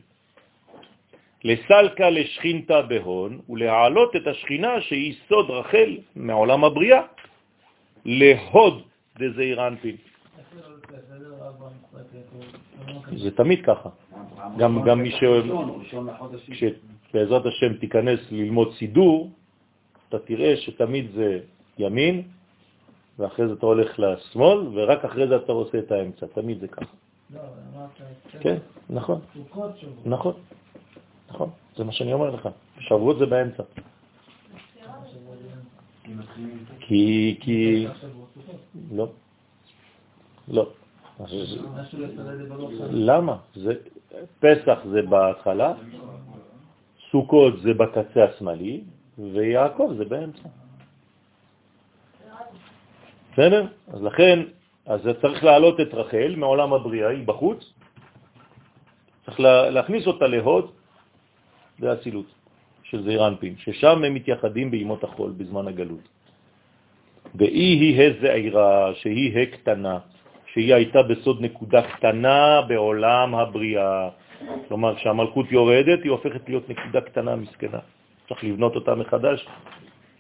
לסלקה לשכינתה בהון, ולהעלות את השכינה שהיא סוד רחל מעולם הבריאה, להוד דזעיר אנפין. זה תמיד ככה. גם- גם מי ש-. כשבעזרת השם תיכנס ללמוד סידור, אתה תראה שתמיד זה ימין, ואחרי זה אתה הולך לשמאל, ורק אחרי זה אתה עושה את האמצע. תמיד זה ככה.
לא, אמרת...
כן, נכון,
סוכות שבוע.
נכון, נכון. זה מה שאני אומר לך. שבועות זה באמצע. כי, כי, לא, לא. למה? פסח זה בהתחלה, סוכות זה בקצה השמאלי, ויעקב זה באמצע. בסדר? אז לכן, אז צריך להעלות את רחל מעולם הבריאה, היא בחוץ, צריך לה, להכניס אותה להוד, זה אצילות של זעיר ששם הם מתייחדים בימות החול בזמן הגלות. ואי היא הזעירה, שהיא הקטנה, שהיא הייתה בסוד נקודה קטנה בעולם הבריאה. כלומר, כשהמלכות יורדת, היא הופכת להיות נקודה קטנה מסכנה. צריך לבנות אותה מחדש,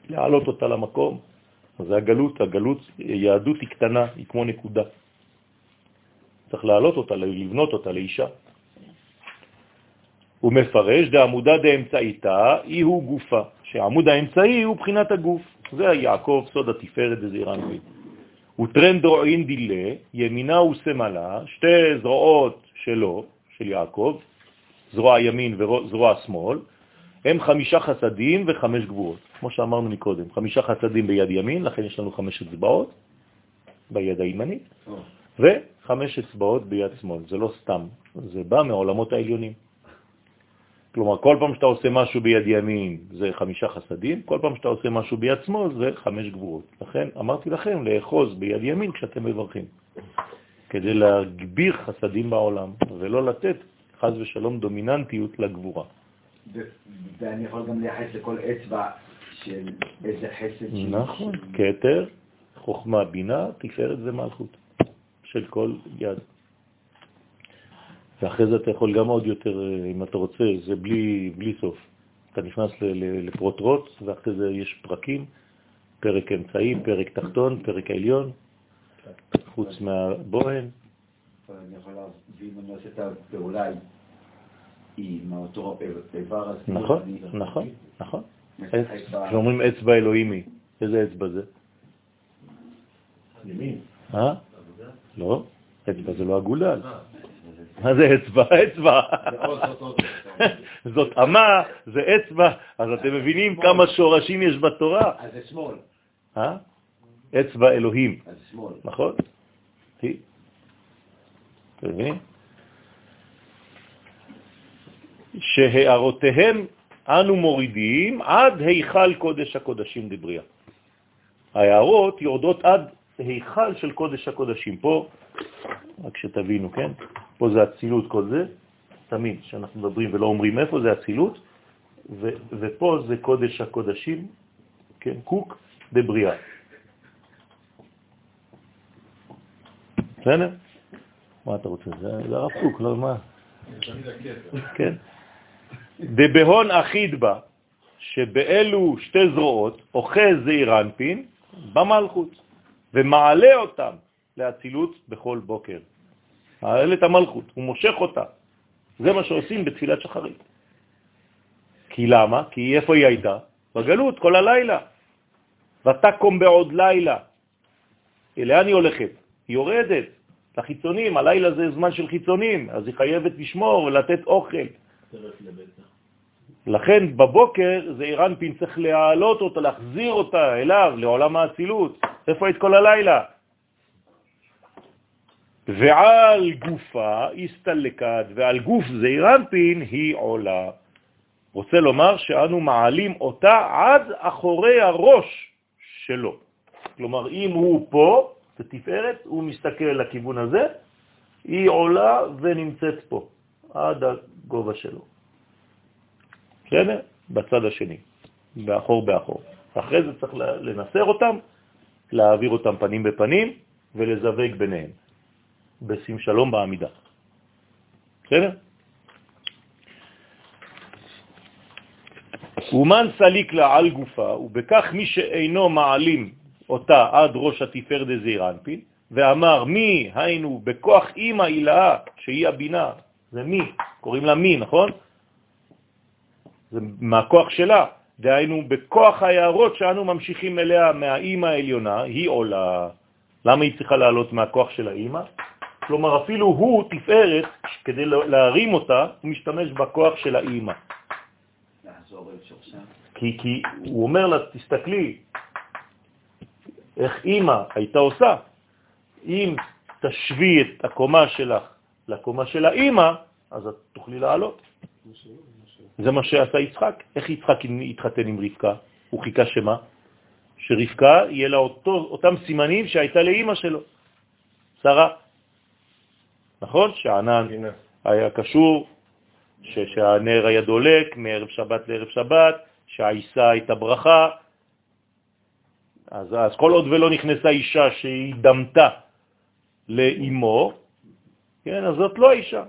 להעלות אותה למקום. זה הגלות, הגלות, יהדות היא קטנה, היא כמו נקודה. צריך להעלות אותה, לבנות אותה לאישה. הוא מפרש, דעמודה דאמצעיתה, היא הוא גופה, שעמוד האמצעי הוא בחינת הגוף. זה יעקב, סוד התפארת דזעיר אנפין. וטרן דרועין דילה, ימינה ושמאלה, שתי זרועות שלו, של יעקב, זרוע ימין וזרוע שמאל, הם חמישה חסדים וחמש גבורות, כמו שאמרנו מקודם, חמישה חסדים ביד ימין, לכן יש לנו חמש אצבעות ביד הימנית, וחמש אצבעות ביד שמאל. זה לא סתם, זה בא מעולמות העליונים. כלומר, כל פעם שאתה עושה משהו ביד ימין זה חמישה חסדים, כל פעם שאתה עושה משהו ביד שמאל זה חמש גבורות. לכן אמרתי לכם לאחוז ביד ימין כשאתם מברכים, כדי להגביר חסדים בעולם, ולא לתת חז ושלום דומיננטיות לגבורה.
ואני יכול גם לייחס לכל אצבע של איזה חסד.
נכון, כתר, חוכמה, בינה, תפארת ומלכות של כל יד. ואחרי זה אתה יכול גם עוד יותר, אם אתה רוצה, זה בלי, בלי סוף. אתה נכנס לפרוטרוט, ואחרי זה יש פרקים, פרק אמצעי, פרק תחתון, פרק העליון, חוץ מהבוהן.
אני יכול להבין, אני עושה את הפעולה עם אותו איבר הזה.
נכון, נכון, נכון. כשאומרים אצבע אלוהימי, איזה אצבע זה?
ימין.
אה? לא, אצבע זה לא אגודל. מה זה אצבע? אצבע. זאת אמה, זה אצבע, אז אתם מבינים כמה שורשים יש בתורה.
אז זה שמאל.
אה? אצבע אלוהים.
אז זה שמאל.
נכון? אתם מבינים? שהערותיהם אנו מורידים עד היכל קודש הקודשים דבריאה. ההערות יורדות עד היכל של קודש הקודשים. פה, רק שתבינו, כן? פה זה הצילות כל זה, תמיד כשאנחנו מדברים ולא אומרים איפה זה הצילות, ופה זה קודש הקודשים, כן? קוק בבריאה. בסדר? מה אתה רוצה? זה הרב קוק, לא מה? כן. דבהון אחיד בה, שבאלו שתי זרועות אוחז זעיר אנפין במלכות, ומעלה אותם לאצילות בכל בוקר. מעלה את המלכות, הוא מושך אותה. זה מה שעושים בתפילת שחרית. כי למה? כי איפה היא הייתה? בגלות, כל הלילה. ותקום בעוד לילה. לאן היא הולכת? היא יורדת לחיצונים, הלילה זה זמן של חיצונים, אז היא חייבת לשמור ולתת אוכל. לכן בבוקר זה אירנפין צריך להעלות אותה, להחזיר אותה אליו, לעולם האצילות. איפה היית כל הלילה? ועל גופה הסתלקת, ועל גוף זה אירנפין היא עולה. רוצה לומר שאנו מעלים אותה עד אחורי הראש שלו. כלומר, אם הוא פה, זה תפארת, הוא מסתכל לכיוון הזה, היא עולה ונמצאת פה, עד הגובה שלו. בסדר? בצד השני, באחור באחור. אחרי זה צריך לנסר אותם, להעביר אותם פנים בפנים ולזווג ביניהם, בשים שלום בעמידה. בסדר? אומן סליק לה על גופה, ובכך מי שאינו מעלים אותה עד ראש התפאר דזעיר אנפין, ואמר מי, היינו, בכוח אימא הילאה, שהיא הבינה, זה מי, קוראים לה מי, נכון? זה מהכוח שלה, דהיינו בכוח היערות שאנו ממשיכים אליה מהאימא העליונה, היא עולה. למה היא צריכה לעלות מהכוח של האימא? כלומר, אפילו הוא תפארת, כדי להרים אותה, הוא משתמש בכוח של האימא. כי, כי הוא אומר לה, תסתכלי, איך אימא הייתה עושה. אם תשווי את הקומה שלך לקומה של האימא, אז את תוכלי לעלות. זה מה שעשה יצחק. איך יצחק התחתן עם רבקה? הוא חיכה שמה? שרבקה יהיה לה אותו, אותם סימנים שהייתה לאימא שלו, שרה. נכון? שענן היה קשור, שהנר היה דולק מערב שבת לערב שבת, שהעיסה הייתה ברכה, אז, אז כל עוד ולא נכנסה אישה שהיא דמתה לאימו, כן, אז זאת לא האישה.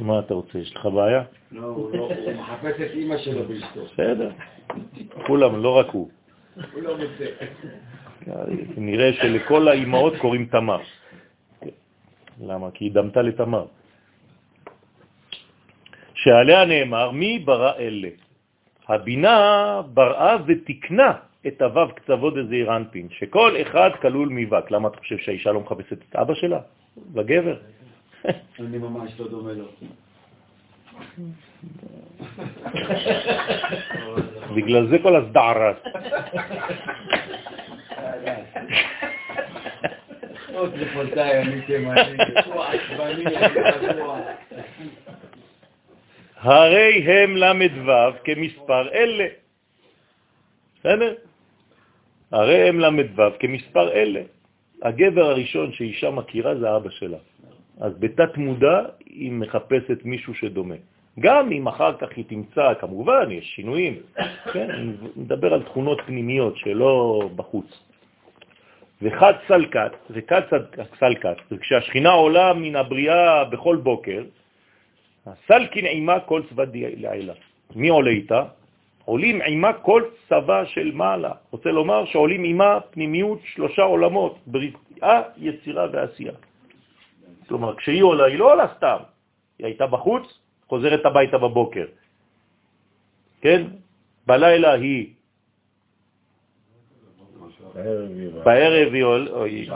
מה אתה רוצה? יש לך בעיה?
לא, הוא לא, מחפש את אימא שלו באשתו.
בסדר. כולם, לא רק הוא.
הוא לא מוצא.
נראה שלכל האימהות קוראים תמר. למה? כי היא דמתה לתמר. שעליה נאמר, מי ברא אלה? הבינה בראה ותקנה את הוו קצוות דזעיר אנפין, שכל אחד כלול מבק. למה אתה חושב שהאישה לא מחפשת את אבא שלה? לגבר.
אני ממש לא דומה לו.
בגלל זה כל הסדערה. הרי הם ל"ו כמספר אלה. בסדר? הרי הם ל"ו כמספר אלה. הגבר הראשון שאישה מכירה זה אבא שלה. אז בתת מודע היא מחפשת מישהו שדומה. גם אם אחר כך היא תמצא, כמובן, יש שינויים, כן? נדבר על תכונות פנימיות שלא בחוץ. וחד סלקת, וכד סלקת, וכשהשכינה עולה מן הבריאה בכל בוקר, סלקין עימה כל צבא לעילה. מי עולה איתה? עולים עימה כל צבא של מעלה. רוצה לומר שעולים עימה פנימיות שלושה עולמות, בריאה, יצירה ועשייה. כלומר, כשהיא עולה, היא לא עולה סתם, היא הייתה בחוץ, חוזרת הביתה בבוקר. כן? בלילה היא... בערב היא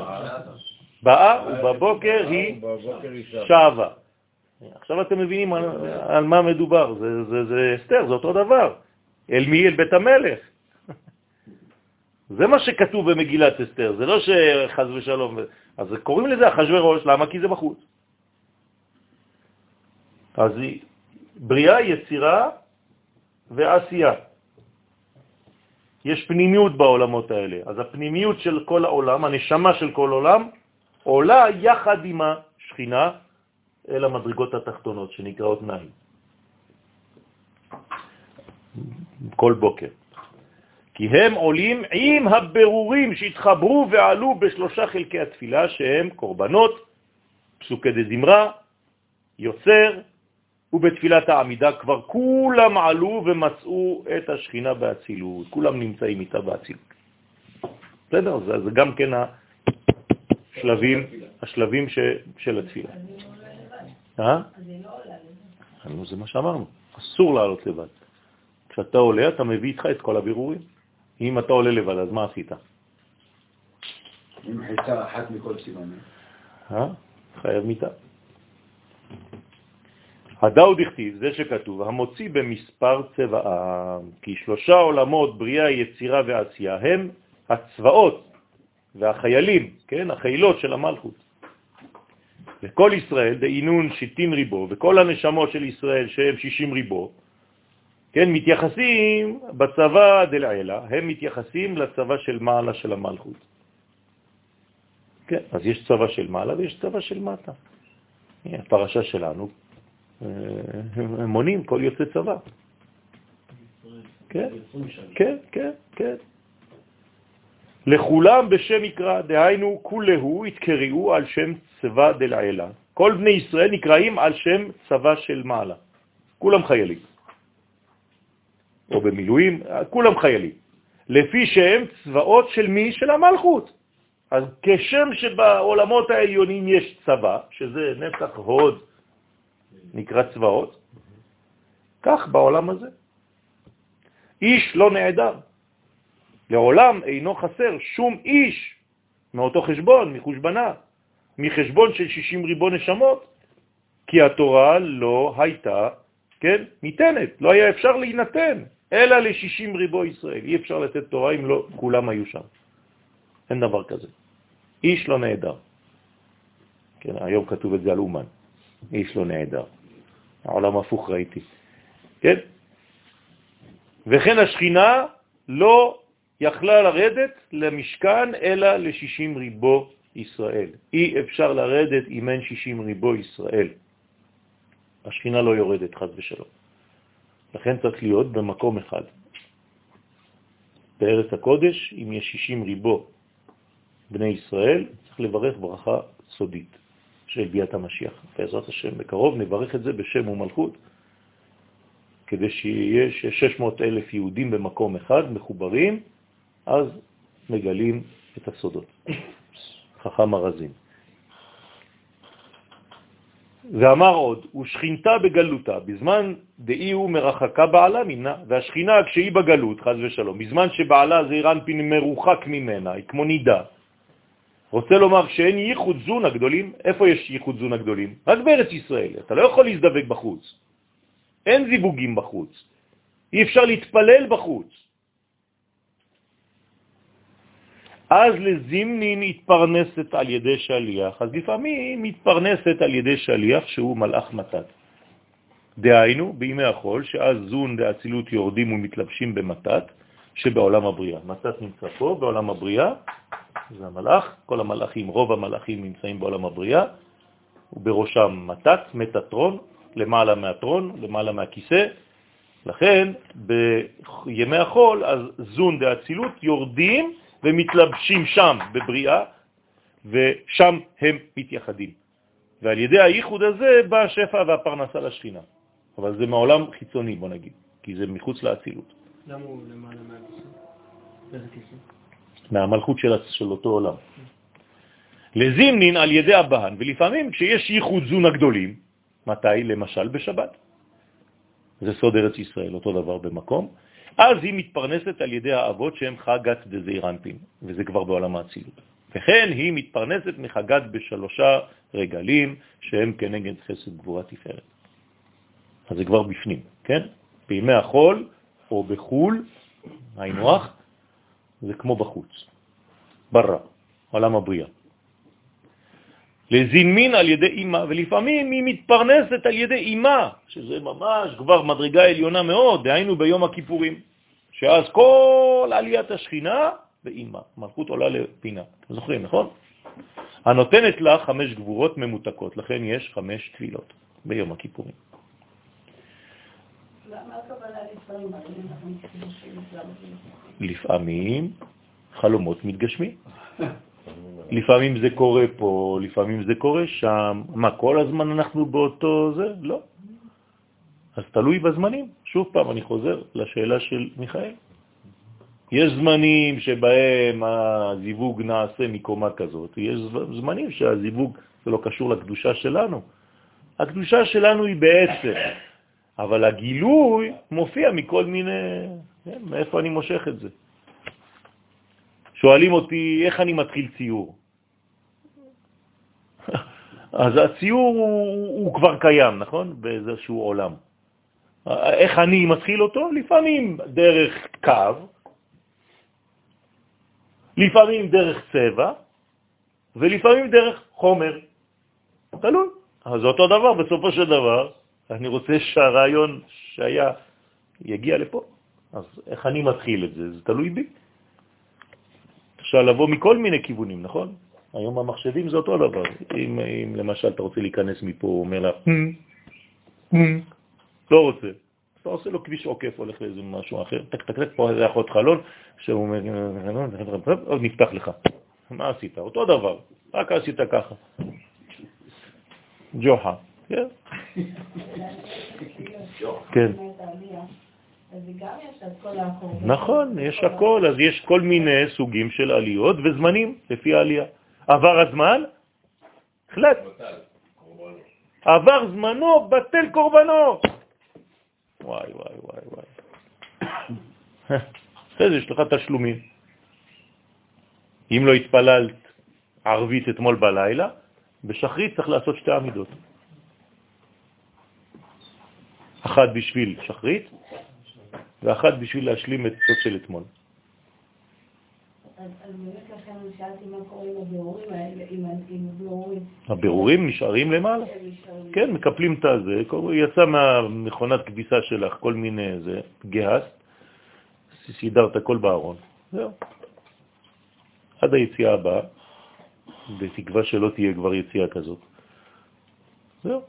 באה, ובבוקר היא שבה. עכשיו אתם מבינים על, מה מדובר, זה אסתר, זה אותו דבר. אל מי? אל בית המלך. זה מה שכתוב במגילת אסתר, זה לא שחז ושלום. אז קוראים לזה אחשוורוש, למה? כי זה בחוץ. אז היא בריאה, יצירה ועשייה. יש פנימיות בעולמות האלה. אז הפנימיות של כל העולם, הנשמה של כל עולם, עולה יחד עם השכינה אל המדרגות התחתונות שנקראות נעים. כל בוקר. כי הם עולים עם הבירורים שהתחברו ועלו בשלושה חלקי התפילה שהם קורבנות, פסוקי דזמרה, יוצר, ובתפילת העמידה כבר כולם עלו ומצאו את השכינה באצילות, כולם נמצאים איתה באצילות. בסדר? זה, זה גם כן השלבים, השלבים ש, של התפילה. אה? לא זה מה שאמרנו, אסור לעלות לבד. כשאתה עולה, אתה מביא איתך את כל הבירורים. אם אתה עולה לבד, אז מה עשית?
עם חיצה אחת מכל סימנים.
אה? חייב מיטה. הדאו דכתיב, זה שכתוב, המוציא במספר צבע העם, כי שלושה עולמות, בריאה, יצירה ועשייה, הם הצבאות והחיילים, כן, החיילות של המלכות. וכל ישראל דאינון שיטין ריבו, וכל הנשמות של ישראל שהם שישים ריבו, כן, מתייחסים בצבא דלעילה, הם מתייחסים לצבא של מעלה של המלכות. כן, אז יש צבא של מעלה ויש צבא של מטה. הפרשה שלנו, אה, מונים כל יוצא צבא. כן, כן, כן, כן. לכולם בשם יקרא, דהיינו כולהו התקראו על שם צבא דלעילה. כל בני ישראל נקראים על שם צבא של מעלה. כולם חיילים. או במילואים, כולם חיילים. לפי שהם צבאות של מי? של המלכות. אז כשם שבעולמות העליונים יש צבא, שזה נצח הוד, נקרא צבאות, כך בעולם הזה. איש לא נעדר. לעולם אינו חסר שום איש מאותו חשבון, מחושבנה, מחשבון של 60 ריבון נשמות, כי התורה לא הייתה, כן, ניתנת, לא היה אפשר להינתן, אלא ל-60 ריבו ישראל. אי אפשר לתת תורה אם לא כולם היו שם. אין דבר כזה. איש לא נעדר. כן, היום כתוב את זה על אומן. איש לא נעדר. העולם הפוך ראיתי. כן? וכן השכינה לא יכלה לרדת למשכן אלא ל-60 ריבו ישראל. אי אפשר לרדת אם אין 60 ריבו ישראל. השכינה לא יורדת, חז ושלום. לכן צריך להיות במקום אחד. בארץ הקודש, אם יש 60 ריבו בני ישראל, צריך לברך ברכה סודית של ביאת המשיח. בעזרת השם, בקרוב נברך את זה בשם ומלכות, כדי שיהיה 600 אלף יהודים במקום אחד, מחוברים, אז מגלים את הסודות. חכם הרזים. ואמר עוד, ושכינתה בגלותה, בזמן דאי הוא מרחקה בעלה מינה, והשכינה כשהיא בגלות, חז ושלום, בזמן שבעלה זה אירנפין מרוחק ממנה, היא כמו נידה. רוצה לומר שאין ייחוד זון הגדולים, איפה יש ייחוד זון הגדולים? רק בארץ ישראל, אתה לא יכול להזדבק בחוץ. אין זיווגים בחוץ. אי אפשר להתפלל בחוץ. אז לזימנין התפרנסת על ידי שליח, אז לפעמים מתפרנסת על ידי שליח שהוא מלאך מתת. דהיינו, בימי החול, שאז זון דאצילות יורדים ומתלבשים במתת, שבעולם הבריאה. מתת נמצא פה, בעולם הבריאה, זה המלאך, כל המלאכים, רוב המלאכים נמצאים בעולם הבריאה, ובראשם מתת, מטטרון, למעלה מהטרון, למעלה מהכיסא. לכן, בימי החול, אז זון דאצילות יורדים ומתלבשים שם בבריאה, ושם הם מתייחדים. ועל ידי הייחוד הזה בא השפע והפרנסה לשכינה. אבל זה מעולם חיצוני, בוא נגיד, כי זה מחוץ לאצילות.
למה הוא למעלה מהכיסא?
מהמלכות של, של אותו עולם. לזימנין על ידי הבהן, ולפעמים כשיש ייחוד זון הגדולים, מתי? למשל בשבת. זה סוד ארץ ישראל, אותו דבר במקום. אז היא מתפרנסת על ידי האבות שהם חגת דזעירנטין, וזה כבר בעולם האצילות. וכן היא מתפרנסת מחגת בשלושה רגלים שהם כנגד חסד גבורה תפארת. אז זה כבר בפנים, כן? בימי החול או בחול, היינו זה כמו בחוץ, ברא, עולם הבריאה. לזינמין על ידי אימה, ולפעמים היא מתפרנסת על ידי אימה, שזה ממש כבר מדרגה עליונה מאוד, דהיינו ביום הכיפורים, שאז כל עליית השכינה באימה, מלכות עולה לפינה. אתם זוכרים, נכון? הנותנת לה חמש גבורות ממותקות, לכן יש חמש תפילות ביום הכיפורים. לפעמים חלומות מתגשמים. לפעמים זה קורה פה, לפעמים זה קורה שם. מה, כל הזמן אנחנו באותו זה? לא. אז תלוי בזמנים. שוב פעם, אני חוזר לשאלה של מיכאל. יש זמנים שבהם הזיווג נעשה מקומה כזאת, יש זמנים שהזיווג זה לא קשור לקדושה שלנו. הקדושה שלנו היא בעצם, אבל הגילוי מופיע מכל מיני, כן, מאיפה אני מושך את זה. שואלים אותי איך אני מתחיל ציור. אז הציור הוא, הוא כבר קיים, נכון? באיזשהו עולם. איך אני מתחיל אותו? לפעמים דרך קו, לפעמים דרך צבע, ולפעמים דרך חומר. תלוי. אז אותו דבר, בסופו של דבר, אני רוצה שהרעיון שהיה יגיע לפה. אז איך אני מתחיל את זה? זה תלוי בי. אפשר לבוא מכל מיני כיוונים, נכון? היום המחשבים זה אותו דבר. אם, אם למשל אתה רוצה להיכנס מפה, הוא אומר לה, לא רוצה. אתה עושה לו כביש עוקף, הולך לאיזה משהו אחר, טק טק טק, פה זה אחות חלון, שהוא עוד נפתח לך. מה עשית? אותו דבר, רק עשית ככה. ג'וחה, כן? כן. נכון, יש הכל, אז יש כל מיני סוגים של עליות וזמנים לפי העלייה. עבר הזמן, החלט. עבר זמנו, בטל קורבנו. וואי, וואי, וואי, וואי. אחרי זה יש לך תשלומים. אם לא התפללת ערבית אתמול בלילה, בשחרית צריך לעשות שתי עמידות. אחת בשביל שחרית, ואחת בשביל להשלים את זאת של אתמול. הבירורים נשארים למעלה. כן, מקפלים את הזה, יצא מהמכונת כביסה שלך כל מיני זה, גהס, סידרת הכל בארון. זהו. עד היציאה הבאה, בתקווה שלא תהיה כבר יציאה כזאת. זהו.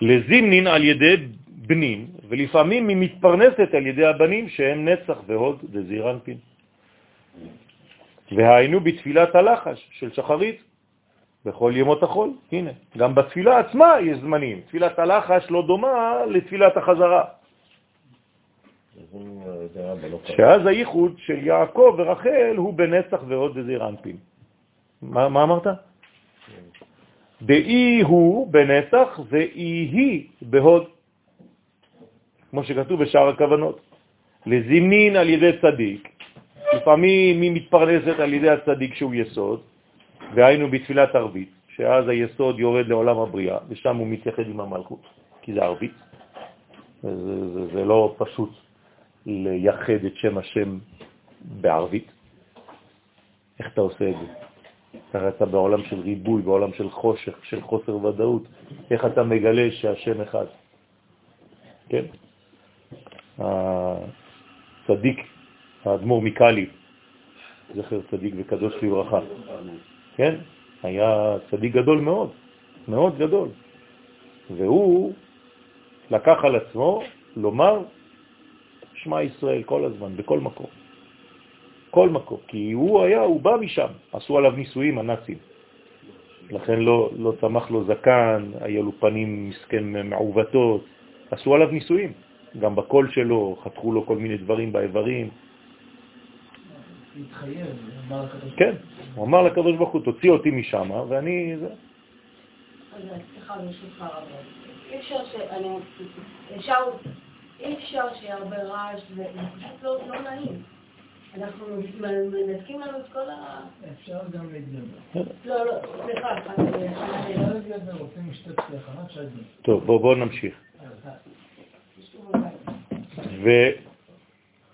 לזימנין על ידי בנים, ולפעמים היא מתפרנסת על ידי הבנים שהם נצח והוד דזירנפין. והיינו בתפילת הלחש של שחרית בכל ימות החול. הנה, גם בתפילה עצמה יש זמנים. תפילת הלחש לא דומה לתפילת החזרה. שאז הייחוד של יעקב ורחל הוא בנצח ועוד דזירנפין. מה, מה אמרת? דאי הוא בנצח ואי היא בהוד, כמו שכתוב בשאר הכוונות. לזימין על ידי צדיק, לפעמים היא מתפרנסת על ידי הצדיק שהוא יסוד, והיינו בתפילת ערבית, שאז היסוד יורד לעולם הבריאה, ושם הוא מתייחד עם המלכות, כי זה ערבית. זה, זה, זה לא פשוט לייחד את שם השם בערבית. איך אתה עושה את זה? ככה אתה בעולם של ריבוי, בעולם של חושך, של חוסר ודאות. איך אתה מגלה שהשם אחד? כן? הצדיק, האדמו"ר מקאלי, זכר צדיק וקדוש לברכה, כן? היה צדיק גדול מאוד, מאוד גדול. והוא לקח על עצמו לומר שמע ישראל כל הזמן, בכל מקום. כל מקום, כי הוא היה, הוא בא משם, עשו עליו ניסויים הנאצים. לכן לא, לא צמח לו זקן, היה לו פנים מסכן מעוותות, עשו עליו ניסויים. גם בקול שלו, חתכו לו כל מיני דברים באיברים. כן, הוא אמר לקדוש ברוך הוא, תוציא אותי משם, ואני...
סליחה, ברשותך רב. אי אפשר שאני... אי אפשר שיהיה הרבה רעש, זה פשוט לא, לא נעים. אנחנו מנתקים לנו את כל ה...
אפשר גם להתגבר.
לא, לא, סליחה, אני לא
להתגבר, רוצים לשתות שיחה,
טוב, בואו נמשיך.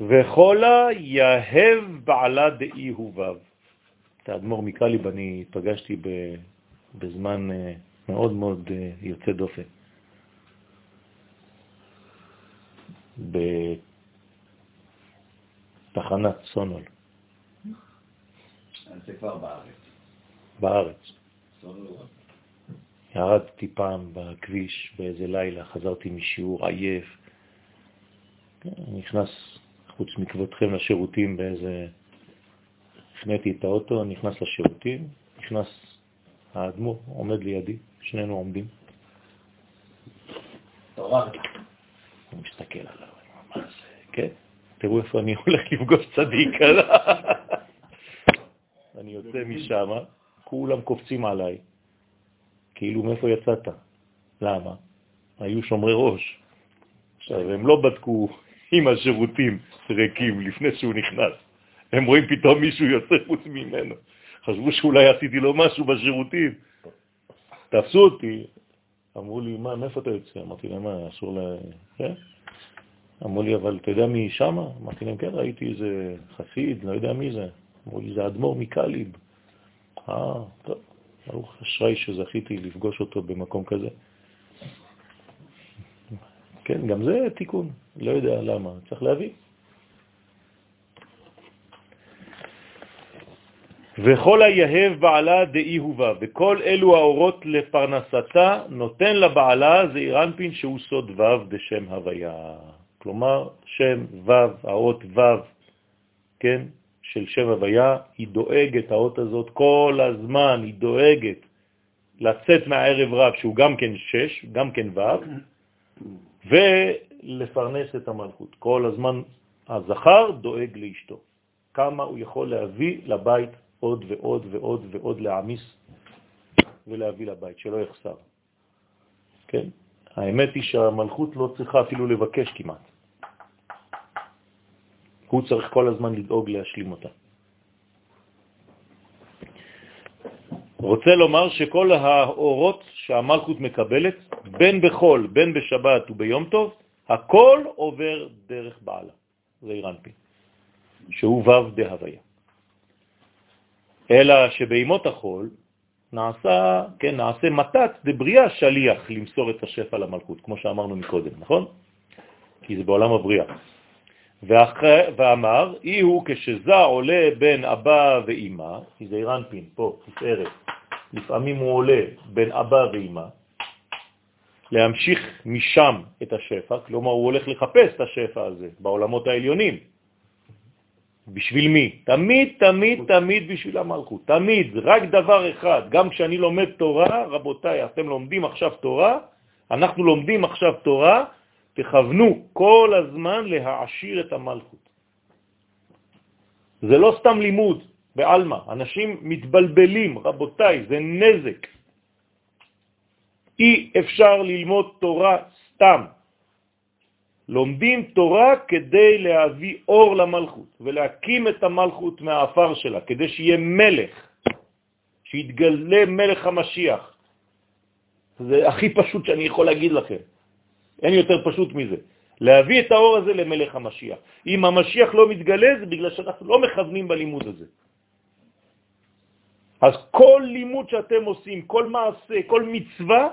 וכל יהב בעלה דאי וו. את האדמו"ר מקליב אני פגשתי בזמן אה, מאוד מאוד אה, יוצא דופן. בתחנת סונול.
זה כבר בארץ.
בארץ. ירדתי פעם בכביש באיזה לילה, חזרתי משיעור עייף, נכנס חוץ מכבודכם לשירותים באיזה... הפניתי את האוטו, נכנס לשירותים, נכנס האדמו"ר, עומד לידי, שנינו עומדים. הוא מסתכל עליו, מה זה, כן? תראו איפה אני הולך לפגוש צדיק. אני יוצא משם, כולם קופצים עליי, כאילו מאיפה יצאת? למה? היו שומרי ראש. עכשיו, הם לא בדקו עם השירותים ריקים לפני שהוא נכנס. הם רואים פתאום מישהו יוצא חוץ ממנו. חשבו שאולי עשיתי לו משהו בשירותים. תפסו אותי, אמרו לי, מה, מאיפה אתה יוצא? אמרתי להם, מה, אסור ל... כן? אמרו לי, אבל אתה יודע מי שם? אמרתי להם, כן, ראיתי איזה חסיד, לא יודע מי זה. אמרו לי, זה אדמו"ר מקליב. אה, טוב, ברוך אשראי שזכיתי לפגוש אותו במקום כזה. כן, גם זה תיקון, לא יודע למה, צריך להביא. וכל היהב בעלה דאי הובה, וכל אלו האורות לפרנסתה נותן לבעלה זעיר אנפין שהוא סוד וו בשם הוויה. כלומר, שם וו, האות וו, כן, של שם הוויה, היא דואגת, האות הזאת כל הזמן, היא דואגת לצאת מהערב רב, שהוא גם כן שש, גם כן וו, ולפרנס את המלכות. כל הזמן הזכר דואג לאשתו. כמה הוא יכול להביא לבית עוד ועוד ועוד ועוד להעמיס ולהביא לבית, שלא יחסר. כן? האמת היא שהמלכות לא צריכה אפילו לבקש כמעט. הוא צריך כל הזמן לדאוג להשלים אותה. רוצה לומר שכל האורות שהמלכות מקבלת, בין בחול, בין בשבת וביום טוב, הכל עובר דרך בעלה, זה אירנפין, שהוא וו דהוויה. אלא שבימות החול נעשה, כן, נעשה מתת דבריאה שליח למסור את השפע למלכות, כמו שאמרנו מקודם, נכון? כי זה בעולם הבריאה. ואחרי, ואמר, אי הוא כשזה עולה בין אבא ואימא, כי זה אירנפין, פה, תפארת, לפעמים הוא עולה בין אבא ואימא, להמשיך משם את השפע, כלומר הוא הולך לחפש את השפע הזה בעולמות העליונים. בשביל מי? תמיד, תמיד, תמיד בשביל המלכות. תמיד, רק דבר אחד. גם כשאני לומד תורה, רבותיי, אתם לומדים עכשיו תורה, אנחנו לומדים עכשיו תורה, תכוונו כל הזמן להעשיר את המלכות. זה לא סתם לימוד בעלמא, אנשים מתבלבלים, רבותיי, זה נזק. אי אפשר ללמוד תורה סתם. לומדים תורה כדי להביא אור למלכות ולהקים את המלכות מהאפר שלה, כדי שיהיה מלך, שיתגלה מלך המשיח. זה הכי פשוט שאני יכול להגיד לכם. אין יותר פשוט מזה. להביא את האור הזה למלך המשיח. אם המשיח לא מתגלה, זה בגלל שאנחנו לא מכוונים בלימוד הזה. אז כל לימוד שאתם עושים, כל מעשה, כל מצווה,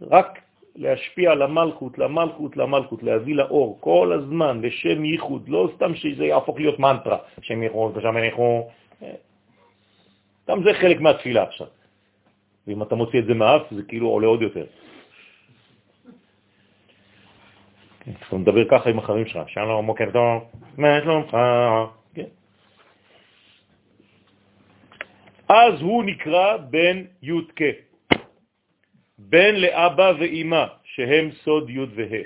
רק להשפיע על המלכות, למלכות, למלכות, להביא לאור כל הזמן, לשם ייחוד, לא סתם שזה יהפוך להיות מנטרה, שם ייחוד ושם ייחוד. גם זה חלק מהתפילה עכשיו. ואם אתה מוציא את זה מאף, זה כאילו עולה עוד יותר. אתה מדבר ככה עם החברים שלך, שלום, בוקר טוב, מה שלומך? כן. אז הוא נקרא בן י"ק, בן לאבא ואימא, שהם סוד י' וה'.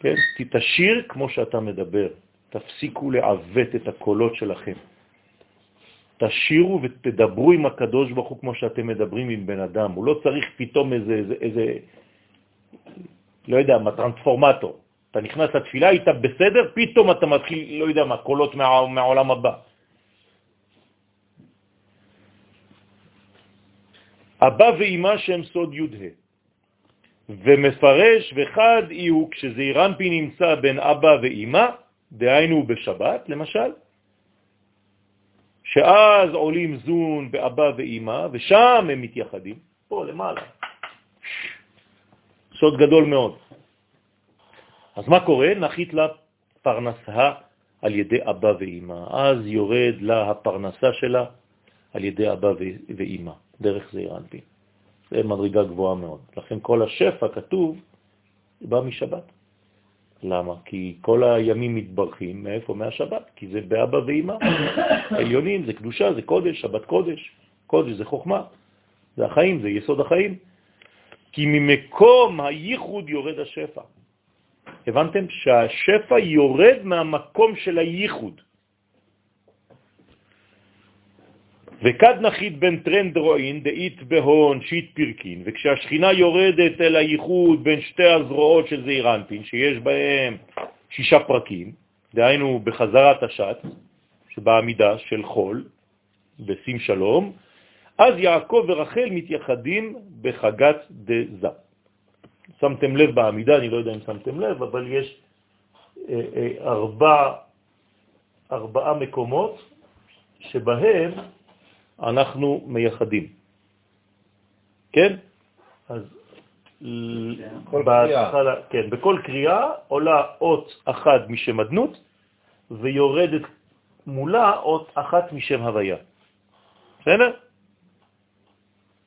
כן? תשאיר כמו שאתה מדבר, תפסיקו לעוות את הקולות שלכם. תשירו ותדברו עם הקדוש ברוך הוא כמו שאתם מדברים עם בן אדם. הוא לא צריך פתאום איזה, איזה, איזה לא יודע מה, טרנספורמטור. אתה נכנס לתפילה, היית בסדר, פתאום אתה מתחיל, לא יודע מה, קולות מה, מהעולם הבא. אבא ואימא שהם סוד י"ה. ומפרש וחד יהיו כשזעיר אנפי נמצא בין אבא ואימא, דהיינו בשבת למשל, שאז עולים זון באבא ואימא, ושם הם מתייחדים, פה למעלה. סוד גדול מאוד. אז מה קורה? נחית לה פרנסה על ידי אבא ואימא. אז יורד לה הפרנסה שלה על ידי אבא ואימא, דרך זעיר אנפין. זה מדרגה גבוהה מאוד. לכן כל השפע כתוב בא משבת. למה? כי כל הימים מתברכים, מאיפה? מהשבת, כי זה באבא ואימא. עליונים זה קדושה, זה קודש, שבת קודש. קודש זה חוכמה, זה החיים, זה יסוד החיים. כי ממקום הייחוד יורד השפע. הבנתם? שהשפע יורד מהמקום של הייחוד. וכד נחית בין תרין דרועין דאית בהון שית פרקין, וכשהשכינה יורדת אל הייחוד בין שתי הזרועות של זעיר אנפין, שיש בהם שישה פרקים, דהיינו בחזרת הש"ץ, שבעמידה של חול, בשים שלום, אז יעקב ורחל מתייחדים בחג"ת דז"א. שמתם לב בעמידה, אני לא יודע אם שמתם לב, אבל יש אה, אה, ארבע, ארבעה מקומות שבהם אנחנו מייחדים. כן? אז
בהתחלה,
כן, בכל קריאה עולה אות אחת משם אדנות ויורדת מולה אות אחת משם הוויה. בסדר?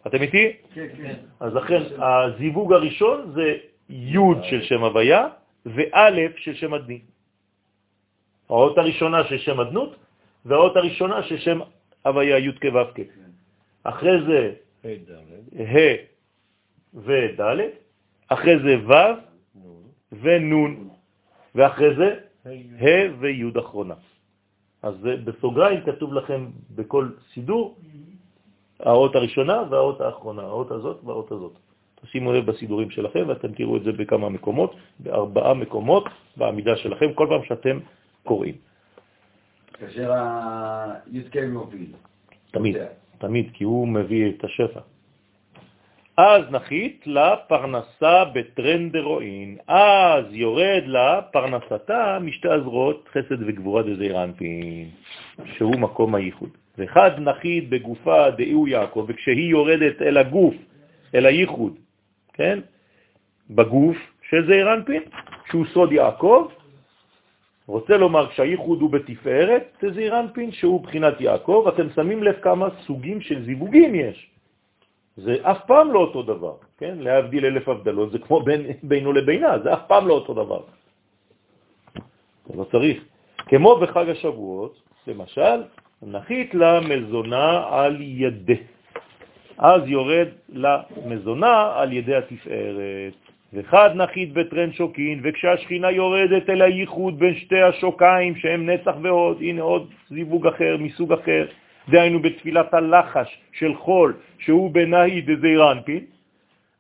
אתם איתי?
כן, כן.
אז לכן הזיווג הראשון זה י' של שם הוויה וא' של שם אדני. האות הראשונה של שם אדנות והאות הראשונה של שם הוויה י' כ' ו' כ'. אחרי זה ה' וד', אחרי זה ו' ונ', ואחרי זה ה' וי' אחרונה. אז בסוגריים כתוב לכם בכל סידור האות הראשונה והאות האחרונה, האות הזאת והאות הזאת. תשימו לב בסידורים שלכם ואתם תראו את זה בכמה מקומות, בארבעה מקומות בעמידה שלכם, כל פעם שאתם קוראים.
כאשר ה-י"ק מוביל.
תמיד, תמיד, כי הוא מביא את השפע. אז נחית לה פרנסה בטרנדרואין, אז יורד לה פרנסתה משתי הזרועות חסד וגבורה דזעיר אנפין, שהוא מקום הייחוד. ואחד נחית בגופה דאיהו יעקב, וכשהיא יורדת אל הגוף, אל הייחוד, כן? בגוף של זעיר אנפין, שהוא סוד יעקב, רוצה לומר כשהייחוד הוא בתפארת, זה זעיר אנפין שהוא בחינת יעקב, אתם שמים לב כמה סוגים של זיווגים יש. זה אף פעם לא אותו דבר, כן? להבדיל אלף הבדלות, זה כמו בין, בינו לבינה, זה אף פעם לא אותו דבר. זה לא צריך. כמו בחג השבועות, למשל, נחית לה מזונה על ידי. אז יורד למזונה על ידי התפארת. וחד נחית בטרן שוקין, וכשהשכינה יורדת אל הייחוד בין שתי השוקיים שהם נצח ועוד, הנה עוד זיווג אחר, מסוג אחר, דהיינו בתפילת הלחש של חול, שהוא בנאי דזיירנפין,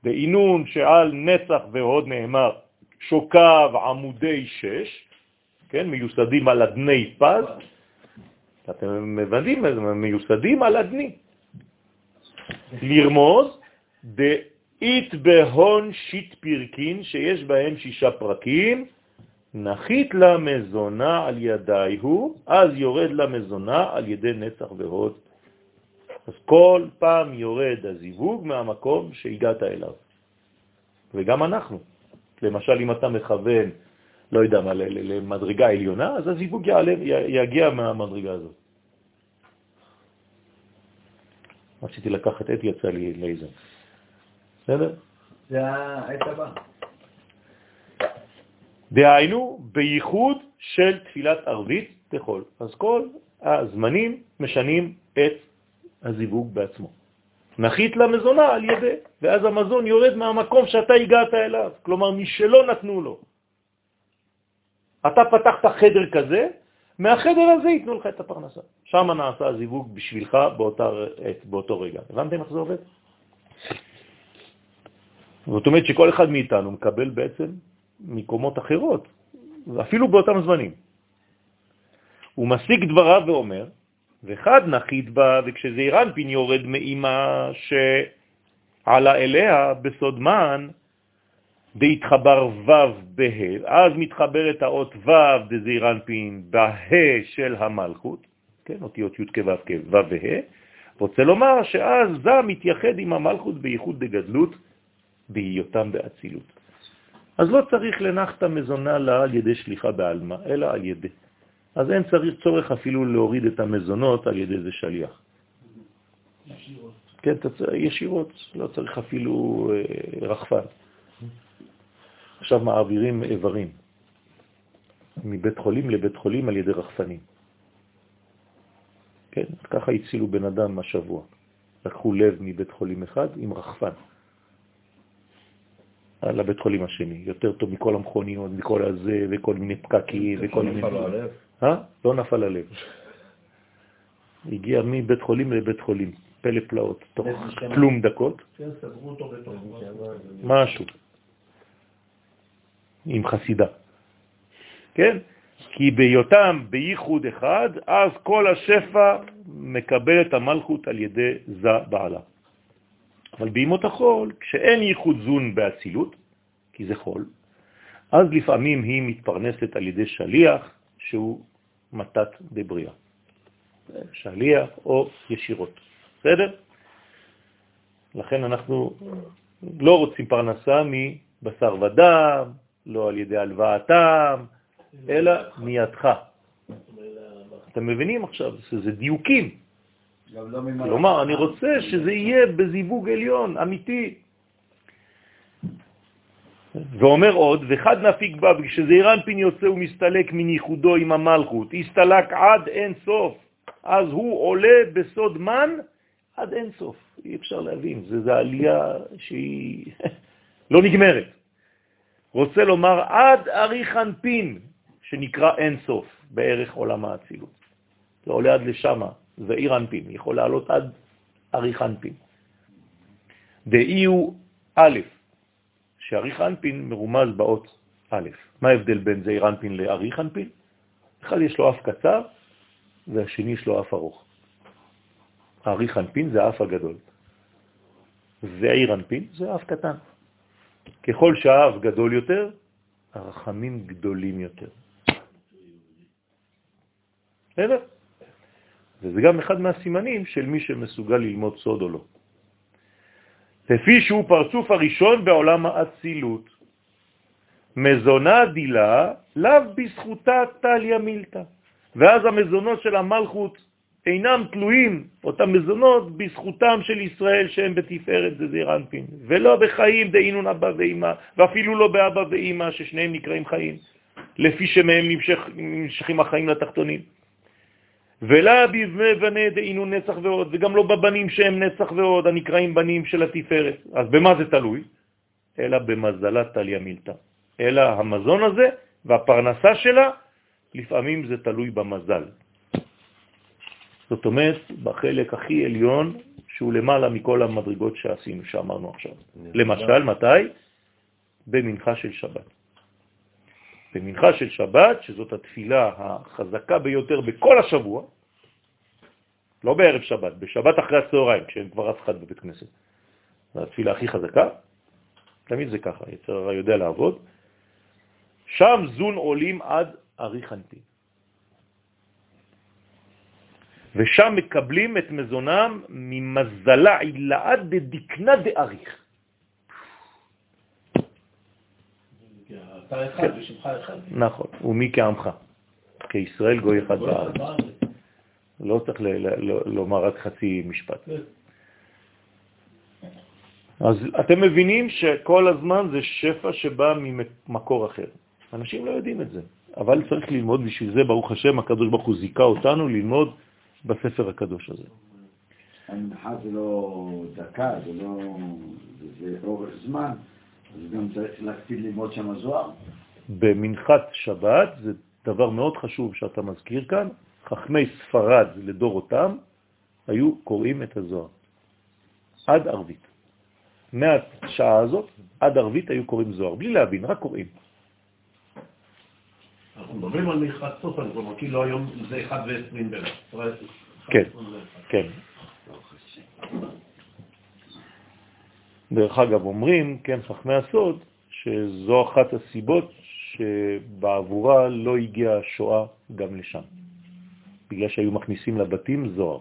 בעינון שעל נצח והוד נאמר שוקב עמודי שש, כן, מיוסדים על אדני פז, אתם מבינים, מיוסדים על אדני. לרמוז דאית בהון שיט פרקין, שיש בהם שישה פרקים, נחית למזונה על ידי הוא, אז יורד למזונה על ידי נצח והוד. אז כל פעם יורד הזיווג מהמקום שהגעת אליו. וגם אנחנו. למשל, אם אתה מכוון, לא יודע מה, למדרגה עליונה, אז הזיווג יעלה, יגיע מהמדרגה הזאת. רציתי לקחת את יצא לי לייזר. בסדר?
זה העת הבא.
דהיינו, בייחוד של תפילת ערבית תחול. אז כל הזמנים משנים את הזיווג בעצמו. נחית למזונה על ידי, ואז המזון יורד מהמקום שאתה הגעת אליו, כלומר מי שלא נתנו לו. אתה פתחת חדר כזה, מהחדר הזה ייתנו לך את הפרנסה. שם נעשה הזיווג בשבילך באותה, באותו רגע. הבנתם איך זה עובד? זאת אומרת שכל אחד מאיתנו מקבל בעצם מקומות אחרות, אפילו באותם זמנים. הוא משיג דבריו ואומר, וחד נחית בה, וכשזעיר אנפין יורד מאימה שעלה אליה בסוד מן, דהתחבר ו' בה', אז מתחברת האות ו' דזעיר אנפין בה' של המלכות, כן, אותיות י' כו' כו' וה', רוצה לומר שאז זה מתייחד עם המלכות בייחוד דגדלות בהיותם באצילות. אז לא צריך לנח את המזונה לה על ידי שליחה בעלמה, אלא על ידי. אז אין צריך צורך אפילו להוריד את המזונות על ידי זה שליח. ישירות. כן, ישירות, לא צריך אפילו אה, רחפן. עכשיו מעבירים איברים מבית חולים לבית חולים על ידי רחפנים. כן, ככה הצילו בן אדם השבוע. לקחו לב מבית חולים אחד עם רחפן. לבית חולים השני, יותר טוב מכל המכוניות, מכל הזה, וכל מיני פקקים, וכל מיני...
נפל הלב?
אה? לא נפל הלב. הגיע מבית חולים לבית חולים, פלא פלאות, תוך כלום דקות.
כן,
משהו. עם חסידה. כן? כי בהיותם בייחוד אחד, אז כל השפע מקבל את המלכות על ידי זה בעלה. אבל בימות החול, כשאין ייחוד זון באצילות, כי זה חול, אז לפעמים היא מתפרנסת על ידי שליח שהוא מתת דבריאה. שליח או ישירות. בסדר? לכן אנחנו לא רוצים פרנסה מבשר ודם, לא על ידי הלוואתם, אלא מידך. אתם מבינים עכשיו שזה דיוקים. לא כלומר, אני רוצה שזה יהיה בזיווג עליון, אמיתי. ואומר עוד, וחד נפיק בה, וכשזעיר אנפין יוצא ומסתלק מן ייחודו עם המלכות, הסתלק עד אין סוף, אז הוא עולה בסוד מן עד אין סוף. אי אפשר להבין, זו עלייה שהיא לא נגמרת. רוצה לומר עד אריך אנפין, שנקרא אין סוף, בערך עולם האצילות. זה עולה עד לשמה, זה עיר אנפין, יכול לעלות עד אריך אנפין. דאי הוא א', שאריך אנפין מרומז באות א'. מה ההבדל בין זעיר אנפין לאריך אנפין? אחד יש לו אף קצר והשני יש לו אף ארוך. אריך אנפין זה האף הגדול. זעיר אנפין זה אף קטן. ככל שהאף גדול יותר, הרחמים גדולים יותר. בסדר? וזה גם אחד מהסימנים של מי שמסוגל ללמוד סוד או לא. לפי שהוא פרצוף הראשון בעולם האצילות. מזונה דילה, לאו בזכותה טליה מילתא. ואז המזונות של המלכות אינם תלויים, אותם מזונות, בזכותם של ישראל שהם בתפארת זה אנפין, ולא בחיים דאינון אבא ואמא, ואפילו לא באבא ואמא ששניהם נקראים חיים, לפי שמהם נמשכים החיים לתחתונים. ולא בבני דאינו נצח ועוד, וגם לא בבנים שהם נצח ועוד, הנקראים בנים של התפארת. אז במה זה תלוי? אלא במזלת תליה מילתא. אלא המזון הזה והפרנסה שלה, לפעמים זה תלוי במזל. זאת אומרת, בחלק הכי עליון, שהוא למעלה מכל המדרגות שעשינו, שאמרנו עכשיו. למשל, מתי? במנחה של שבת. במנחה של שבת, שזאת התפילה החזקה ביותר בכל השבוע, לא בערב שבת, בשבת אחרי הצהריים, כשאין כבר אף אחד בבית כנסת. זו התפילה הכי חזקה, תמיד זה ככה, יצר הרע יודע לעבוד. שם זון עולים עד אריך אנפין. ושם מקבלים את מזונם ממזלה עילאה דדקנה דאריך.
אתה אחד ושמך אחד.
נכון, ומי כעמך? כישראל גוי אחד בארץ. לא צריך לומר רק חצי משפט.
כן.
אז אתם מבינים שכל הזמן זה שפע שבא ממקור אחר. אנשים לא יודעים את זה, אבל צריך ללמוד בשביל זה, ברוך השם, הקדוש ברוך הוא זיכה אותנו ללמוד בספר הקדוש הזה.
המנחה זה לא דקה, זה לא... זה אורך זמן, אז גם צריך להקפיד ללמוד שם זוהר.
במנחת שבת, זה דבר מאוד חשוב שאתה מזכיר כאן, חכמי ספרד לדורותם היו קוראים את הזוהר. עד ערבית. מהשעה הזאת עד ערבית היו קוראים זוהר, בלי להבין, רק קוראים.
אנחנו מדברים על סוף, אני כבר כאילו היום זה 1 ו-20 בערך.
כן, כן. דרך אגב, אומרים, כן, חכמי הסוד, שזו אחת הסיבות שבעבורה לא הגיעה השואה גם לשם, בגלל שהיו מכניסים לבתים זוהר.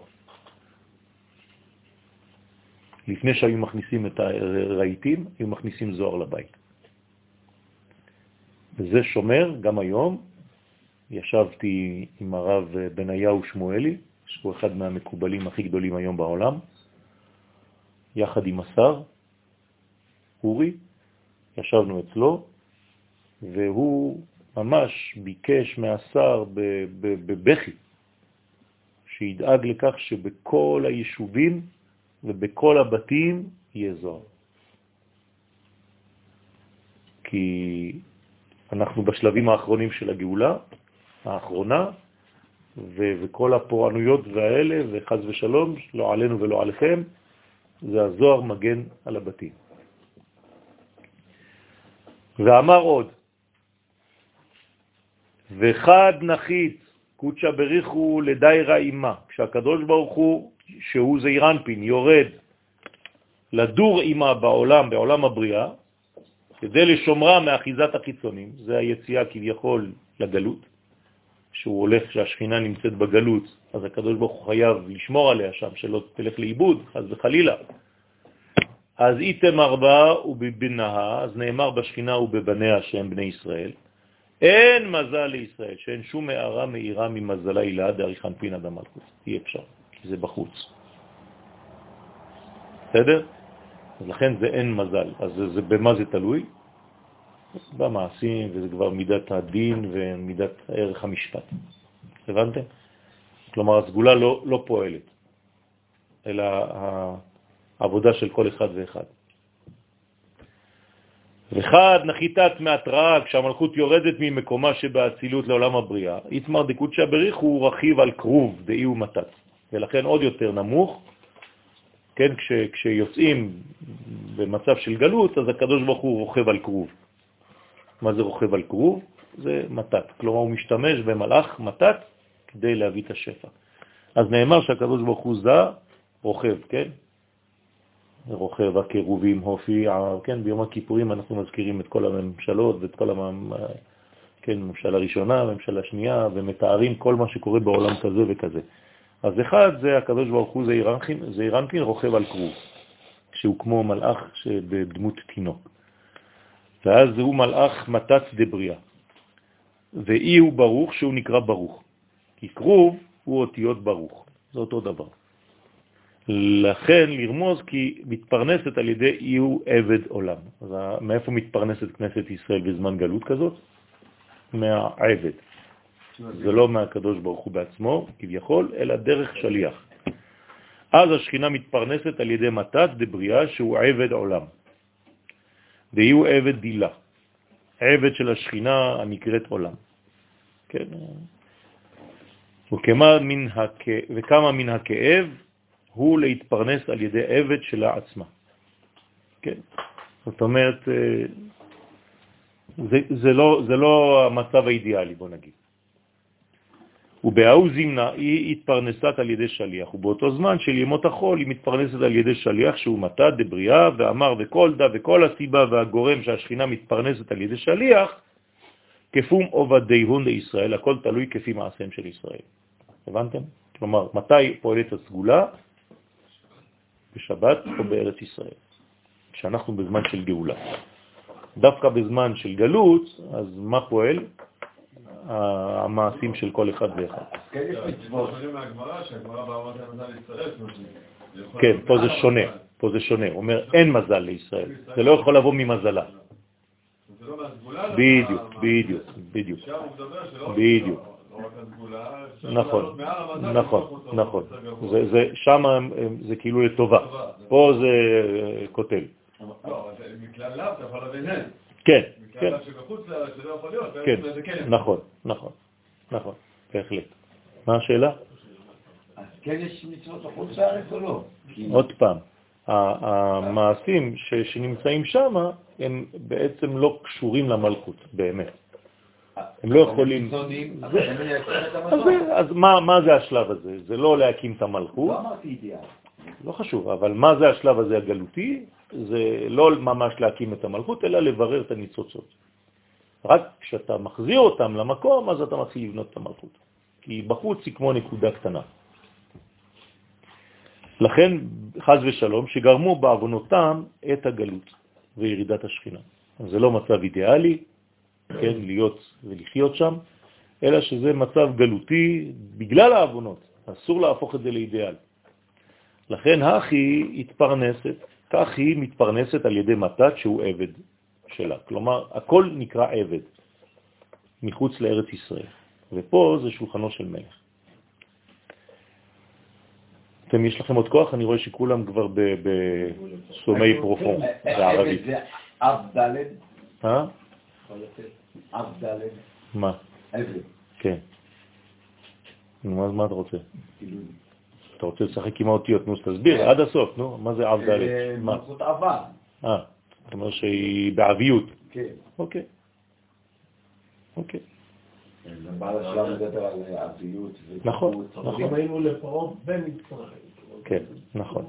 לפני שהיו מכניסים את הרהיטים, היו מכניסים זוהר לבית. וזה שומר גם היום. ישבתי עם הרב בניהו שמואלי, שהוא אחד מהמקובלים הכי גדולים היום בעולם, יחד עם השר, אורי, ישבנו אצלו, והוא ממש ביקש מהשר בבכי שידאג לכך שבכל היישובים ובכל הבתים יהיה זוהר. כי אנחנו בשלבים האחרונים של הגאולה, האחרונה, ו- וכל הפורענויות והאלה, וחז ושלום, לא עלינו ולא עליכם, זה הזוהר מגן על הבתים. ואמר עוד, וחד נחית קודשא בריחו לדיירה אימה, כשהקדוש ברוך הוא, שהוא זעיר אנפין, יורד לדור אימה בעולם, בעולם הבריאה, כדי לשומרה מאחיזת החיצונים, זה היציאה כביכול לגלות, שהוא הולך, כשהשכינה נמצאת בגלות, אז הקדוש ברוך הוא חייב לשמור עליה שם, שלא תלך לאיבוד, חס וחלילה. אז איתם ארבע ובבנها, אז נאמר בשכינה ובבניה שהם בני ישראל, אין מזל לישראל, שאין שום הערה מאירה ממזלה הילה דאריך אנפין עד המלכות. אי אפשר, כי זה בחוץ. בסדר? אז לכן זה אין מזל. אז זה, זה במה זה תלוי? במעשים, וזה כבר מידת הדין ומידת ערך המשפט. הבנתם? כלומר, הסגולה לא, לא פועלת, אלא העבודה של כל אחד ואחד. וחד נחיתת מהתראה, כשהמלכות יורדת ממקומה שבאצילות לעולם הבריאה, יתמר דקודשא בריך הוא רכיב על קרוב דאי ומתת, ולכן עוד יותר נמוך, כן, כש, כשיוצאים במצב של גלות, אז הקדוש ברוך הוא רוכב על קרוב. מה זה רוכב על קרוב? זה מתת, כלומר הוא משתמש במלאך מתת כדי להביא את השפע. אז נאמר שהקדוש ברוך הוא זה רוכב, כן? רוכב הקירובים הופיע, כן, ביום הכיפורים אנחנו מזכירים את כל הממשלות ואת כל המ... כן, ממשלה ראשונה, ממשלה שנייה, ומתארים כל מה שקורה בעולם כזה וכזה. אז אחד זה הקדוש ברוך הוא זעיר אנפין רוכב על כרוב, שהוא כמו מלאך בדמות תינוק. ואז הוא מלאך מתת דבריאה. ואי הוא ברוך שהוא נקרא ברוך. כי כרוב הוא אותיות ברוך, זה אותו דבר. לכן לרמוז כי מתפרנסת על ידי אי הוא עבד עולם. אז מאיפה מתפרנסת כנסת ישראל בזמן גלות כזאת? מהעבד. זה לא מהקדוש ברוך הוא בעצמו, כביכול, אלא דרך שליח. אז השכינה מתפרנסת על ידי מתת דבריאה שהוא עבד עולם. והיא הוא עבד דילה, עבד של השכינה הנקראת עולם. כן. וכמה מן הכאב הוא להתפרנס על ידי עבד שלה עצמה. כן, זאת אומרת, אה, זה, זה, לא, זה לא המצב האידיאלי, בוא נגיד. ובהאו זימנה היא התפרנסת על ידי שליח, ובאותו זמן של ימות החול היא מתפרנסת על ידי שליח שהוא מתה דבריאה ואמר וכל דה וכל הסיבה והגורם שהשכינה מתפרנסת על ידי שליח, כפום עובדיהון לישראל, הכל תלוי כפי מעשיהם של ישראל. הבנתם? כלומר, מתי פועלת הסגולה? בשבת או בארץ ישראל, כשאנחנו בזמן של גאולה. דווקא בזמן של גלות, אז מה פועל? המעשים של כל אחד ואחד.
כן, יש מצוות.
כן, פה זה שונה, פה זה שונה. הוא אומר, אין מזל לישראל. זה לא יכול לבוא ממזלה. בדיוק, בדיוק, בדיוק. בדיוק. נכון, נכון, נכון. שם זה כאילו לטובה. פה זה קוטל. כן, כן. כן, נכון, נכון, נכון, בהחלט. מה השאלה?
אז כן יש מצוות בחוץ לארץ או לא?
עוד פעם, המעשים שנמצאים שם הם בעצם לא קשורים למלכות, באמת. הם לא יכולים... אז מה זה השלב הזה? זה לא להקים את המלכות.
לא.
לא חשוב, אבל מה זה השלב הזה הגלותי? זה לא ממש להקים את המלכות, אלא לברר את הניצוצות. רק כשאתה מחזיר אותם למקום, אז אתה מתחיל לבנות את המלכות. כי בחוץ היא כמו נקודה קטנה. לכן, חז ושלום, שגרמו בעוונותם את הגלות וירידת השכינה. זה לא מצב אידיאלי, כן, להיות ולחיות שם, אלא שזה מצב גלותי בגלל העוונות. אסור להפוך את זה לאידיאל. לכן הכי התפרנסת, כך היא מתפרנסת על ידי מתת שהוא עבד שלה. כלומר, הכל נקרא עבד מחוץ לארץ ישראל. ופה זה שולחנו של מלך. אתם, יש לכם עוד כוח? אני רואה שכולם כבר בסומי פרופון, בערבית.
זה אב דלת?
אה?
אב דלת.
מה?
עבד.
כן. נו, אז מה אתה רוצה?
כאילו,
אתה רוצה לשחק עם האותיות, נו, תסביר עד הסוף, נו, מה זה אב ד'?
אה,
מה?
מלכות עבר.
אה, זאת אומרת שהיא בעביות.
כן.
אוקיי. אוקיי.
בעל מדבר על אביות.
נכון, נכון.
אם היינו לפרעה במצרים.
כן, נכון.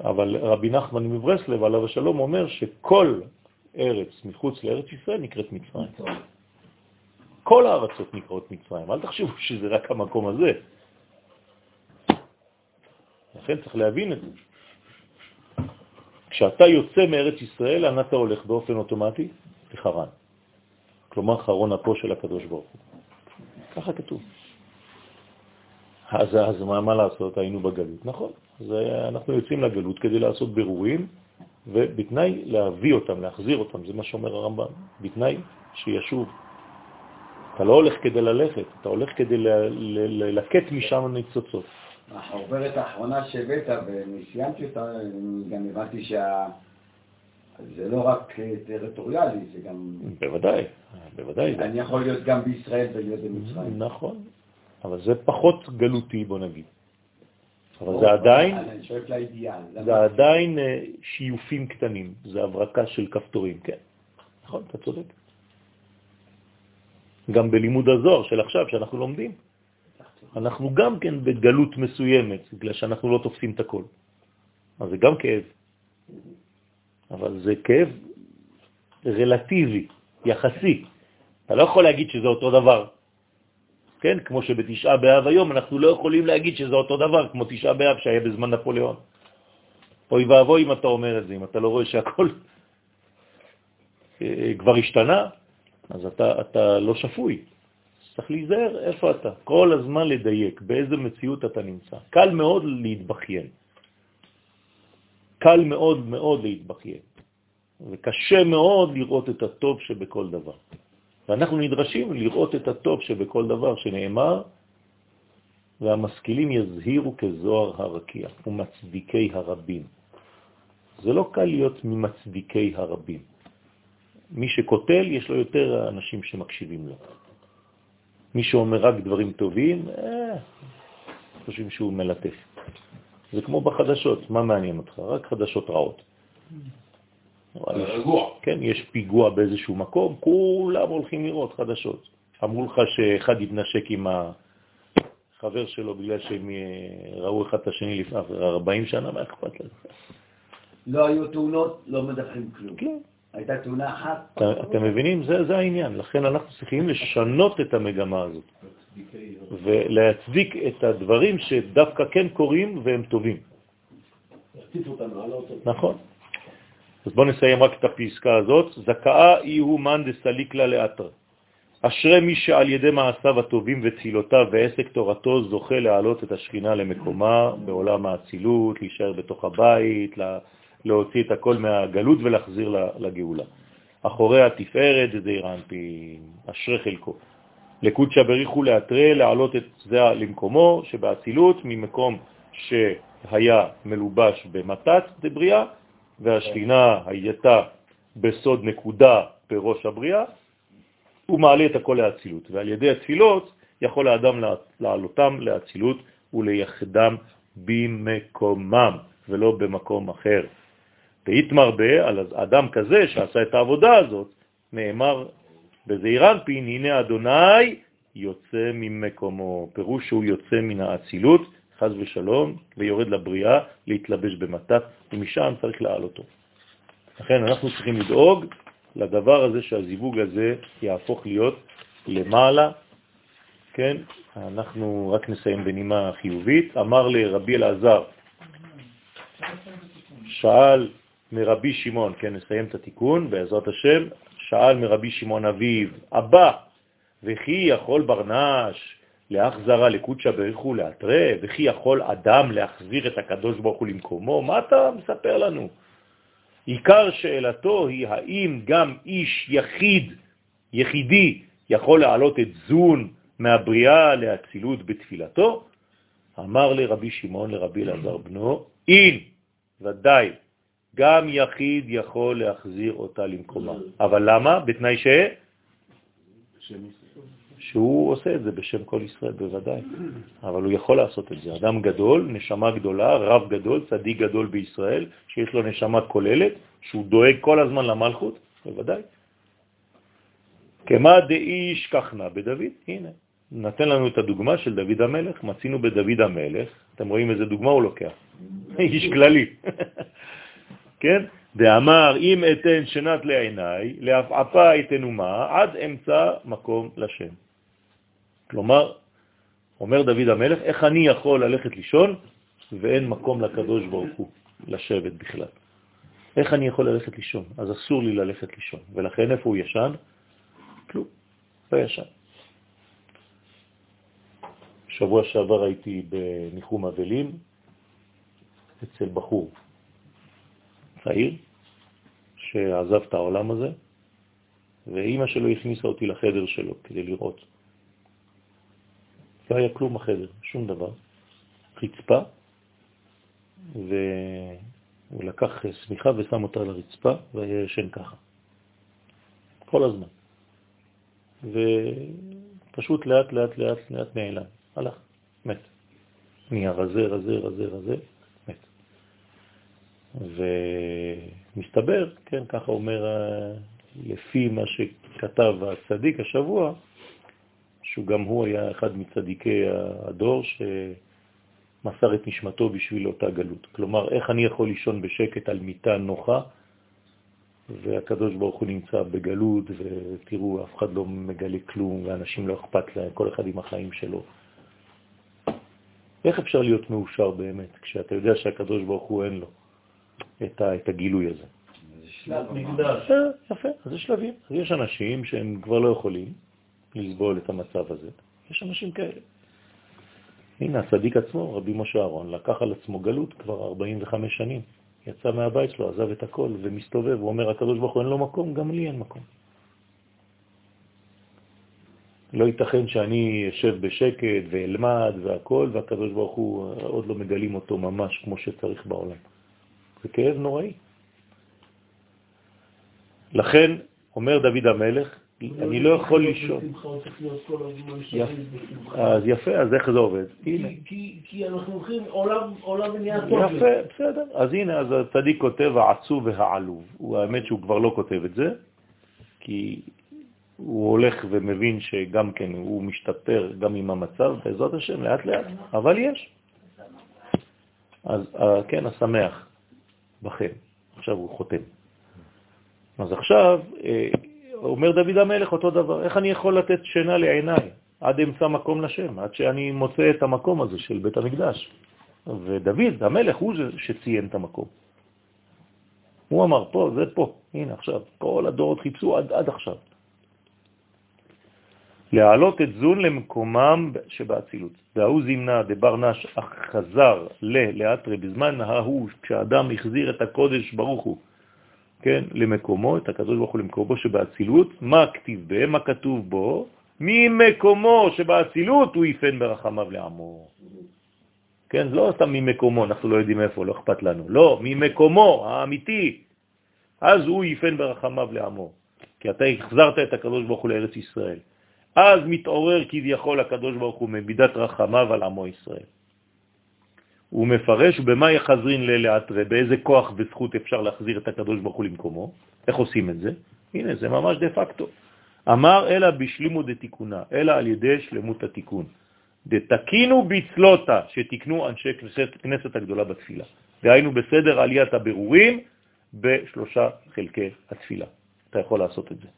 אבל רבי נחמן מברסלב, עליו השלום, אומר שכל ארץ מחוץ לארץ ישראל נקראת מצרים. כל הארצות נקראות מצרים. אל תחשבו שזה רק המקום הזה. לכן צריך להבין את זה. כשאתה יוצא מארץ ישראל, לאן אתה הולך באופן אוטומטי? לחרן. כלומר, חרון אפו של הקדוש ברוך הוא. ככה כתוב. אז, אז מה, מה לעשות? היינו בגלות. נכון. אז אנחנו יוצאים לגלות כדי לעשות בירורים, ובתנאי להביא אותם, להחזיר אותם, זה מה שאומר הרמב"ם, בתנאי שישוב. אתה לא הולך כדי ללכת, אתה הולך כדי ללקט משם ניצוצות.
החוברת האחרונה שהבאת, ואני סיימתי אותה, גם הבנתי שה... זה לא רק טריטוריאלי, זה גם...
בוודאי, בוודאי.
אני יכול להיות גם בישראל ולהיות במצרים.
נכון, אבל זה פחות גלותי, בוא נגיד. אבל זה עדיין. זה עדיין אה, שיופים קטנים, זה הברקה של כפתורים, כן. נכון, אתה צודק. גם בלימוד הזוהר של עכשיו, שאנחנו לומדים, אנחנו גם כן בגלות מסוימת, בגלל שאנחנו לא תופסים את הכל. אז זה גם כאב. אבל זה כאב רלטיבי, יחסי. אתה לא יכול להגיד שזה אותו דבר. כן? כמו שבתשעה באב היום אנחנו לא יכולים להגיד שזה אותו דבר, כמו תשעה באב שהיה בזמן נפוליאון. אוי ואבוי אם אתה אומר את זה, אם אתה לא רואה שהכל אה, כבר השתנה, אז אתה, אתה לא שפוי. צריך להיזהר איפה אתה, כל הזמן לדייק, באיזה מציאות אתה נמצא. קל מאוד להתבכיין. קל מאוד מאוד להתבכיין. וקשה מאוד לראות את הטוב שבכל דבר. ואנחנו נדרשים לראות את הטוב שבכל דבר שנאמר, והמשכילים יזהירו כזוהר הרקיע ומצדיקי הרבים. זה לא קל להיות ממצדיקי הרבים. מי שכותל, יש לו יותר אנשים שמקשיבים לו. מי שאומר רק דברים טובים, אה, חושבים שהוא מלטף. זה כמו בחדשות, מה מעניין אותך? רק חדשות רעות.
רגוע.
כן, יש פיגוע באיזשהו מקום, כולם הולכים לראות חדשות. אמרו לך שאחד יתנשק עם החבר שלו בגלל שהם אה, ראו אחד את השני לפני 40 שנה, מה אכפת לזה?
לא היו תאונות, לא מדווחים כלום.
כן.
הייתה תאונה אחת.
אתה- אתם מבינים? זה, זה העניין. לכן אנחנו צריכים לשנות את המגמה הזאת ולהצדיק את הדברים שדווקא כן קורים והם טובים.
אותם.
נכון. אז בואו נסיים רק את הפסקה הזאת. זכאה אי הוא מאן דסליקלה לאתר. אשרי מי שעל ידי מעשיו הטובים ותפילותיו ועסק תורתו זוכה להעלות את השכינה למקומה בעולם האצילות, להישאר בתוך הבית, לה- להוציא את הכל מהגלות ולהחזיר לגאולה. אחורי התפארת זה אנפין, אשרי חלקו. לקודשא בריחו לאתרה, להעלות את זה למקומו שבאצילות, ממקום שהיה מלובש במתת דבריאה, והשכינה הייתה בסוד נקודה בראש הבריאה, הוא מעלה את הכל לאצילות, ועל ידי התפילות יכול האדם לעלותם לאצילות ולייחדם במקומם ולא במקום אחר. והתמרבה על אדם כזה שעשה את העבודה הזאת, נאמר בזעיר אנפין, הנה אדוני יוצא ממקומו, פירוש שהוא יוצא מן האצילות, חז ושלום, ויורד לבריאה להתלבש במתת, ומשם צריך לעלותו. לכן אנחנו צריכים לדאוג לדבר הזה שהזיווג הזה יהפוך להיות למעלה, כן? אנחנו רק נסיים בנימה חיובית. אמר לרבי אלעזר, שאל מרבי שמעון, כן, נסיים את התיקון בעזרת השם, שאל מרבי שמעון אביו, אבא, וכי יכול ברנש להחזרה לקודשא בריך הוא לאתרה, וכי יכול אדם להחזיר את הקדוש ברוך הוא למקומו? מה אתה מספר לנו? עיקר שאלתו היא האם גם איש יחיד, יחידי, יכול להעלות את זון מהבריאה לאצילות בתפילתו? אמר לרבי שמעון לרבי אלעזר בנו, אין, ודאי, גם יחיד יכול להחזיר אותה למקומה. אבל למה? בתנאי ש... שהוא עושה את זה בשם כל ישראל, בוודאי. אבל הוא יכול לעשות את זה. אדם גדול, נשמה גדולה, רב גדול, צדיק גדול בישראל, שיש לו נשמה כוללת, שהוא דואג כל הזמן למלכות, בוודאי. כמה דאיש כך נע בדוד, הנה, נתן לנו את הדוגמה של דוד המלך, מצינו בדוד המלך, אתם רואים איזה דוגמה הוא לוקח, איש כללי, כן? דאמר, אם אתן שנת לעיניי, להפעפה אתן אומה, עד אמצע מקום לשם. כלומר, אומר דוד המלך, איך אני יכול ללכת לישון ואין מקום לקדוש ברוך הוא לשבת בכלל? איך אני יכול ללכת לישון? אז אסור לי ללכת לישון. ולכן איפה הוא ישן? כלום, לא ישן. שבוע שעבר הייתי בניחום אבלים אצל בחור צעיר שעזב את העולם הזה, ואימא שלו הכניסה אותי לחדר שלו כדי לראות. לא היה כלום בחדר, שום דבר. רצפה, והוא לקח סמיכה ושם אותה על הרצפה והיה ישן ככה. כל הזמן. ופשוט לאט לאט לאט לאט נעלם. הלך, מת. נהיה רזה, רזה, רזה, רזה, מת. ומסתבר, כן, ככה אומר, לפי מה שכתב הצדיק השבוע, שהוא גם הוא היה אחד מצדיקי הדור שמסר את נשמתו בשביל אותה גלות. כלומר, איך אני יכול לישון בשקט על מיטה נוחה, והקדוש ברוך הוא נמצא בגלות, ותראו, אף אחד לא מגלה כלום, ואנשים לא אכפת להם, כל אחד עם החיים שלו. איך אפשר להיות מאושר באמת, כשאתה יודע שהקדוש ברוך הוא אין לו את, הגילוי הזה?
שלב מקדש.
אה, יפה, אז זה שלבים. יש אנשים שהם כבר לא יכולים לסבול את המצב הזה. יש אנשים כאלה. הנה, הצדיק עצמו, רבי משה אהרון, לקח על עצמו גלות כבר 45 שנים. יצא מהבית שלו, עזב את הכל ומסתובב, הוא אומר, הקדוש ברוך הוא אין לו מקום, גם לי אין מקום. לא ייתכן שאני אשב בשקט ואלמד והכל, והקדוש ברוך הוא עוד לא מגלים אותו ממש כמו שצריך בעולם. זה כאב נוראי. לכן, אומר דוד המלך, אני לא יכול לישון. אז יפה, אז איך זה עובד?
כי- אנחנו הולכים, עולם ונהיה טוב.
יפה, בסדר. אז הנה, אז הצדיק כותב העצוב והעלוב. האמת שהוא כבר לא כותב את זה, כי הוא הולך ומבין שגם כן הוא משתפר גם עם המצב, בעזרת השם, לאט לאט, אבל יש. אז אה, כן, השמח בכם. עכשיו הוא חותם. אז עכשיו, אה, אומר דוד המלך אותו דבר, איך אני יכול לתת שינה לעיניי עד אמצע מקום לשם, עד שאני מוצא את המקום הזה של בית המקדש. ודוד המלך הוא שציין את המקום. הוא אמר, פה, זה פה, הנה עכשיו, כל הדורות חיפשו עד, עד עכשיו. להעלות את זון למקומם שבאצילות. והוא זימנה דבר נש אך חזר ל, לאתרי, בזמן ההוא, כשאדם החזיר את הקודש ברוך הוא, כן, למקומו, את הקדוש ברוך הוא למקומו שבאצילות, מה כתיב בהם, מה כתוב בו? ממקומו שבאצילות הוא יפן ברחמיו לעמו. כן, לא סתם ממקומו, אנחנו לא יודעים איפה, לא אכפת לנו. לא, ממקומו האמיתי. אז הוא יפן ברחמיו לעמו. כי אתה החזרת את הקדוש ברוך הוא לארץ ישראל. אז מתעורר כביכול הקדוש ברוך הוא ממידת רחמיו על עמו ישראל. הוא מפרש במה יחזרין ללאתרי, באיזה כוח וזכות אפשר להחזיר את הקדוש ברוך הוא למקומו. איך עושים את זה? הנה, זה ממש דה פקטו. אמר אלא בשלימו דתיקונה, אלא על ידי שלמות התיקון. דתקינו בצלותה, שתקנו אנשי כנסת, כנסת הגדולה בתפילה. דהיינו בסדר עליית הבירורים בשלושה חלקי התפילה. אתה יכול לעשות את זה.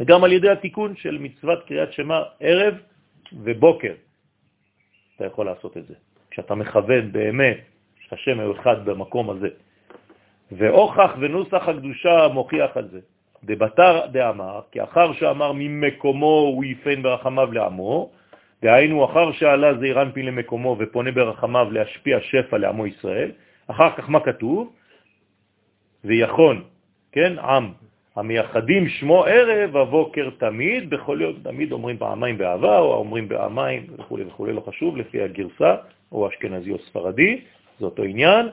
וגם על ידי התיקון של מצוות קריאת שמה ערב ובוקר, אתה יכול לעשות את זה. כשאתה מכוון באמת שהשם הוא אחד במקום הזה. ואוכח ונוסח הקדושה מוכיח על זה. דבתר דאמר, כי אחר שאמר ממקומו הוא יפן ברחמיו לעמו, דהיינו אחר שעלה זעיר אנפין למקומו ופונה ברחמיו להשפיע שפע לעמו ישראל, אחר כך מה כתוב? ויכון, כן, עם, המייחדים שמו ערב הבוקר תמיד, בכל יום תמיד אומרים פעמיים באהבה, או אומרים פעמיים וכו' וכו', לא חשוב, לפי הגרסה, או אשכנזי או ספרדי, זה אותו עניין,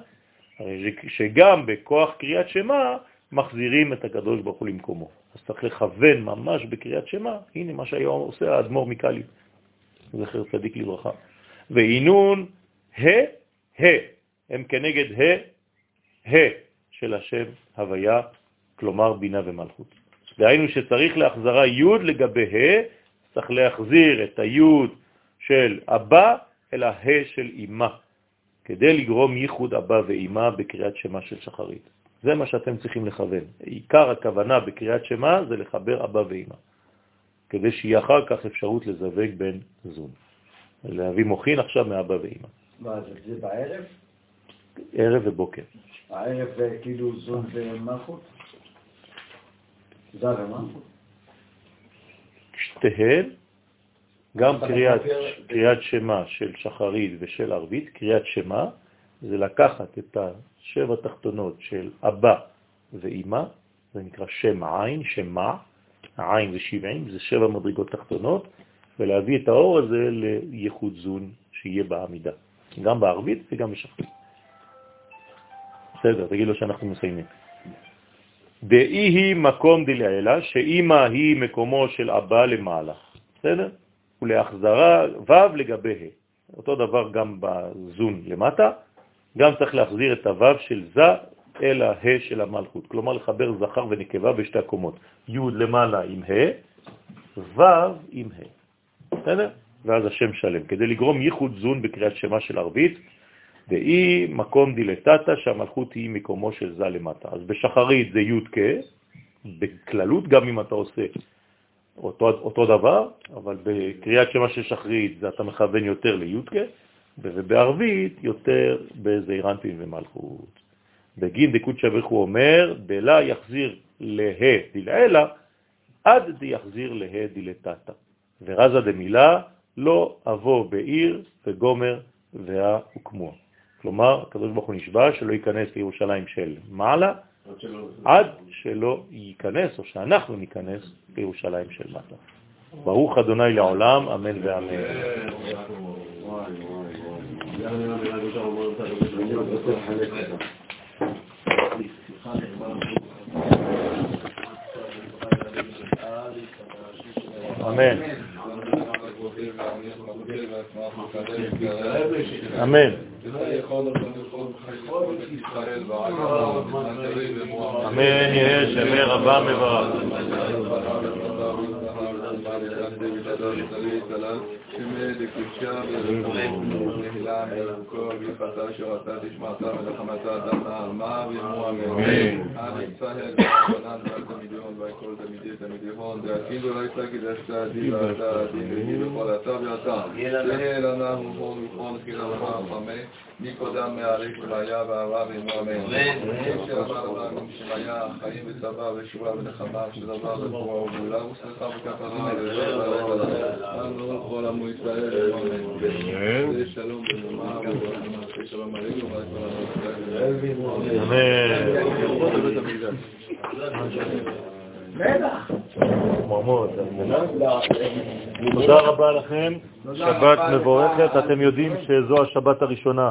שגם בכוח קריאת שמה מחזירים את הקדוש ברוך הוא למקומו. אז צריך לכוון ממש בקריאת שמה, הנה מה שהיה עושה האדמו"ר מקאלי, זכר צדיק לברכה. ועינון ה, ה, הם כנגד ה, ה של השם הוויה, כלומר בינה ומלכות. דהיינו שצריך להחזרה י' לגבי ה', צריך להחזיר את הי' של אבא אל ה' של אמא, כדי לגרום ייחוד אבא ואמא בקריאת שמה של שחרית. זה מה שאתם צריכים לכוון. עיקר הכוונה בקריאת שמה זה לחבר אבא ואמא, כדי שיהיה אחר כך אפשרות לזווג בין זון. להביא מוכין עכשיו מאבא ואמא.
מה זה, זה בערב?
ערב ובוקר.
הערב כאילו זון ומלכות? זה ומלכות?
שתיהן, גם קריאת, קריאת שמה של שחרית ושל ערבית, קריאת שמה זה לקחת את השבע תחתונות של אבא ואימא, זה נקרא שם עין, שמה, העין זה שבעים, זה שבע מדרגות תחתונות, ולהביא את האור הזה לייחוד זון שיהיה בעמידה, גם בערבית וגם בשחרית. בסדר, תגיד לו שאנחנו מסיימים. דאי היא מקום דלעילה, שאימא היא מקומו של אבא למעלה. בסדר? ולהחזרה ו' לגבי ה'. אותו דבר גם בזון למטה, גם צריך להחזיר את הו' של זה אל ה' של המלכות. כלומר לחבר זכר ונקבה בשתי הקומות. י' למעלה עם ה', ו' עם ה'. בסדר? ואז השם שלם. כדי לגרום ייחוד זון בקריאת שמה של ערבית, דאי מקום דילטטה, שהמלכות היא מקומו של זה למטה. אז בשחרית זה י' כ', בכללות גם אם אתה עושה אותו, אותו דבר, אבל בקריאת שמה של שחרית אתה מכוון יותר לי' כ', ובערבית יותר בזעיר אנפין ומלכות. בגין דקות שבך הוא אומר, דלה יחזיר לה דלעילה, עד דיחזיר לה דילטטה. ורזה דמילה לא אבוא בעיר וגומר והוקמוע. כלומר, הקדוש ברוך נשבע שלא ייכנס לירושלים של מעלה, עד שלא ייכנס, או שאנחנו ניכנס לירושלים של מטה. ברוך אדוני לעולם, אמן ואמן.
אמן. אמן. אמן יהיה שמי רבה מברך.
מקודם מעריך והיה ואהבה ואימו אמן. שמהיה חיים וצבא ושועה ונחמה שדבר וגבורה וגאולה ושמחה וכפרה אנו כל אמן. שלום.
מרמות. תודה רבה לכם, שבת מבורכת. אתם יודעים שזו השבת הראשונה